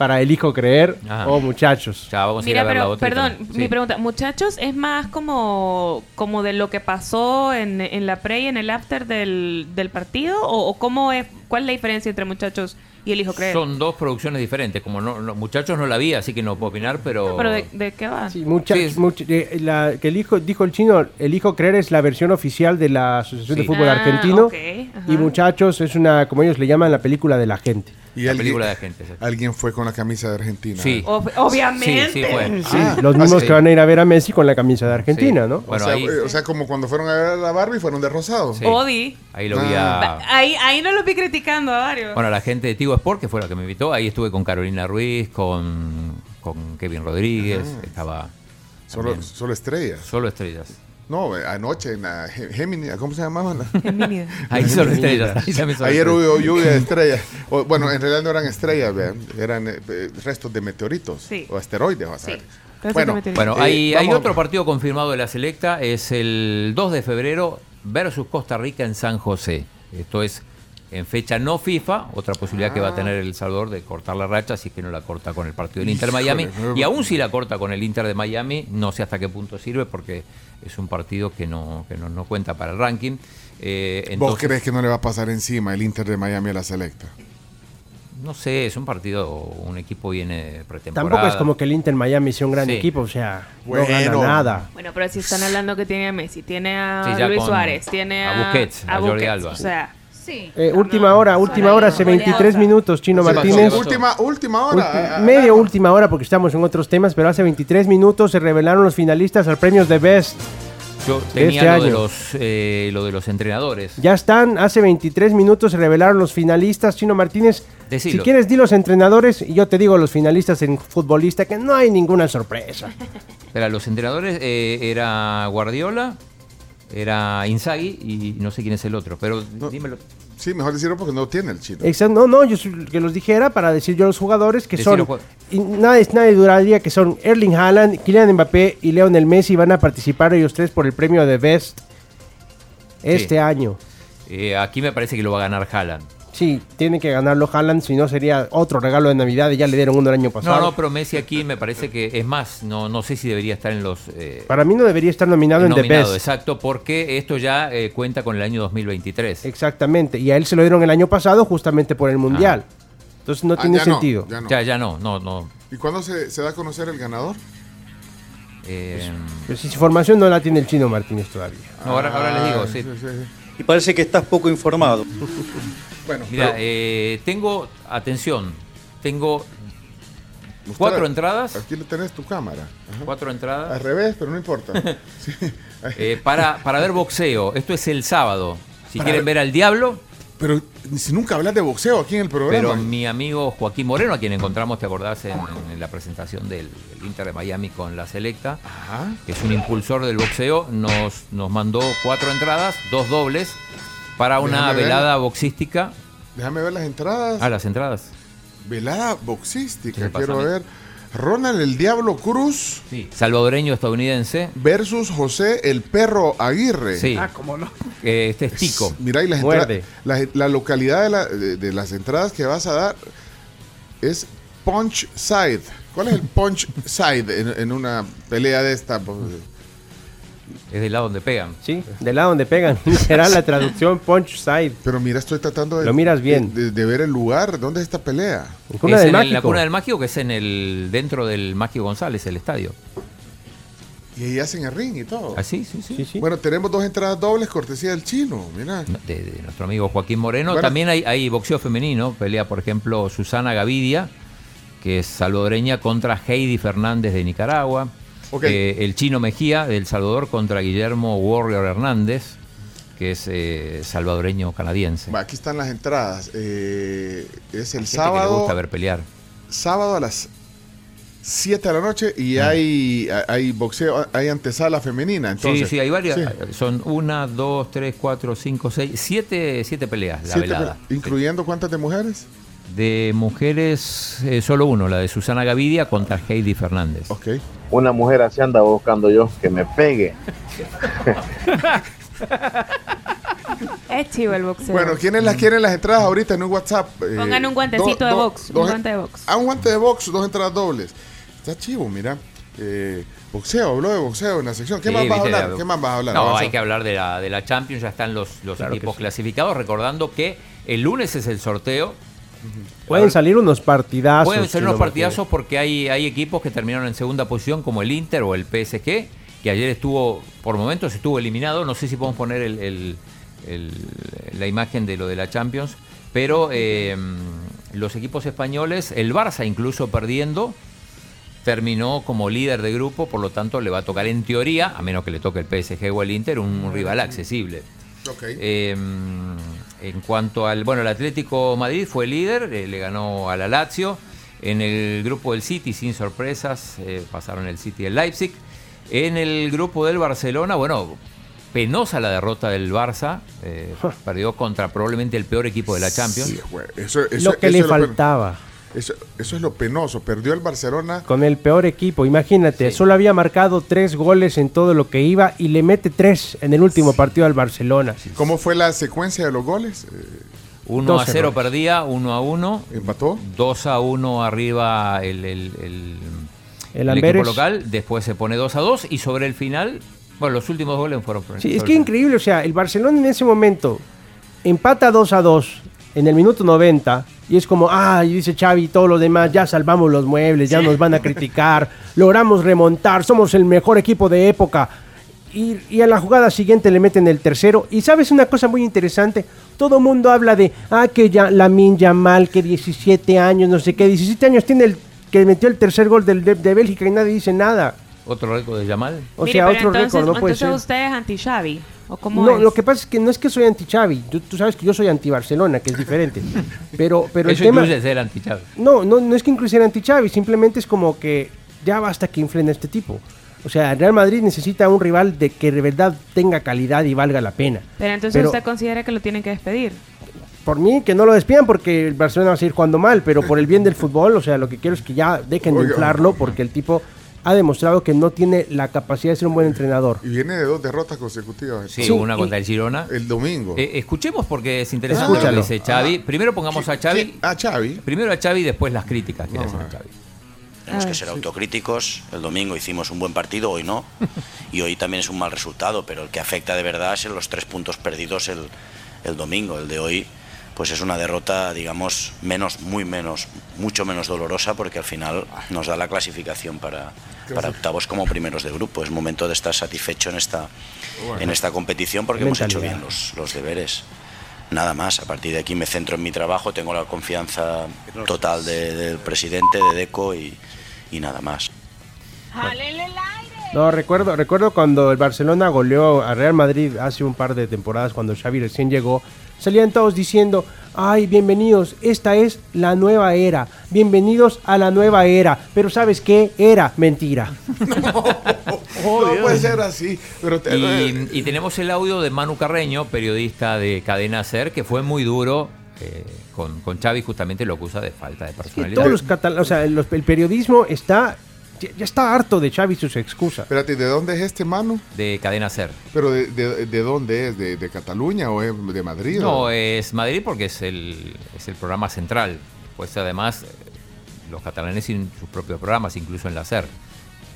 para Elijo Creer Ajá. o Muchachos. Ya, vamos Mira, pero, perdón, mi pregunta, muchachos, ¿es más como, como de lo que pasó en, en la pre y en el after del, del partido? ¿O, o cómo es, cuál es la diferencia entre muchachos y el hijo creer? Son dos producciones diferentes. Como no, no- muchachos no la vi, así que no puedo opinar, pero. ¿Pero de, de qué va? Sí, mucha- eh, la, que el hijo, dijo el chino, el hijo creer es la versión oficial de la Asociación de. Fútbol Ah, Argentino y Muchachos es una, como ellos le llaman, la película de la gente. Y La alguien- película de gente, sí. Alguien fue con la camisa de Argentina. Sí. Ob- obviamente. Sí, sí, fue. Sí, Ah, los ah, mismos que van a ir a ver a Messi con la camisa de Argentina, ¿no? o, sea, eh, o sea, como cuando fueron a ver a la Barbie, fueron de rosado. Sí. Odi. Ahí lo vi a. Ahí, ahí no lo vi criticando a varios. Bueno, la gente de Tigo Sport, que fue la que me invitó, ahí estuve con Carolina Ruiz, con, con Kevin Rodríguez, estaba. Solo, solo estrellas. Solo estrellas. No, eh, anoche en la Géminis, ¿cómo se llamaba? Ahí solo estrellas. Ahí también solo Ayer hubo lluvia de estrellas. O, bueno, en realidad no eran estrellas, eran eh, eh, restos de meteoritos Sí. o asteroides. vas a ver. Restos Bueno. Bueno, eh, hay, hay vamos- otro partido confirmado de la selecta, es el 2 de febrero versus Costa Rica en San José. Esto es en fecha no FIFA, otra posibilidad que va a tener El Salvador de cortar la racha si es que no la corta con el partido del Inter Miami. no- Y aún si la corta con el Inter de Miami, no sé hasta qué punto sirve porque es un partido que no, que no, no cuenta para el ranking. Eh, ¿Vos crees que no le va a pasar encima el Inter de Miami a la selecta? No sé, es un partido, un equipo viene pretemporada. Tampoco es como que el Inter Miami sea un gran Sí. equipo, o sea, Bueno. no gana nada. Bueno, pero si están hablando que tiene a Messi, tiene a Sí, Luis con- Suárez, tiene a a, Busquets, a Jordi Alba. O sea, Sí. Eh, última hora, última hora, hace 23 minutos, Chino Martínez. Última, última hora. Ulti- Ah, medio última hora porque estamos en otros temas, pero hace 23 minutos se revelaron los finalistas al premios de Best. Yo tenía este lo, de los, eh, lo de los entrenadores. Ya están, hace 23 minutos se revelaron los finalistas, Chino Martínez. Decilo. Si quieres, di los entrenadores y yo te digo los finalistas en futbolista, que no hay ninguna sorpresa. Espera, los entrenadores eh, era Guardiola, era Inzaghi y no sé quién es el otro, pero dímelo. Sí, mejor decirlo porque no tiene el chino. Exacto, no, no, yo soy- que los dijera para decir yo los jugadores que son. Y nadie, nadie dudaría que son Erling Haaland, Kylian Mbappé y Lionel Messi van a participar ellos tres por el premio de Best este Sí. año. Eh, aquí me parece que lo va a ganar Haaland. Sí, tiene que ganarlo Haaland, si no sería otro regalo de Navidad y ya le dieron uno el año pasado. No, no, pero Messi aquí me parece que es más, no, no sé si debería estar en los... eh, Para mí no debería estar nominado en The nominado, Best. exacto, porque esto ya eh, cuenta con el año 2023. Exactamente, y a él se lo dieron el año pasado justamente por el Mundial. Entonces no Ah, tiene ya no, sentido. ya no. Ya, ya no, no, no. ¿Y cuándo se, se da a conocer el ganador? eh, Pues esa información no la tiene el chino Martínez todavía. no, ahora, ahora les digo, Ah, sí. sí, sí, sí. Y parece que estás poco informado. Bueno, Mira, pero eh, tengo, atención, tengo usted- cuatro entradas, Aquí le tenés tu cámara. Ajá. cuatro entradas. Al revés, pero no importa. Sí. Eh, para, para ver boxeo. Esto es el sábado. Si Para quieren ver al diablo, Pero si nunca hablas de boxeo aquí en el programa. pero mi amigo Joaquín Moreno, a quien encontramos, te acordás, en, en la presentación del, del Inter de Miami con la Selecta, Ajá. que es un impulsor del boxeo, nos, nos mandó cuatro entradas, dos dobles, para una Déjame ver. velada boxística. Déjame ver las entradas. Ah, las entradas. Velada ¿Qué boxística. Quiero ver. Ronald el Diablo Cruz Sí. Salvadoreño estadounidense. versus José el Perro Aguirre. Sí. Ah, cómo no. Eh, este es Tico. Mira, y las entradas- la, la localidad de, la- de- de las entradas que vas a dar es Punch Side. ¿Cuál es el Punch Side en, en una pelea de esta? Es del lado donde pegan. Sí, del lado donde pegan. Será la traducción Punch Side. Pero mira, estoy tratando de, Lo miras bien. de, de ver el lugar. ¿Dónde es esta pelea? En Cuna es del en el- la Mágico. cuna del mágico, que es en el dentro del Mágico González, el estadio. Y ahí hacen el ring y todo. Ah, sí, sí, sí. Bueno, tenemos dos entradas dobles, cortesía del chino, mira. De, de nuestro amigo Joaquín Moreno. Bueno. También hay, hay boxeo femenino. Pelea, por ejemplo, Susana Gavidia, que es salvadoreña, contra Heidi Fernández de Nicaragua. Eh, el chino Mejía de El Salvador contra Guillermo Warrior Hernández, que es eh, salvadoreño canadiense. Aquí están las entradas. Eh, es el Gente que le sábado. gusta ver pelear. Sábado a las 7 de la noche y hay, hay boxeo, hay antesala femenina. Entonces, sí, sí, hay varias. Sí. Son una, dos, tres, cuatro, cinco, seis, siete, siete peleas la Siete velada. pe- ¿Incluyendo cuántas de mujeres? De mujeres, eh, solo uno, la de Susana Gavidia contra Heidi Fernández. Ok. Una mujer así anda buscando yo, que me pegue. Es chivo el boxeo. Bueno, ¿quiénes las quieren las entradas ahorita en un WhatsApp? Eh, Pongan un guantecito de box, un guante de box. Ah, un guante de box, dos entradas dobles. Está chivo, mira. Eh, boxeo, habló de boxeo en la sección. ¿Qué Sí, más vas a hablar? la- ¿Qué más vas a hablar? No, hay que hablar de la, de la Champions, ya están los, los Claro equipos sí. clasificados, recordando que el lunes es el sorteo. Pueden salir unos partidazos. Pueden ser Chino unos partidazos porque hay, hay equipos que terminaron en segunda posición, como el Inter o el PSG, que ayer estuvo, por momentos estuvo eliminado. No sé si podemos poner el- el- el- la imagen de lo de la Champions, pero eh, los equipos españoles, el Barça incluso perdiendo, terminó como líder de grupo, por lo tanto le va a tocar en teoría, a menos que le toque el PSG o el Inter, un rival accesible. Ok. Eh, en cuanto al. Bueno, el Atlético Madrid fue líder, eh, le ganó a la Lazio. En el grupo del City, sin sorpresas, eh, pasaron el City y el Leipzig. En el grupo del Barcelona, bueno, penosa la derrota del Barça. eh, perdió contra probablemente el peor equipo de la Champions. Sí, güey, eso- eso- Lo que eso le faltaba. Eso, eso es lo penoso. Perdió el Barcelona. Con el peor equipo, imagínate, solo había marcado tres goles en todo lo que iba y le mete tres en el último partido al Barcelona. ¿Cómo fue la secuencia de los goles? Eh, 1 a Dos 0 errores. perdía, 1 a 1. ¿Empató? 2 a 1 arriba el, el, el- El el equipo local. Después se pone 2 a 2 y sobre el final, bueno, los últimos goles fueron por Sí, es que increíble, o sea, el Barcelona en ese momento empata 2 a 2 en el minuto 90 y es como, ah, y dice Xavi y todo lo demás, ya salvamos los muebles, ya nos van a criticar, logramos remontar, somos el mejor equipo de época. Y, y a la jugada siguiente le meten el tercero. Y sabes una cosa muy interesante, todo mundo habla de, ah, que ya Lamin Yamal, que 17 años, no sé qué, 17 años tiene el que metió el tercer gol del, de, de Bélgica y nadie dice nada. Otro récord de Yamal. O Mire, sea, otro entonces, récord, no puede entonces ser. usted es anti-Xavi. ¿O cómo No, es? lo que pasa es que no es que soy anti-Xavi. Tú, tú sabes que yo soy anti-Barcelona, que es diferente. Pero, pero el Eso tema... incluye ser anti Xavi. No, no, no es que incluya anti-Xavi. Simplemente es como que ya basta que inflen a este tipo. O sea, el Real Madrid necesita un rival de que de verdad tenga calidad y valga la pena. Pero entonces Pero- usted considera que lo tienen que despedir. Por mí, que no lo despidan porque el Barcelona va a seguir jugando mal, pero por el bien del fútbol, o sea, lo que quiero es que ya dejen de inflarlo porque el tipo ha demostrado que no tiene la capacidad de ser un buen entrenador. Y viene de dos derrotas consecutivas. Sí, una contra el Girona. El domingo. Eh, escuchemos porque es interesante Escúchalo. lo que dice Xavi. Primero pongamos a Xavi. A Xavi. Primero a Xavi y después las críticas que le hacen a Xavi. Tenemos que ser autocríticos. El domingo hicimos un buen partido, hoy no. Y hoy también es un mal resultado, pero el que afecta de verdad es los tres puntos perdidos el, el domingo. El de hoy, pues es una derrota, digamos, menos, muy menos, mucho menos dolorosa, porque al final nos da la clasificación para, para octavos como primeros de grupo. Es momento de estar satisfecho en esta, en esta competición porque hemos hecho bien los, los deberes. Nada más, a partir de aquí me centro en mi trabajo, tengo la confianza total de- del presidente, de DECO y, y nada más. No, recuerdo, recuerdo cuando el Barcelona goleó a Real Madrid hace un par de temporadas, cuando Xavi recién llegó, salían todos diciendo, ay, bienvenidos, esta es la nueva era, bienvenidos a la nueva era, pero ¿sabes qué? Era mentira. no puede ser así. Pero te- Y, y tenemos el audio de Manu Carreño, periodista de Cadena Ser, que fue muy duro eh, con, con Xavi, justamente lo acusa de falta de personalidad. todos los catalanes, o sea, los- el periodismo está, ya, ya está harto de Xavi sus excusas. Espérate, ¿de dónde es este mano? De Cadena Ser. ¿Pero de, de- de dónde es? ¿De, de Cataluña o es de Madrid? No, o- es Madrid porque es el, es el programa central. Pues además, los catalanes tienen sus propios programas, incluso en la SER.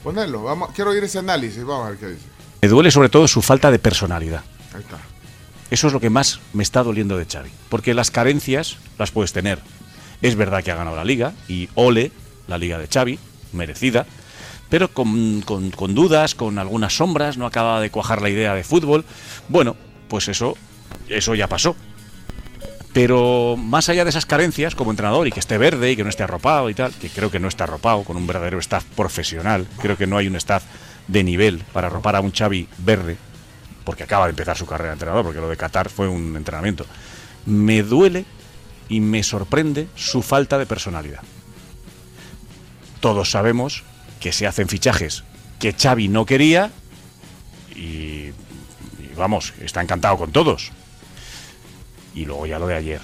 Ponelo, vamos, quiero oír ese análisis, vamos a ver qué dice. Me duele sobre todo su falta de personalidad. Ahí está. Eso es lo que más me está doliendo de Xavi. Porque las carencias las puedes tener. Es verdad que ha ganado la liga y ole la liga de Xavi, merecida. pero con, dudas, con algunas sombras, no acababa de cuajar la idea de fútbol. Bueno, pues eso, eso ya pasó. Pero más allá de esas carencias como entrenador y que esté verde y que no esté arropado y tal, que creo que no está arropado con un verdadero staff profesional, creo que no hay un staff de nivel para arropar a un Xavi verde, porque acaba de empezar su carrera de entrenador, porque lo de Qatar fue un entrenamiento. Me duele y me sorprende su falta de personalidad. Todos sabemos que se hacen fichajes que Xavi no quería y, y vamos, está encantado con todos. Y luego ya lo de ayer.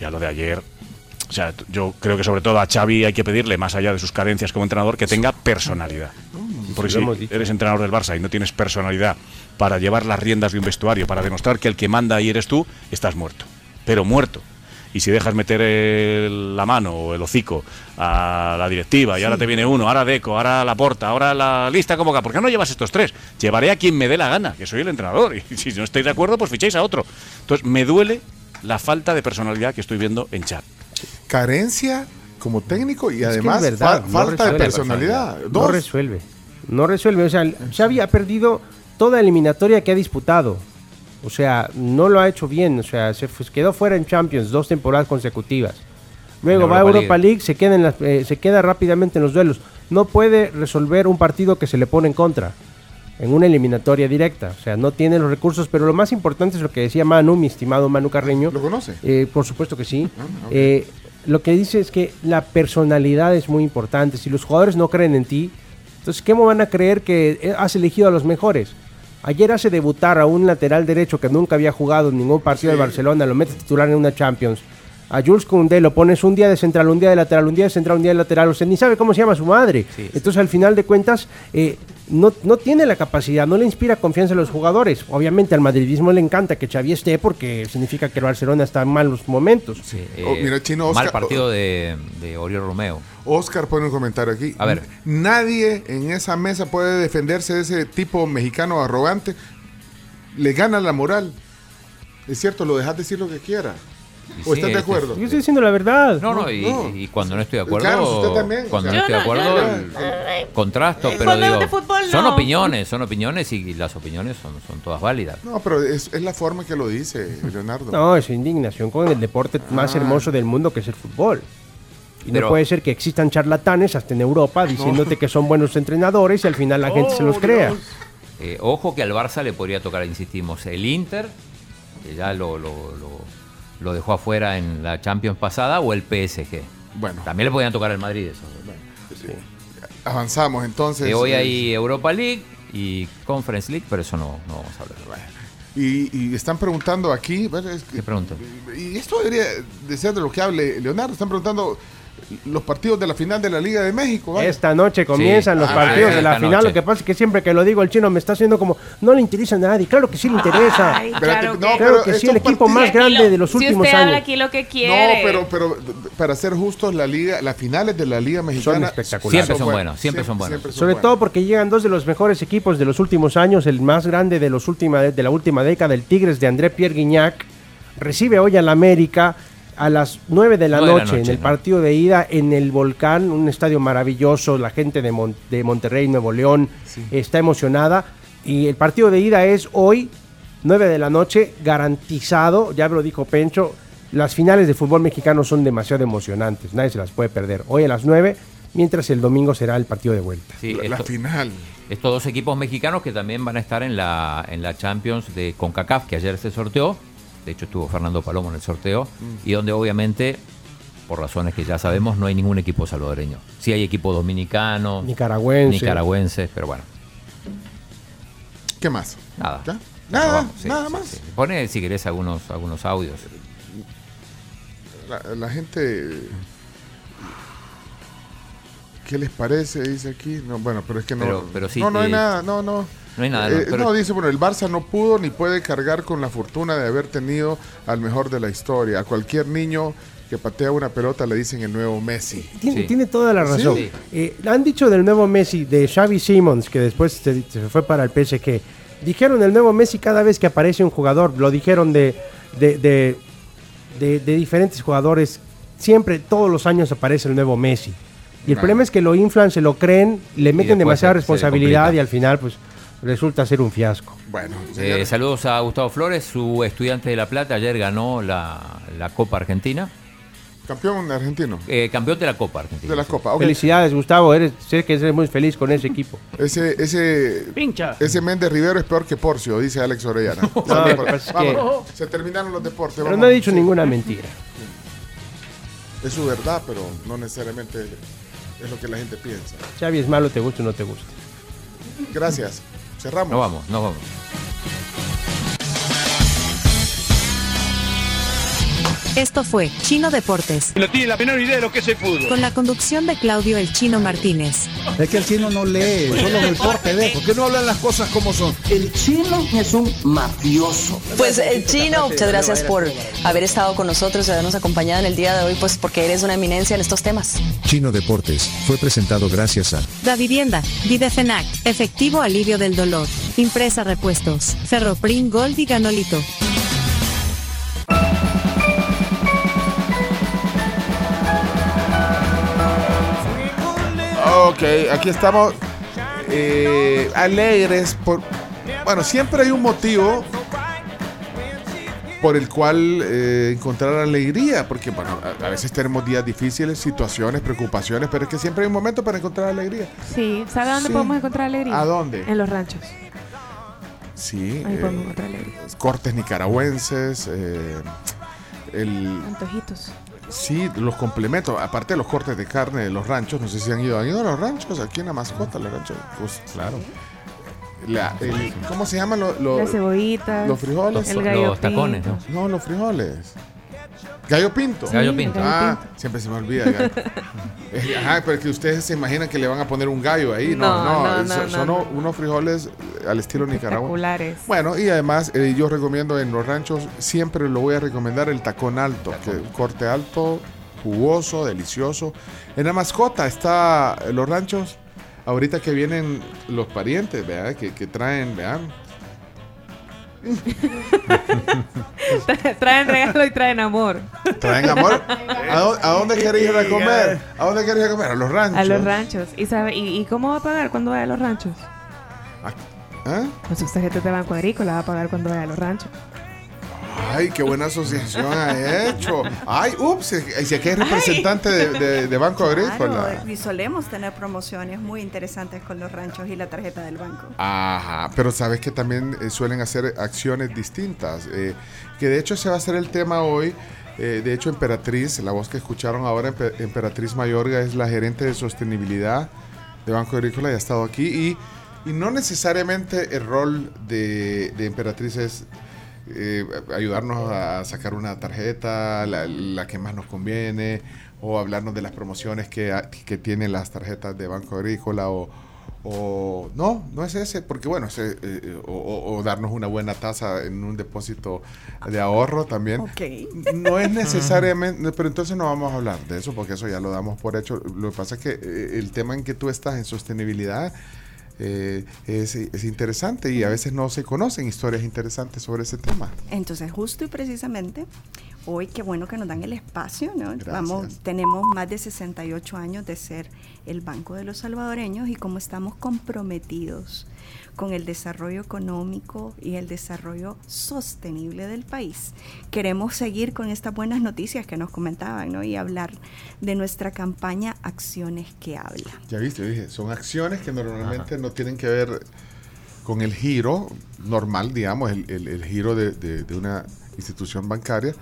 Ya lo de ayer. O sea, yo creo que sobre todo a Xavi hay que pedirle, más allá de sus carencias como entrenador, que tenga personalidad. Porque si eres entrenador del Barça y no tienes personalidad para llevar las riendas de un vestuario, para demostrar que el que manda ahí eres tú, estás muerto. Pero muerto. Y si dejas meter el- la mano o el hocico a la directiva y ahora te viene uno, ahora Deco, ahora la porta, ahora la lista convoca, ¿por qué no llevas estos tres? Llevaré a quien me dé la gana, que soy el entrenador. Y si no estáis de acuerdo, pues fichéis a otro. Entonces, me duele la falta de personalidad que estoy viendo en chat. Carencia como técnico y Es que además es verdad, fa- no falta de resuelve. personalidad. No resuelve. No resuelve. O sea, Xavi ha perdido toda eliminatoria que ha disputado. O sea, no lo ha hecho bien. O sea, se quedó fuera en Champions dos temporadas consecutivas. Luego va a Europa League, se, queda en las- eh, se queda rápidamente en los duelos. No puede resolver un partido que se le pone en contra en una eliminatoria directa. O sea, no tiene los recursos, pero lo más importante es lo que decía Manu, mi estimado Manu Carreño. ¿Lo conoce? Eh, por supuesto que sí. Ah. Eh, lo que dice es que la personalidad es muy importante. Si los jugadores no creen en ti, entonces, ¿cómo van a creer que eh, has elegido a los mejores? Ayer hace debutar a un lateral derecho que nunca había jugado en ningún partido de Barcelona, lo mete titular en una Champions. A Jules Koundé lo pones un día de central, un día de lateral, un día de central, un día de lateral. Usted ni sabe cómo se llama su madre. Entonces, al final de cuentas, eh, no, no tiene la capacidad, no le inspira confianza a los jugadores. Obviamente, al madridismo le encanta que Xavi esté porque significa que el Barcelona está en malos momentos. Eh, Oh, mira, Chino, mal partido de, de Oriol Romeo. Oscar pone un comentario aquí. A ver. Nadie en esa mesa puede defenderse de ese tipo mexicano arrogante. Le gana la moral. Es cierto, lo dejas decir lo que quiera. ¿O sí, estás de este- acuerdo? Yo estoy diciendo la verdad. No, no, y, y cuando no estoy de acuerdo, Carlos, usted también, cuando no estoy de acuerdo, el- contrasto, pero digo, de fútbol, son no. opiniones, son opiniones y las opiniones son, son todas válidas. No, pero es, es la forma que lo dice Leonardo. No, es indignación con el deporte más Ah. hermoso del mundo que es el fútbol. Y Pero- no puede ser que existan charlatanes hasta en Europa diciéndote que son buenos entrenadores y al final la gente se los crea. Eh, ojo que al Barça le podría tocar, insistimos, el Inter, que ya lo, lo, lo- lo dejó afuera en la Champions pasada, o el PSG. Bueno. También le podían tocar al Madrid eso. Avanzamos entonces. Que hoy eh, hay Europa League y Conference League, pero eso no, no vamos a hablar. Y, y están preguntando aquí. bueno, es que- ¿Qué preguntan? y esto debería de ser de lo que hable Leonardo. Están preguntando los partidos de la final de la Liga de México. ¿vale? Esta noche comienzan Sí. los Ah, partidos de la final. noche. Lo que pasa es que siempre que lo digo el chino me está haciendo como no le interesa a nadie. Claro que sí le interesa. Ay, claro no, que- claro pero que sí, el equipo partidos- más grande de los si últimos usted habla años. aquí lo que No, quiere. pero, pero para ser justos, la liga, las finales de la Liga Mexicana espectaculares. Siempre son buenos, siempre son buenos. siempre son Sobre buenos. todo porque llegan dos de los mejores equipos de los últimos años, el más grande de los última, de la última década, el Tigres de André Pierre Guignac, recibe hoy al América a las 9 de la, Nueve de la noche, en el ¿no? partido de ida en el Volcán, un estadio maravilloso, la gente de, Mon- de Monterrey, Nuevo León, está emocionada y el partido de ida es hoy 9 de la noche, garantizado, ya lo dijo Pencho, las finales de fútbol mexicano son demasiado emocionantes, nadie se las puede perder. Hoy a las 9, mientras el domingo será el partido de vuelta. Sí, La, la final. estos dos equipos mexicanos que también van a estar en la, en la Champions de CONCACAF, que ayer se sorteó. De hecho, estuvo Fernando Palomo en el sorteo. Mm. Y donde obviamente, por razones que ya sabemos, no hay ningún equipo salvadoreño. Sí hay equipo dominicano, Nicaragüense. nicaragüenses, pero bueno, ¿Qué más? nada. Nada, nos vamos, sí, nada sí, más. sí. Pone, si querés, algunos, algunos audios. La, la gente. ¿Qué les parece? Dice aquí. No, bueno, pero es que no. Pero- pero sí no, no hay te- nada. No, no. No hay nada, Eh, no, pero- no, dice, bueno, el Barça no pudo ni puede cargar con la fortuna de haber tenido al mejor de la historia. A cualquier niño que patea una pelota le dicen el nuevo Messi. Tiene, Sí. tiene toda la razón. Sí. Eh, han dicho del nuevo Messi, de Xavi Simons, que después se, se fue para el PSG. Dijeron el nuevo Messi cada vez que aparece un jugador. Lo dijeron de, de, de, de- de diferentes jugadores. Siempre, todos los años aparece el nuevo Messi. Y el problema es que lo inflan, se lo creen, le meten demasiada responsabilidad y al final pues resulta ser un fiasco. Bueno, Eh, saludos a Gustavo Flores, su estudiante de La Plata. Ayer ganó la, la Copa Argentina. Campeón argentino. Eh, campeón de la Copa Argentina. De la Copa. ok. Felicidades, Gustavo, eres, sé que eres muy feliz con ese equipo. Ese, ese, Pincha. ese Méndez Rivero es peor que Porcio, dice Alex Orellana. lo que pasa es que- Vámonos, se terminaron los deportes. Pero vamos. no he dicho Sí. ninguna mentira. Es su verdad, pero no necesariamente es lo que la gente piensa. Xavi es malo, te gusta o no te gusta. Gracias. Cerramos. Nos vamos, nos vamos. Esto fue Chino Deportes, No tiene la menor idea de lo que es el fútbol. con la conducción de Claudio El Chino Martínez. Es que el chino no lee, solo el deporte ve. ¿Por qué no hablan las cosas como son? El chino es un mafioso. Pues el chino, muchas gracias por haber estado con nosotros y habernos acompañado en el día de hoy, pues porque eres una eminencia en estos temas. Chino Deportes fue presentado gracias a Da Vivienda, Videfenac, Efectivo Alivio del Dolor, Impresa Repuestos, Ferroprim Gold y Ganolito. Ok, aquí estamos eh, alegres por... Bueno, siempre hay un motivo por el cual eh, encontrar alegría, porque bueno, a, a veces tenemos días difíciles, situaciones, preocupaciones, pero es que siempre hay un momento para encontrar alegría. Sí, ¿sabe dónde Sí. podemos encontrar alegría? ¿A dónde? En los ranchos. Sí, Ahí eh, podemos encontrar alegría. cortes nicaragüenses, eh, el, Antojitos. Sí, los complementos, aparte de los cortes de carne de los ranchos, no sé si han ido, ¿han ido a los ranchos, aquí en la mascota, los ranchos, pues claro. La- el- ¿Cómo se llaman los, los, Las cebollitas. los frijoles? El Los tacones, pinto. No, los frijoles. Gallo pinto. Sí, Gallo pinto. Ah, siempre se me olvida. gallo. Es- Ajá, pero que ustedes se imaginan que le van a poner un gallo ahí. No, No, no, no, so- no, son no, unos frijoles al estilo nicaragüense. Espectaculares. Bueno, y además eh, yo recomiendo en los ranchos, siempre lo voy a recomendar el tacón alto, que un corte alto, jugoso, delicioso. En la mascota está eh, los ranchos, ahorita que vienen los parientes, ¿verdad? Que, que traen, vean. traen regalo y traen amor. Traen amor. ¿A dónde, a dónde queréis ir a comer? ¿A dónde queréis ir a comer? A los ranchos. A los ranchos. ¿Y, sabe, y, y cómo va a pagar cuando vaya a los ranchos? ¿Ah? Con sus tarjetas de Banco Agrícola va a pagar cuando vaya a los ranchos. Ay, qué buena asociación ha hecho. Ay, ups, y si aquí hay representante de, de- de Banco Agrícola. Claro, y solemos tener promociones muy interesantes con los ranchos y la tarjeta del banco. Ajá, pero sabes que también eh, suelen hacer acciones distintas, eh, que de hecho se va a hacer el tema hoy. eh, de hecho, Emperatriz, la voz que escucharon ahora, Empe- Emperatriz Mayorga, es la gerente de sostenibilidad de Banco Agrícola y ha estado aquí. Y, y no necesariamente el rol de, de Emperatriz es eh, ayudarnos a sacar una tarjeta, la, la que más nos conviene, o hablarnos de las promociones que, que tienen las tarjetas de Banco Agrícola, o, o- no, no es ese, porque bueno, ese, eh, o, o- darnos una buena tasa en un depósito de ahorro también. No es necesariamente, pero entonces no vamos a hablar de eso, porque eso ya lo damos por hecho. Lo que pasa es que eh, el tema en que tú estás en sostenibilidad eh, es, es interesante y a veces no se conocen historias interesantes sobre ese tema. Entonces, justo y precisamente, hoy qué bueno que nos dan el espacio, ¿no? Vamos, tenemos más de 68 años de ser el Banco de los Salvadoreños y como estamos comprometidos con el desarrollo económico y el desarrollo sostenible del país. Queremos seguir con estas buenas noticias que nos comentaban, ¿no? Y hablar de nuestra campaña Acciones que Hablan. Ya viste, yo dije, son acciones que normalmente no tienen que ver con el giro normal, digamos, el, el- el giro de, de- de una institución bancaria,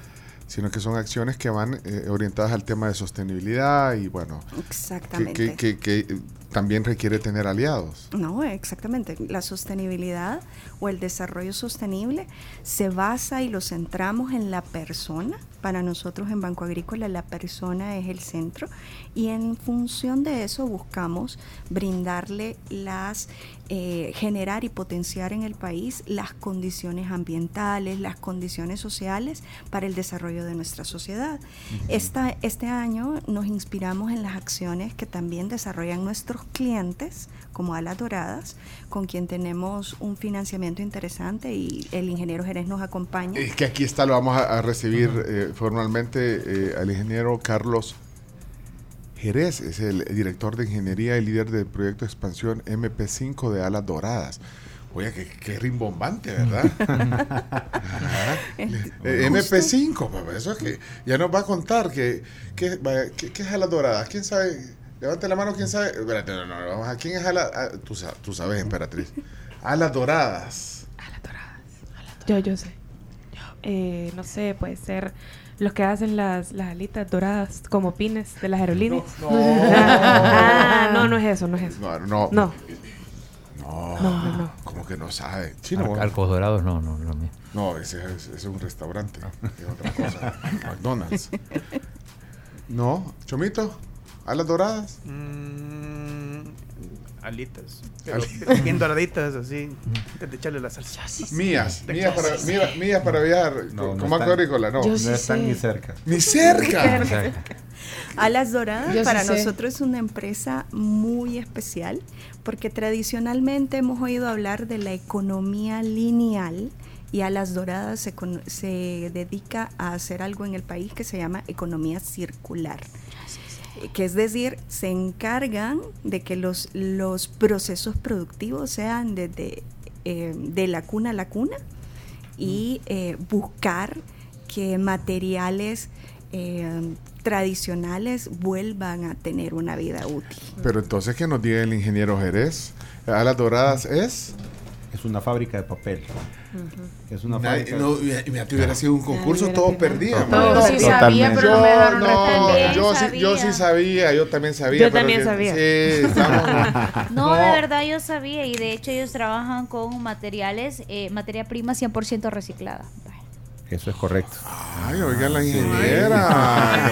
sino que son acciones que van eh, orientadas al tema de sostenibilidad y bueno, que, Exactamente. que- que- que, eh, también requiere tener aliados. No, exactamente. La sostenibilidad o el desarrollo sostenible se basa y lo centramos en la persona. Para nosotros en Banco Agrícola la persona es el centro y en función de eso buscamos brindarle las, eh, generar y potenciar en el país las condiciones ambientales, las condiciones sociales para el desarrollo de nuestra sociedad. Esta, este año nos inspiramos en las acciones que también desarrollan nuestros clientes, como Alas Doradas, con quien tenemos un financiamiento interesante y el ingeniero Jerez nos acompaña. Es que aquí está, lo vamos a, a recibir eh, formalmente eh, al ingeniero Carlos Jerez es el director de ingeniería y líder del proyecto de expansión MP5 de Alas Doradas. Oye, qué, qué rimbombante, ¿verdad? Eh, MP5, papá, eso es que ya nos va a contar que, que- ¿qué, qué es Alas Doradas. ¿Quién sabe? Levante la mano, ¿quién sabe? Espérate, no, no, vamos a- ¿Quién es Alas? ah, tú, tú sabes, emperatriz. Alas Doradas. Yo, yo sé. Eh, no sé, puede ser los que hacen las, las alitas doradas como pines de las aerolíneas. No, Ah, no, no es eso, no es eso. No, no. No. No, No, no, no. ¿Cómo que no sabe? Chino, Ar- vos- Arcos dorados, no, no, no. No, ese es, ese es un restaurante. Es otra cosa. McDonald's. No, Chomito, alas doradas. Mm, alitas. Pero bien doraditas, así. Antes de echarle la salsa. Mías, mías para, mías, mías para viajar No, con no están- agrícola, no. No están sé. ni cerca. Ni cerca. Ni cerca. Alas Doradas Yo sí para sé. nosotros es una empresa muy especial porque tradicionalmente hemos oído hablar de la economía lineal y Alas Doradas se, con- se dedica a hacer algo en el país que se llama economía circular. Que es decir, se encargan de que los, los procesos productivos sean desde eh, de la cuna a la cuna y eh, buscar que materiales eh, tradicionales vuelvan a tener una vida útil. Pero entonces que nos diga el ingeniero Jerez, alas doradas es. Es una fábrica de papel. Es una Nadie- fábrica. no, y- y mira, te hubiera sido un concurso, todos perdían. Todos sí sabía, pero no me dejaron Yo yo, sí, También yo sí sabía, yo también sabía. Yo pero también que- sabía. Sí, estamos- No, de verdad yo sabía y de hecho ellos trabajan con materiales, eh, materia prima 100% reciclada. Eso es correcto. Ay, oiga la ingeniera.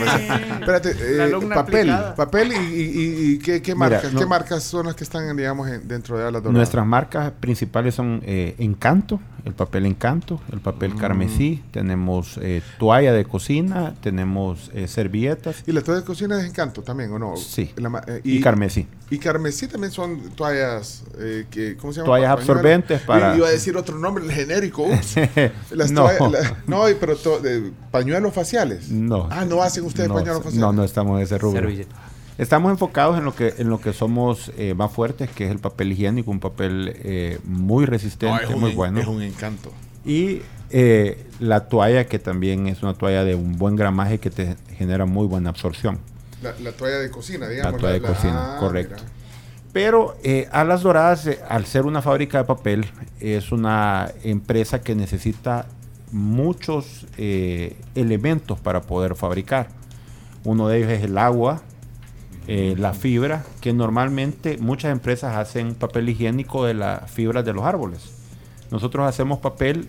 Espérate, eh, papel, aplicada. papel y, y- y- y ¿qué, qué Mira, marcas, no- qué marcas son las que están, digamos, en- dentro de Doradas? Nuestras marcas principales son eh, Encanto, el papel Encanto, el papel Mm. carmesí, tenemos eh, toalla de cocina, tenemos eh, servilletas. ¿Y la toalla de cocina es Encanto también o no? Sí. La eh, Y carmesí. Y carmesí también son toallas, eh, que, ¿cómo se llama? Toallas absorbentes para- Yo Iba a decir otro nombre, el genérico. Las No. toallas- la- no, y- pero to- de pañuelos faciales. No. Ah, no hacen ustedes no, pañuelos faciales. No, no estamos en ese rubro. Servilleta. Estamos enfocados en lo que en lo que somos eh, más fuertes, que es el papel higiénico, un papel eh, muy resistente, No, es un muy en- bueno. es un encanto. Y eh, la toalla, que también es una toalla de un buen gramaje que te genera muy buena absorción. La, la toalla de cocina, digamos. La toalla de cocina, ah, correcto. mira. Pero eh, Alas Doradas, eh, al ser una fábrica de papel, es una empresa que necesita muchos eh, elementos para poder fabricar. Uno de ellos es el agua, eh, la fibra, que normalmente muchas empresas hacen papel higiénico de las fibras de los árboles. Nosotros hacemos papel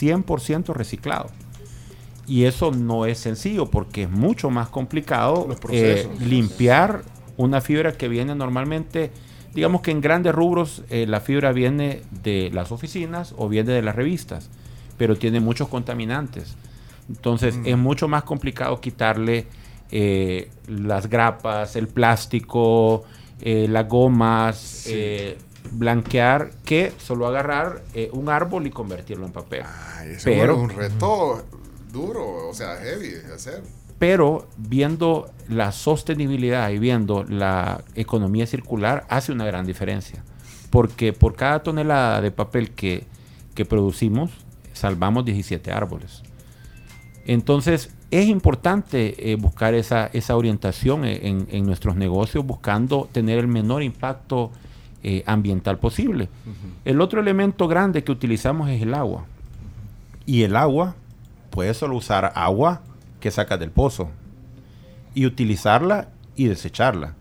100% reciclado. Y eso no es sencillo porque es mucho más complicado eh, procesos. limpiar una fibra que viene normalmente, digamos que en grandes rubros eh, la fibra viene de las oficinas o viene de las revistas, pero tiene muchos contaminantes. Entonces Mm. es mucho más complicado quitarle eh, las grapas, el plástico, eh, las gomas, eh, blanquear, que solo agarrar eh, un árbol y convertirlo en papel. Pero, es un reto duro, o sea, heavy de hacer. pero viendo la sostenibilidad y viendo la economía circular hace una gran diferencia. Porque por cada tonelada de papel que, que producimos, salvamos 17 árboles. Entonces, es importante eh, buscar esa, esa orientación e- en, en nuestros negocios, buscando tener el menor impacto eh, ambiental posible. El otro elemento grande que utilizamos es el agua. Y el agua, puedes solo usar agua que sacas del pozo y utilizarla y desecharla.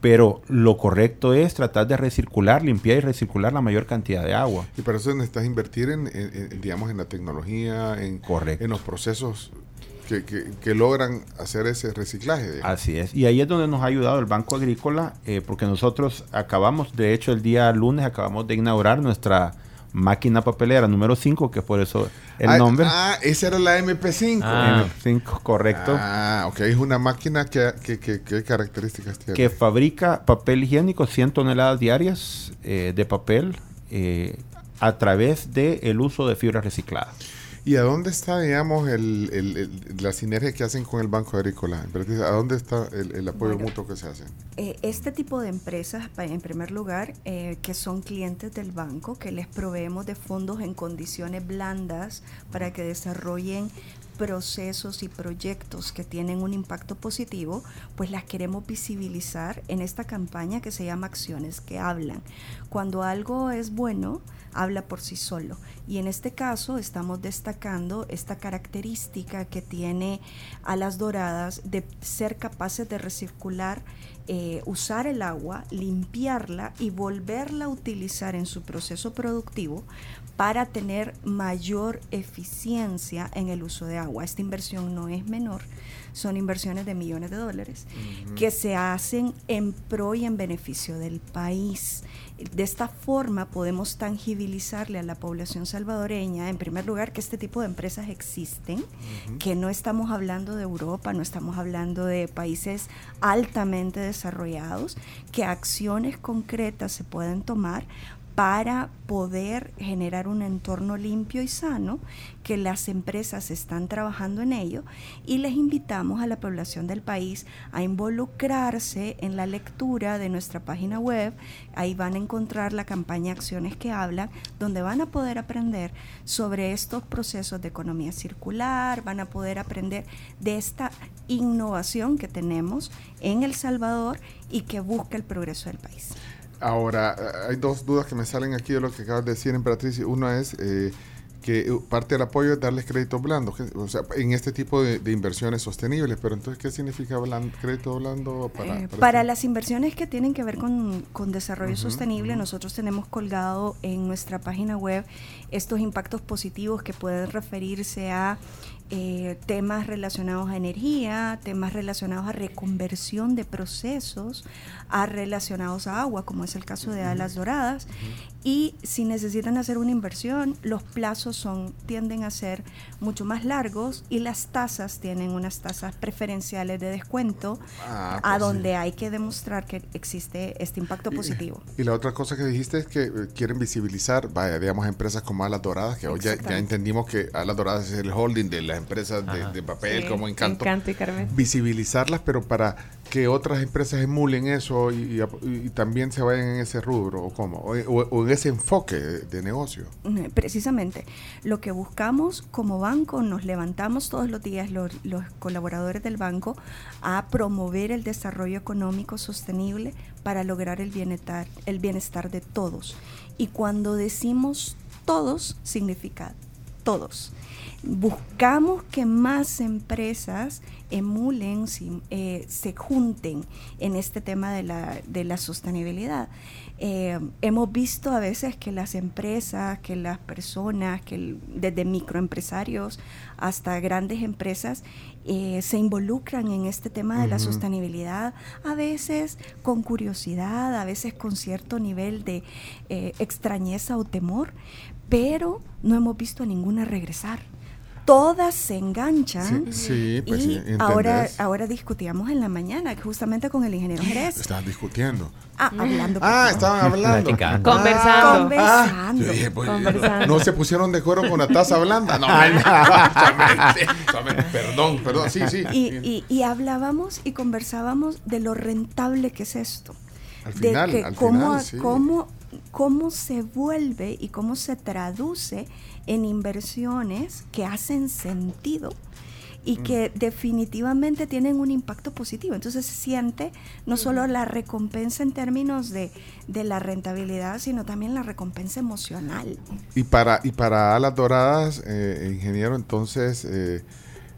Pero lo correcto es tratar de recircular, limpiar y recircular la mayor cantidad de agua. Y para eso necesitas invertir en, en- en, digamos, en la tecnología, en, en los procesos que, que- que logran hacer ese reciclaje. digamos. Así es. Y ahí es donde nos ha ayudado el Banco Agrícola, eh, porque nosotros acabamos, de hecho el día lunes acabamos de inaugurar nuestra máquina papelera número 5, que es por eso el ah, nombre. Ah, esa era la MP5. MP5, correcto. Ah, ok. Es una máquina que, que, que- ¿qué características tiene? que fabrica papel higiénico, 100 toneladas diarias eh, de papel eh, a través del uso de fibra reciclada. ¿Y a dónde está, digamos, el, el- el- la sinergia que hacen con el Banco Agrícola? ¿A dónde está el, apoyo Bueno. mutuo que se hace? Eh, este tipo de empresas, en primer lugar, eh, que son clientes del banco, que les proveemos de fondos en condiciones blandas para que desarrollen procesos y proyectos que tienen un impacto positivo, pues las queremos visibilizar en esta campaña que se llama Acciones que Hablan. Cuando algo es bueno, habla por sí solo. Y en este caso estamos destacando esta característica que tiene a las doradas de ser capaces de recircular, eh, usar el agua, limpiarla y volverla a utilizar en su proceso productivo para tener mayor eficiencia en el uso de agua. Esta inversión no es menor, son inversiones de millones de dólares que se hacen en pro y en beneficio del país. De esta forma podemos tangibilizarle a la población salvadoreña, en primer lugar, que este tipo de empresas existen, que no estamos hablando de Europa, no estamos hablando de países altamente desarrollados, que acciones concretas se pueden tomar para poder generar un entorno limpio y sano, que las empresas están trabajando en ello y les invitamos a la población del país a involucrarse en la lectura de nuestra página web. Ahí van a encontrar la campaña Acciones que Hablan, donde van a poder aprender sobre estos procesos de economía circular, van a poder aprender de esta innovación que tenemos en El Salvador y que busca el progreso del país. Ahora, eh, hay dos dudas que me salen aquí de lo que acabas de decir, Emperatriz. Una es eh, que eh, parte del apoyo es darles créditos blandos, o sea, en este tipo de, de inversiones sostenibles. Pero entonces, ¿qué significa blan- crédito blando para, Eh, para las inversiones que tienen que ver con, con desarrollo sostenible, nosotros tenemos colgado en nuestra página web estos impactos positivos que pueden referirse a eh, temas relacionados a energía, temas relacionados a reconversión de procesos, a relacionados a agua, como es el caso de Alas Doradas. Y si necesitan hacer una inversión, los plazos son, tienden a ser mucho más largos y las tasas tienen unas tasas preferenciales de descuento Ah, a pues sí. donde hay que demostrar que existe este impacto positivo. Y la otra cosa que dijiste es que eh, quieren visibilizar, vaya, digamos, empresas como Alas Doradas, que hoy ya, entendimos que Alas Doradas es el holding de las empresas de, de papel Sí, como Encanto. Encanto y Carmen. Visibilizarlas, pero para que otras empresas emulen eso y, y- y también se vayan en ese rubro, o cómo, o, o- o ese enfoque de, negocio. Mm, Precisamente, lo que buscamos como banco, nos levantamos todos los días los, colaboradores del banco a promover el desarrollo económico sostenible para lograr el bienestar, el bienestar de todos. Y cuando decimos todos, significa todos. Buscamos que más empresas emulen, eh, se junten en este tema de la, de la sostenibilidad. Eh, hemos visto a veces que las empresas, que las personas, que el- desde microempresarios hasta grandes empresas, eh, se involucran en este tema de la sostenibilidad, a veces con curiosidad, a veces con cierto nivel de eh, extrañeza o temor, pero no hemos visto a ninguna regresar. Todas se enganchan Sí, sí, pues y sí, ahora, ahora discutíamos en la mañana justamente con el ingeniero Jerez. Estaban discutiendo. Ah, hablando. Ah, estaban hablando. Platicando. Conversando. Conversando. Yo dije, pues, Conversando. no se pusieron de acuerdo con la taza blanda. No, perdón, perdón, sí, sí. Y, y- y hablábamos y conversábamos de lo rentable que es esto. Al de final, que al cómo, final, sí. cómo, cómo se vuelve y cómo se traduce en inversiones que hacen sentido y Mm. que definitivamente tienen un impacto positivo. Entonces se siente no solo la recompensa en términos de, de la rentabilidad, sino también la recompensa emocional. Y para, y para alas doradas, eh, ingeniero, entonces, eh,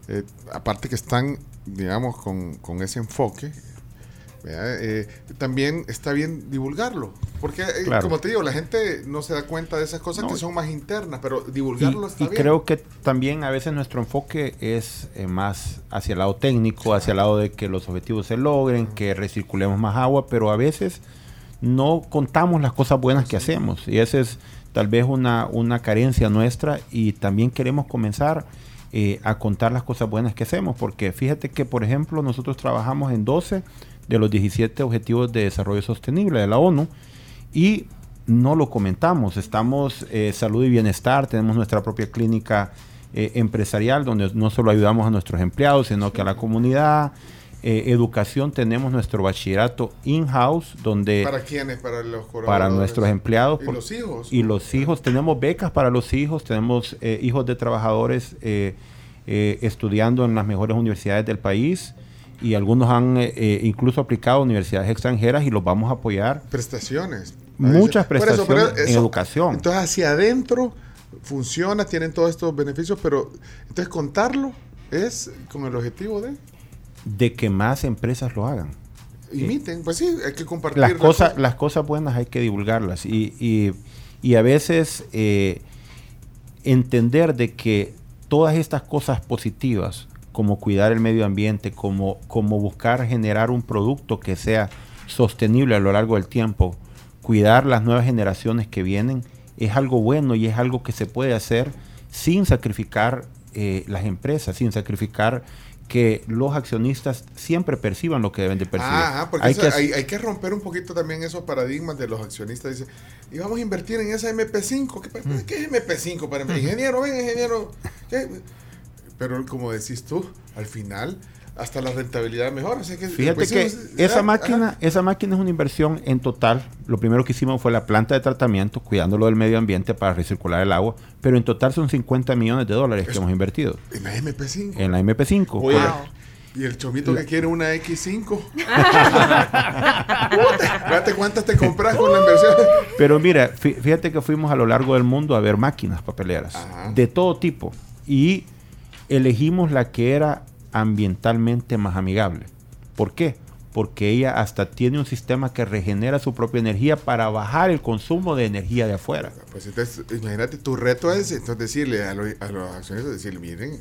eh, aparte que están, digamos, con, con ese enfoque. Eh, también está bien divulgarlo. Porque, eh, Claro. como te digo, la gente no se da cuenta de esas cosas No. que son más internas, pero divulgarlo y, está y bien. creo que también a veces nuestro enfoque es eh, más hacia el lado técnico, hacia el lado de que los objetivos se logren, que recirculemos más agua, pero a veces no contamos las cosas buenas que hacemos y esa es tal vez una, una carencia nuestra y también queremos comenzar a contar las cosas buenas que hacemos, porque fíjate que por ejemplo nosotros trabajamos en 12 de los 17 Objetivos de Desarrollo Sostenible de la ONU y no lo comentamos. Estamos eh, salud y bienestar, tenemos nuestra propia clínica eh, empresarial, donde no solo ayudamos a nuestros empleados, sino que a la comunidad. Eh, educación tenemos nuestro bachillerato in-house, donde ¿Para quiénes? Para los para nuestros empleados. ¿Y por- los hijos? Y los hijos, tenemos becas para los hijos, tenemos eh, hijos de trabajadores estudiando en las mejores universidades del país y algunos han eh, eh, incluso aplicado a universidades extranjeras y los vamos a apoyar. Prestaciones. Muchas Por eso, pero prestaciones en educación. Entonces hacia adentro funciona, tienen todos estos beneficios, pero entonces contarlo es con el objetivo de de que más empresas lo hagan. imiten. Pues sí, hay que compartir. Las cosas, cosas. las cosas buenas hay que divulgarlas y, y- y a veces eh, entender de que todas estas cosas positivas, como cuidar el medio ambiente, como, como buscar generar un producto que sea sostenible a lo largo del tiempo, cuidar las nuevas generaciones que vienen, es algo bueno y es algo que se puede hacer sin sacrificar eh, las empresas, sin sacrificar que los accionistas siempre perciban lo que deben de percibir. Ah, porque Hay eso- que hay, que romper un poquito también esos paradigmas de los accionistas. Dice, y vamos a invertir en esa MP5. ¿Qué, Mm. ¿qué es MP5 para mí? Ingeniero, ven, ingeniero. ¿qué? Pero como decís tú, al final, hasta la rentabilidad mejora. O sea que, Fíjate pues que esa máquina, esa máquina es una inversión en total. Lo primero que hicimos fue la planta de tratamiento, cuidándolo del medio ambiente para recircular el agua, pero en total son 50 millones de dólares que hemos invertido En la MP5. en la MP5. Oye, Correcto. y el chomito que quiere una X5. Fíjate cuántas te compras con la inversión. Pero mira, fí- fíjate que fuimos a lo largo del mundo a ver máquinas papeleras de todo tipo y elegimos la que era ambientalmente más amigable. ¿Por qué? Porque ella hasta tiene un sistema que regenera su propia energía para bajar el consumo de energía de afuera. Pues entonces, imagínate, tu reto es entonces decirle a, lo- a los accionistas, decirle, miren,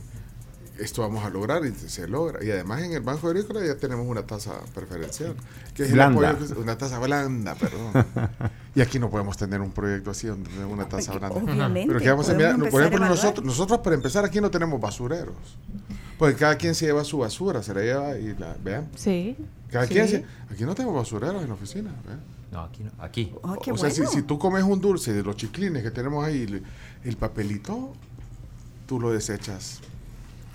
esto vamos a lograr y se logra. Y además en el Banco Agrícola ya tenemos una tasa preferencial. Que es el Blanda. apoyo que- una tasa blanda, perdón. y aquí no podemos tener un proyecto así donde tenemos una tasa blanda. Obviamente, Pero que vamos a mirar, por ejemplo, nosotros, nosotros para empezar aquí no tenemos basureros. Pues cada quien se lleva su basura, se la lleva y la, vean. Sí. Cada Sí. quien se, aquí no tenemos basureros en la oficina. vean. No, aquí no. Aquí. Oh, qué o sea, si tú comes un dulce de los chiclines que tenemos ahí, el, el papelito, tú lo desechas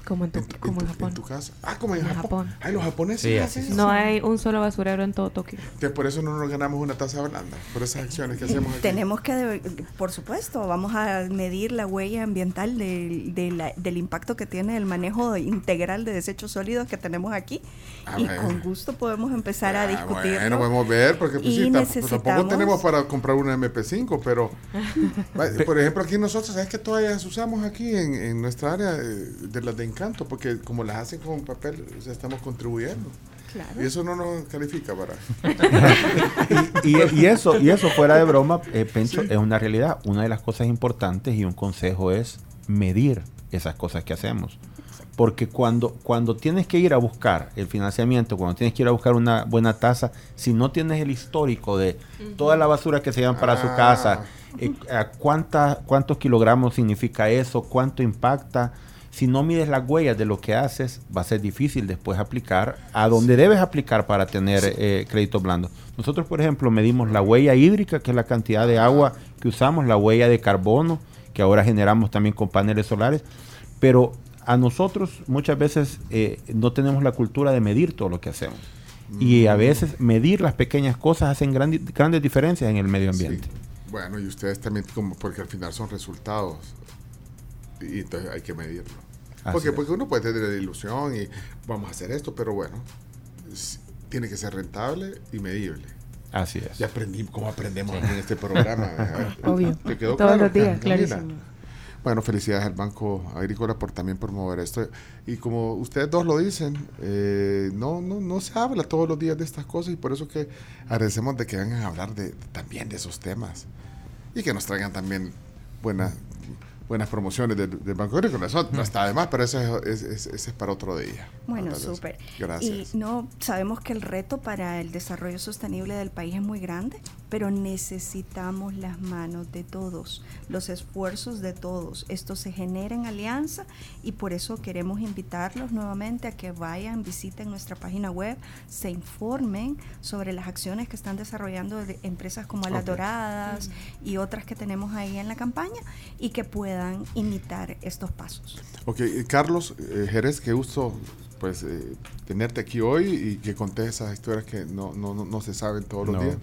Como en, tu- como en en Japón. tu casa. Ah, como en, En Japón. Japón. Ay, los japoneses Sí, hacen así eso. No hay un solo basurero en todo Tokio. Entonces, por eso no nos ganamos una tasa blanda, por esas acciones que hacemos aquí. Tenemos que, de- por supuesto, vamos a medir la huella ambiental del, de la- del impacto que tiene el manejo integral de desechos sólidos que tenemos aquí. Ah, y bueno. con gusto podemos empezar a Ah, discutir. Bueno, podemos ver, porque pues, sí, tamp- tampoco tenemos para comprar una MP5, pero, por ejemplo, aquí nosotros, ¿sabes qué toallas usamos aquí en, en nuestra área eh, de las de encanto? Porque como las hacen con papel, o sea, estamos contribuyendo. Claro. Y eso no nos califica para... y, y eso, y eso fuera de broma, eh, Pencho, es una realidad. Una de las cosas importantes y un consejo es medir esas cosas que hacemos. Porque cuando, cuando tienes que ir a buscar el financiamiento, cuando tienes que ir a buscar una buena tasa, si no tienes el histórico de toda la basura que se llevan para su Ah. casa, eh, cuánta- cuántos kilogramos significa eso, cuánto impacta, si no mides las huellas de lo que haces, va a ser difícil después aplicar a donde debes aplicar para tener eh, crédito blando. Nosotros, por ejemplo, medimos la huella hídrica, que es la cantidad de agua que usamos, la huella de carbono, que ahora generamos también con paneles solares, pero a nosotros muchas veces eh, no tenemos la cultura de medir todo lo que hacemos. Y a veces medir las pequeñas cosas hacen grandi- grandes diferencias en el medio ambiente. Bueno, y ustedes también, como porque al final son resultados. Y entonces hay que medirlo. Así Porque, es. porque uno puede tener la ilusión y vamos a hacer esto, pero bueno, tiene que ser rentable y medible. Así es. Ya aprendí cómo aprendemos aquí en este programa. Obvio. ¿Te quedó Todos claro, los días, clarísimo. Bueno, felicidades al Banco Agrícola por también promover esto. Y como ustedes dos lo dicen, eh, no, no, no se habla todos los días de estas cosas y por eso que agradecemos de que vengan a hablar de, también de esos temas y que nos traigan también buenas buenas promociones del, del Banco Agrícola. Eso no está de más, pero eso es, es- es- ese es para otro día. Bueno, súper. Gracias. Y no, sabemos que el reto para el desarrollo sostenible del país es muy grande, pero necesitamos las manos de todos, los esfuerzos de todos. Esto se genera en alianza y por eso queremos invitarlos nuevamente a que vayan, visiten nuestra página web, se informen sobre las acciones que están desarrollando de empresas como Alas Ok. Doradas y otras que tenemos ahí en la campaña y que puedan imitar estos pasos. Ok, eh, Carlos eh, Jerez, qué gusto pues eh, tenerte aquí hoy y que contés esas historias que no, no, no, no se saben todos los días.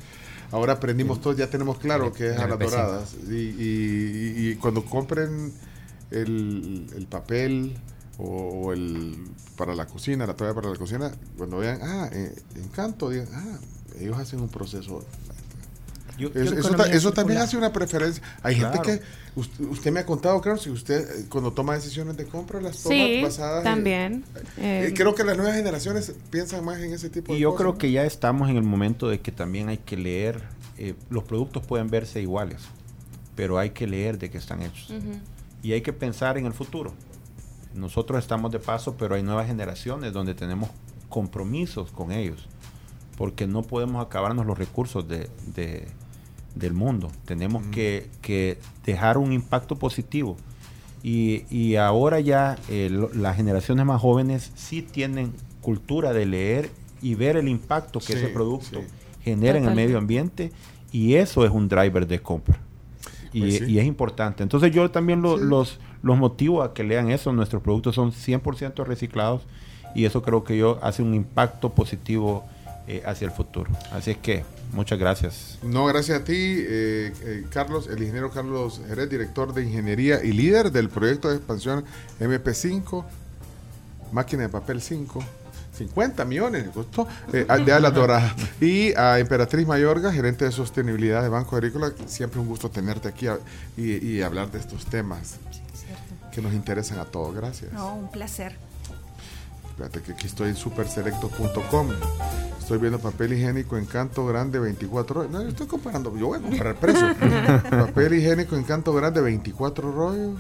Ahora aprendimos todos, ya tenemos claro que es a las MP5. doradas. Y, y- y- y cuando compren el, el papel o, o el para la cocina, la toalla para la cocina, cuando vean, ah, eh, encanto, digan, ah, ellos hacen un proceso. Yo- eso, yo eso economía ta- eso también hace una preferencia. Hay Claro. gente que, usted, usted me ha contado, claro, si usted eh, cuando toma decisiones de compra las toma Sí, basadas también. eh, Eh, creo que las nuevas generaciones piensan más en ese tipo Y de yo cosas. creo que ya estamos en el momento de que también hay que leer, eh, los productos pueden verse iguales, pero hay que leer de qué están hechos. Y hay que pensar en el futuro. Nosotros estamos de paso, pero hay nuevas generaciones donde tenemos compromisos con ellos, porque no podemos acabarnos los recursos de, de- del mundo. Tenemos que, que dejar un impacto positivo. Y, y ahora ya eh, lo- las generaciones más jóvenes sí tienen cultura de leer y ver el impacto que Sí, ese producto sí. genera en el medio ambiente y eso es un driver de compra. Y, Pues sí. y es importante. Entonces yo también lo- los, los motivo a que lean eso. Nuestros productos son 100% reciclados y eso creo que yo hace un impacto positivo eh, hacia el futuro. Así es que muchas gracias. No, gracias a ti, eh, eh, Carlos, el ingeniero Carlos Jerez, director de ingeniería y líder del proyecto de expansión MP5, máquina de papel 5. 50 millones le costó eh, de alas doradas. Y a Emperatriz Mayorga, gerente de sostenibilidad de Banco Agrícola, siempre un gusto tenerte aquí a- y, y hablar de estos temas que nos interesan a todos. Gracias. No, un placer. Espérate que aquí estoy en superselecto.com. Estoy viendo papel higiénico Encanto Grande 24 rollos. No, yo estoy comparando. Yo voy a comprar precio. papel higiénico Encanto Grande 24 rollos.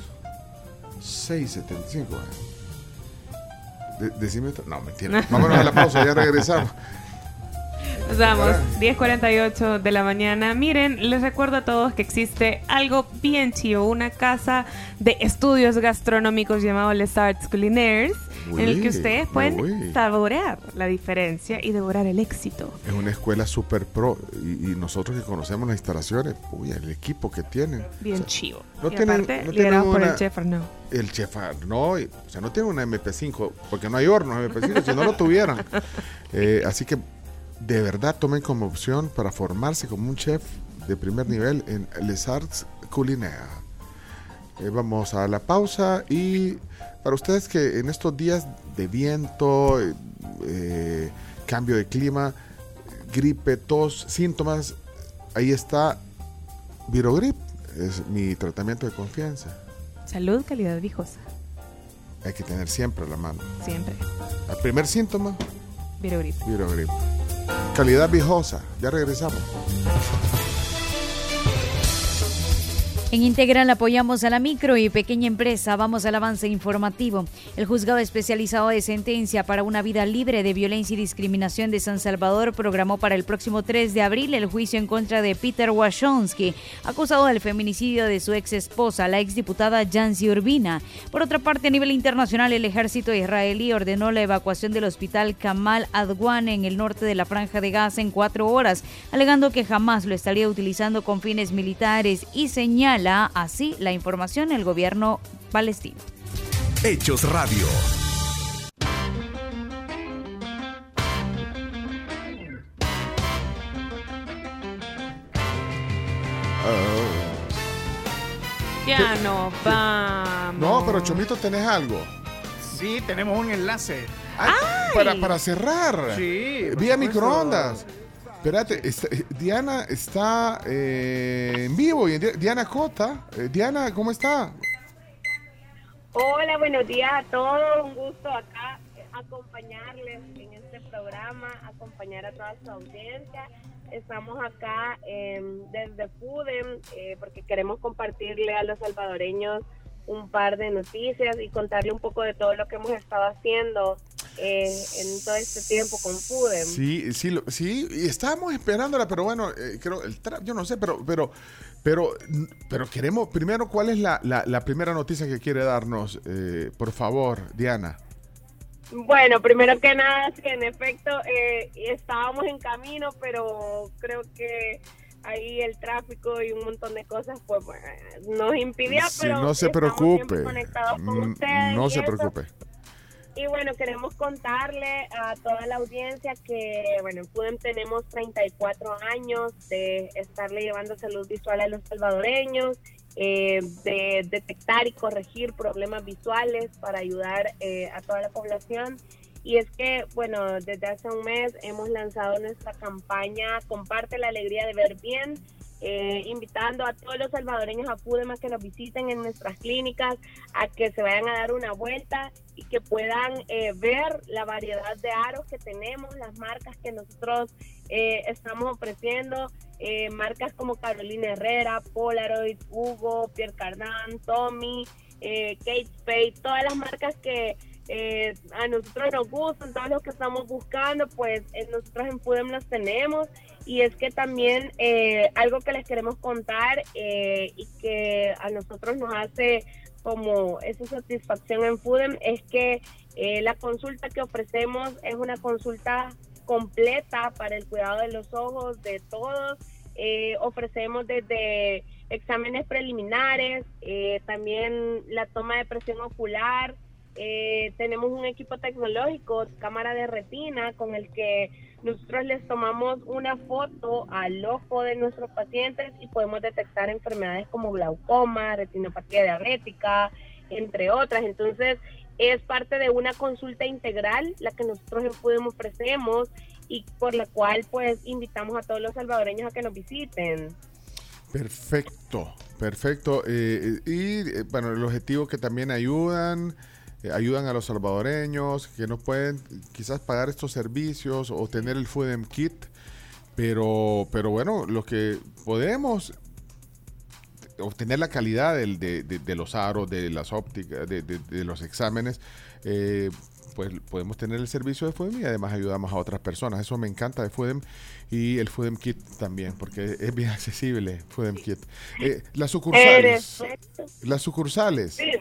6.75. De, decime otra- No, mentira. Vámonos a la pausa, ya regresamos. Nos vamos, 10.48 de la mañana. Miren, les recuerdo a todos que existe algo bien chido, una casa de estudios gastronómicos llamado Les Arts Culinaires, en el que ustedes pueden saborear la diferencia y devorar el éxito. Es una escuela super pro. Y, y nosotros que conocemos las instalaciones, uy, el equipo que tienen. Bien O sea, chivo. no y tienen- aparte, no tienen por una- el chef Arnaud. El chef no, o sea, no tiene una MP5, porque no hay hornos MP5, si no lo tuvieran. Eh, así que de verdad tomen como opción para formarse como un chef de primer nivel en Les Arts Culinaire. Eh, vamos a la pausa y para ustedes que en estos días de viento, eh, eh, cambio de clima, gripe, tos, síntomas, ahí está Virogrip, es mi tratamiento de confianza. Salud, calidad viejosa. Hay que tener siempre la mano. Siempre. El primer síntoma, Virogrip. Virogrip. Calidad viejosa. Ya regresamos. En Integral apoyamos a la micro y pequeña empresa. Vamos al avance informativo. El juzgado especializado de sentencia para una vida libre de violencia y discriminación de San Salvador programó para el próximo 3 de abril el juicio en contra de Peter Washonsky, acusado del feminicidio de su ex esposa, la exdiputada Jancy Urbina. Por otra parte, a nivel internacional, el ejército israelí ordenó la evacuación del hospital Kamal Adwan en el norte de la franja de Gaza en cuatro horas, alegando que jamás lo estaría utilizando con fines militares y señala así la información el gobierno palestino. Hechos Radio. Ya no vamos. No, pero Chomito, ¿tenés algo? Sí, tenemos un enlace. Ay, Para, para cerrar. Sí, Vía microondas. Espérate, está- eh, Diana está eh, en vivo. y Diana Cota. Eh, Diana, ¿cómo está? Hola, buenos días a todos. Un gusto acá eh, acompañarles en este programa, acompañar a toda su audiencia. Estamos acá eh, desde FUDEM eh, porque queremos compartirle a los salvadoreños un par de noticias y contarle un poco de todo lo que hemos estado haciendo eh, en todo este tiempo con FUDEM. Sí, sí, lo- sí, y estábamos esperándola, pero bueno, eh, creo, el yo no sé, pero, pero, pero, pero queremos, primero, ¿cuál es la, la- la primera noticia que quiere darnos? Eh, por favor, Diana. Bueno, primero que nada, sí, en efecto, eh, estábamos en camino, pero creo que ahí el tráfico y un montón de cosas pues bueno, nos impidía, Sí, pero no se preocupe, siempre conectados con Mm, ustedes no se eso. preocupe. Y bueno, queremos contarle a toda la audiencia que, bueno, en FUDEM tenemos 34 años de estarle llevando salud visual a los salvadoreños, eh, de detectar y corregir problemas visuales para ayudar eh, a toda la población. Y es que, bueno, desde hace un mes hemos lanzado nuestra campaña Comparte la alegría de ver bien, eh, invitando a todos los salvadoreños a FUDEM a que nos visiten en nuestras clínicas, a que se vayan a dar una vuelta y que puedan eh, ver la variedad de aros que tenemos, las marcas que nosotros eh, estamos ofreciendo, eh, marcas como Carolina Herrera, Polaroid, Hugo, Pierre Cardin, Tommy, eh, Kate Spade, todas las marcas que eh, a nosotros nos gustan, todos los que estamos buscando, pues eh, nosotros en FUDEM las tenemos y es que también eh, algo que les queremos contar eh, y que a nosotros nos hace como esa satisfacción en FUDEM es que eh, la consulta que ofrecemos es una consulta completa para el cuidado de los ojos de todos. Eh, ofrecemos desde exámenes preliminares, eh, también la toma de presión ocular, eh, tenemos un equipo tecnológico, cámara de retina, con el que nosotros les tomamos una foto al ojo de nuestros pacientes y podemos detectar enfermedades como glaucoma, retinopatía diabética, entre otras. Entonces, es parte de una consulta integral la que nosotros FUDEM ofrecemos y por la cual pues invitamos a todos los salvadoreños a que nos visiten. Perfecto, perfecto. Eh, y eh, bueno, el objetivo que también ayudan, eh, ayudan a los salvadoreños que no pueden quizás pagar estos servicios o tener el FUDEM Kit, pero, pero bueno, lo que podemos obtener la calidad del- de, de- de los aros, de las ópticas, de, de- de los exámenes, eh, pues podemos tener el servicio de FUDEM y además ayudamos a otras personas. Eso me encanta de FUDEM y el FUDEM Kit también, porque es bien accesible FUDEM Kit. Eh, las sucursales. Las sucursales. Sí.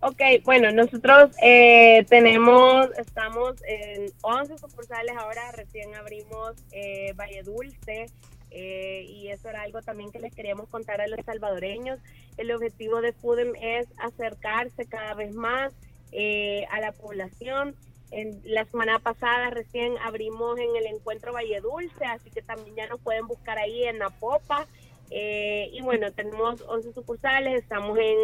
Ok, bueno, nosotros eh, tenemos, estamos en 11 sucursales ahora, recién abrimos eh, Valle Dulce eh, y eso era algo también que les queríamos contar a los salvadoreños. El objetivo de FUDEM es acercarse cada vez más eh, a la población. En la semana pasada recién abrimos en el encuentro Valle Dulce, así que también ya nos pueden buscar ahí en Napopa. Eh, y bueno, tenemos 11 sucursales, estamos en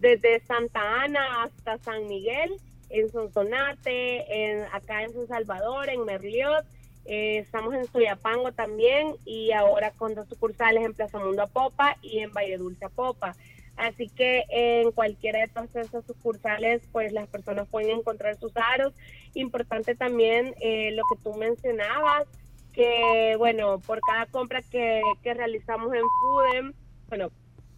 desde Santa Ana hasta San Miguel, en Sonsonate, en, acá en San Salvador, en Merliot, eh, estamos en Soyapango también y ahora con dos sucursales en Plaza Mundo Apopa y en Valle Dulce Apopa. Así que en cualquiera de todas esas sucursales, pues las personas pueden encontrar sus aros. Importante también eh, lo que tú mencionabas, que bueno, por cada compra que, que realizamos en FUDEM, bueno,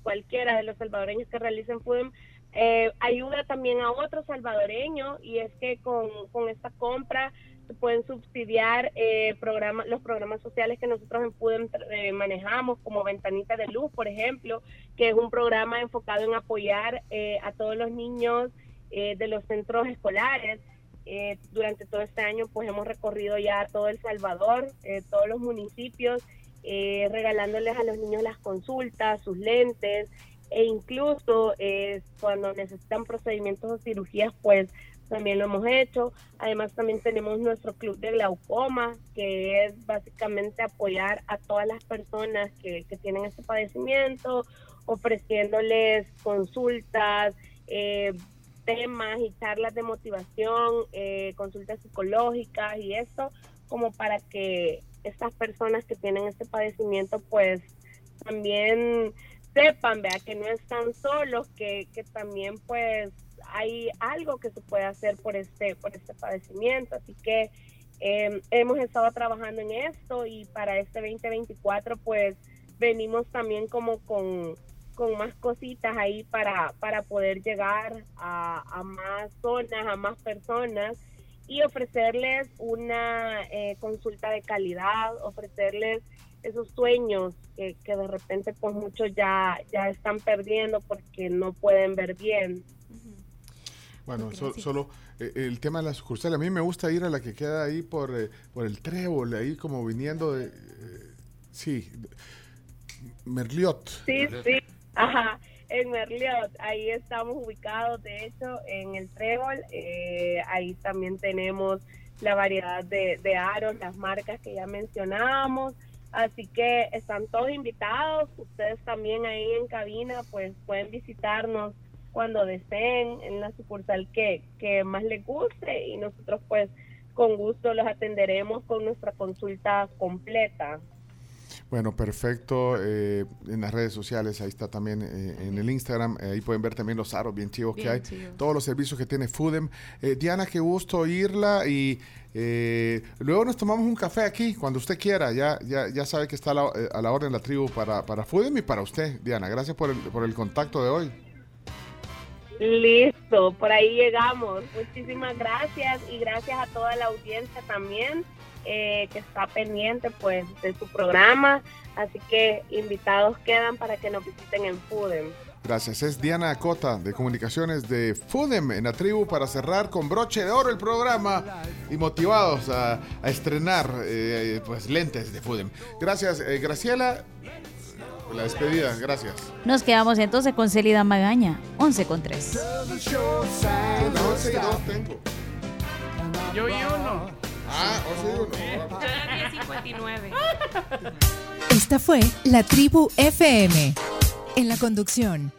cualquiera de los salvadoreños que realicen FUDEM, eh, ayuda también a otros salvadoreños y es que con, con esta compra se pueden subsidiar eh, programas, los programas sociales que nosotros en FUDEM eh, manejamos, como Ventanita de Luz, por ejemplo, que es un programa enfocado en apoyar eh, a todos los niños eh, de los centros escolares. Eh, durante todo este año pues hemos recorrido ya todo El Salvador, eh, todos los municipios, eh, regalándoles a los niños las consultas, sus lentes e incluso eh, cuando necesitan procedimientos o cirugías pues también lo hemos hecho. Además también tenemos nuestro club de glaucoma, que es básicamente apoyar a todas las personas que, que tienen este padecimiento, ofreciéndoles consultas, eh, temas y charlas de motivación, eh, consultas psicológicas y esto, como para que estas personas que tienen este padecimiento pues también sepan, vea, que no están solos, que, que también pues hay algo que se puede hacer por este, por este padecimiento. Así que eh, hemos estado trabajando en esto y para este 2024 pues venimos también como con, con más cositas ahí para, para poder llegar a, a más zonas, a más personas. y ofrecerles una eh, consulta de calidad, ofrecerles esos sueños que, que de repente pues muchos ya, ya están perdiendo porque no pueden ver bien. Bueno, so- solo eh, el tema de la sucursal. A mí me gusta ir a la que queda ahí por, eh, por el trébol, ahí como viniendo de. eh, sí, Merliot. Sí, sí, ajá, en Merliot, ahí estamos ubicados, de hecho, en el Trébol, eh, ahí también tenemos la variedad de, de aros, las marcas que ya mencionábamos, así que están todos invitados, ustedes también ahí en cabina, pues pueden visitarnos cuando deseen en la sucursal que, que más les guste y nosotros pues con gusto los atenderemos con nuestra consulta completa. Bueno, perfecto. eh, en las redes sociales, ahí está también eh, en el Instagram. eh, ahí pueden ver también los aros bien chivos que hay. chivos. Todos los servicios que tiene Foodem. Eh, Diana, qué gusto oírla. Y eh, luego nos tomamos un café aquí, cuando usted quiera. Ya, ya, ya sabe que está a la, a la orden la tribu para, para Foodem y para usted, Diana. Gracias por el, por el contacto de hoy. Listo, por ahí llegamos. Muchísimas gracias y gracias a toda la audiencia también eh, que está pendiente pues de su programa. Así que invitados quedan para que nos visiten en Foodem. Gracias. Es Diana Acota de Comunicaciones de Foodem en la tribu para cerrar con broche de oro el programa y motivados a, a estrenar eh, pues lentes de Foodem. Gracias, eh, Graciela. La despedida, gracias. Nos quedamos entonces con Celida Magaña, 11 con 3. Son las 11 y 2 tengo. Yo y uno. Ah, 11 y 1. Yo era 10.59. Esta fue La Tribu FM. En la conducción,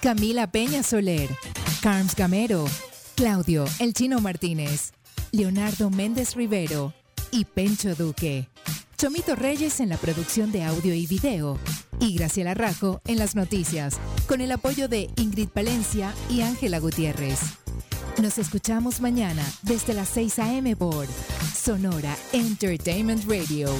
Camila Peña Soler, Carms Gamero, Claudio El Chino Martínez, Leonardo Méndez Rivero y Pencho Duque. Chomito Reyes en la producción de audio y video. Y Graciela Rajo en las noticias, con el apoyo de Ingrid Palencia y Ángela Gutiérrez. Nos escuchamos mañana desde las 6 a.m. por Sonora Entertainment Radio.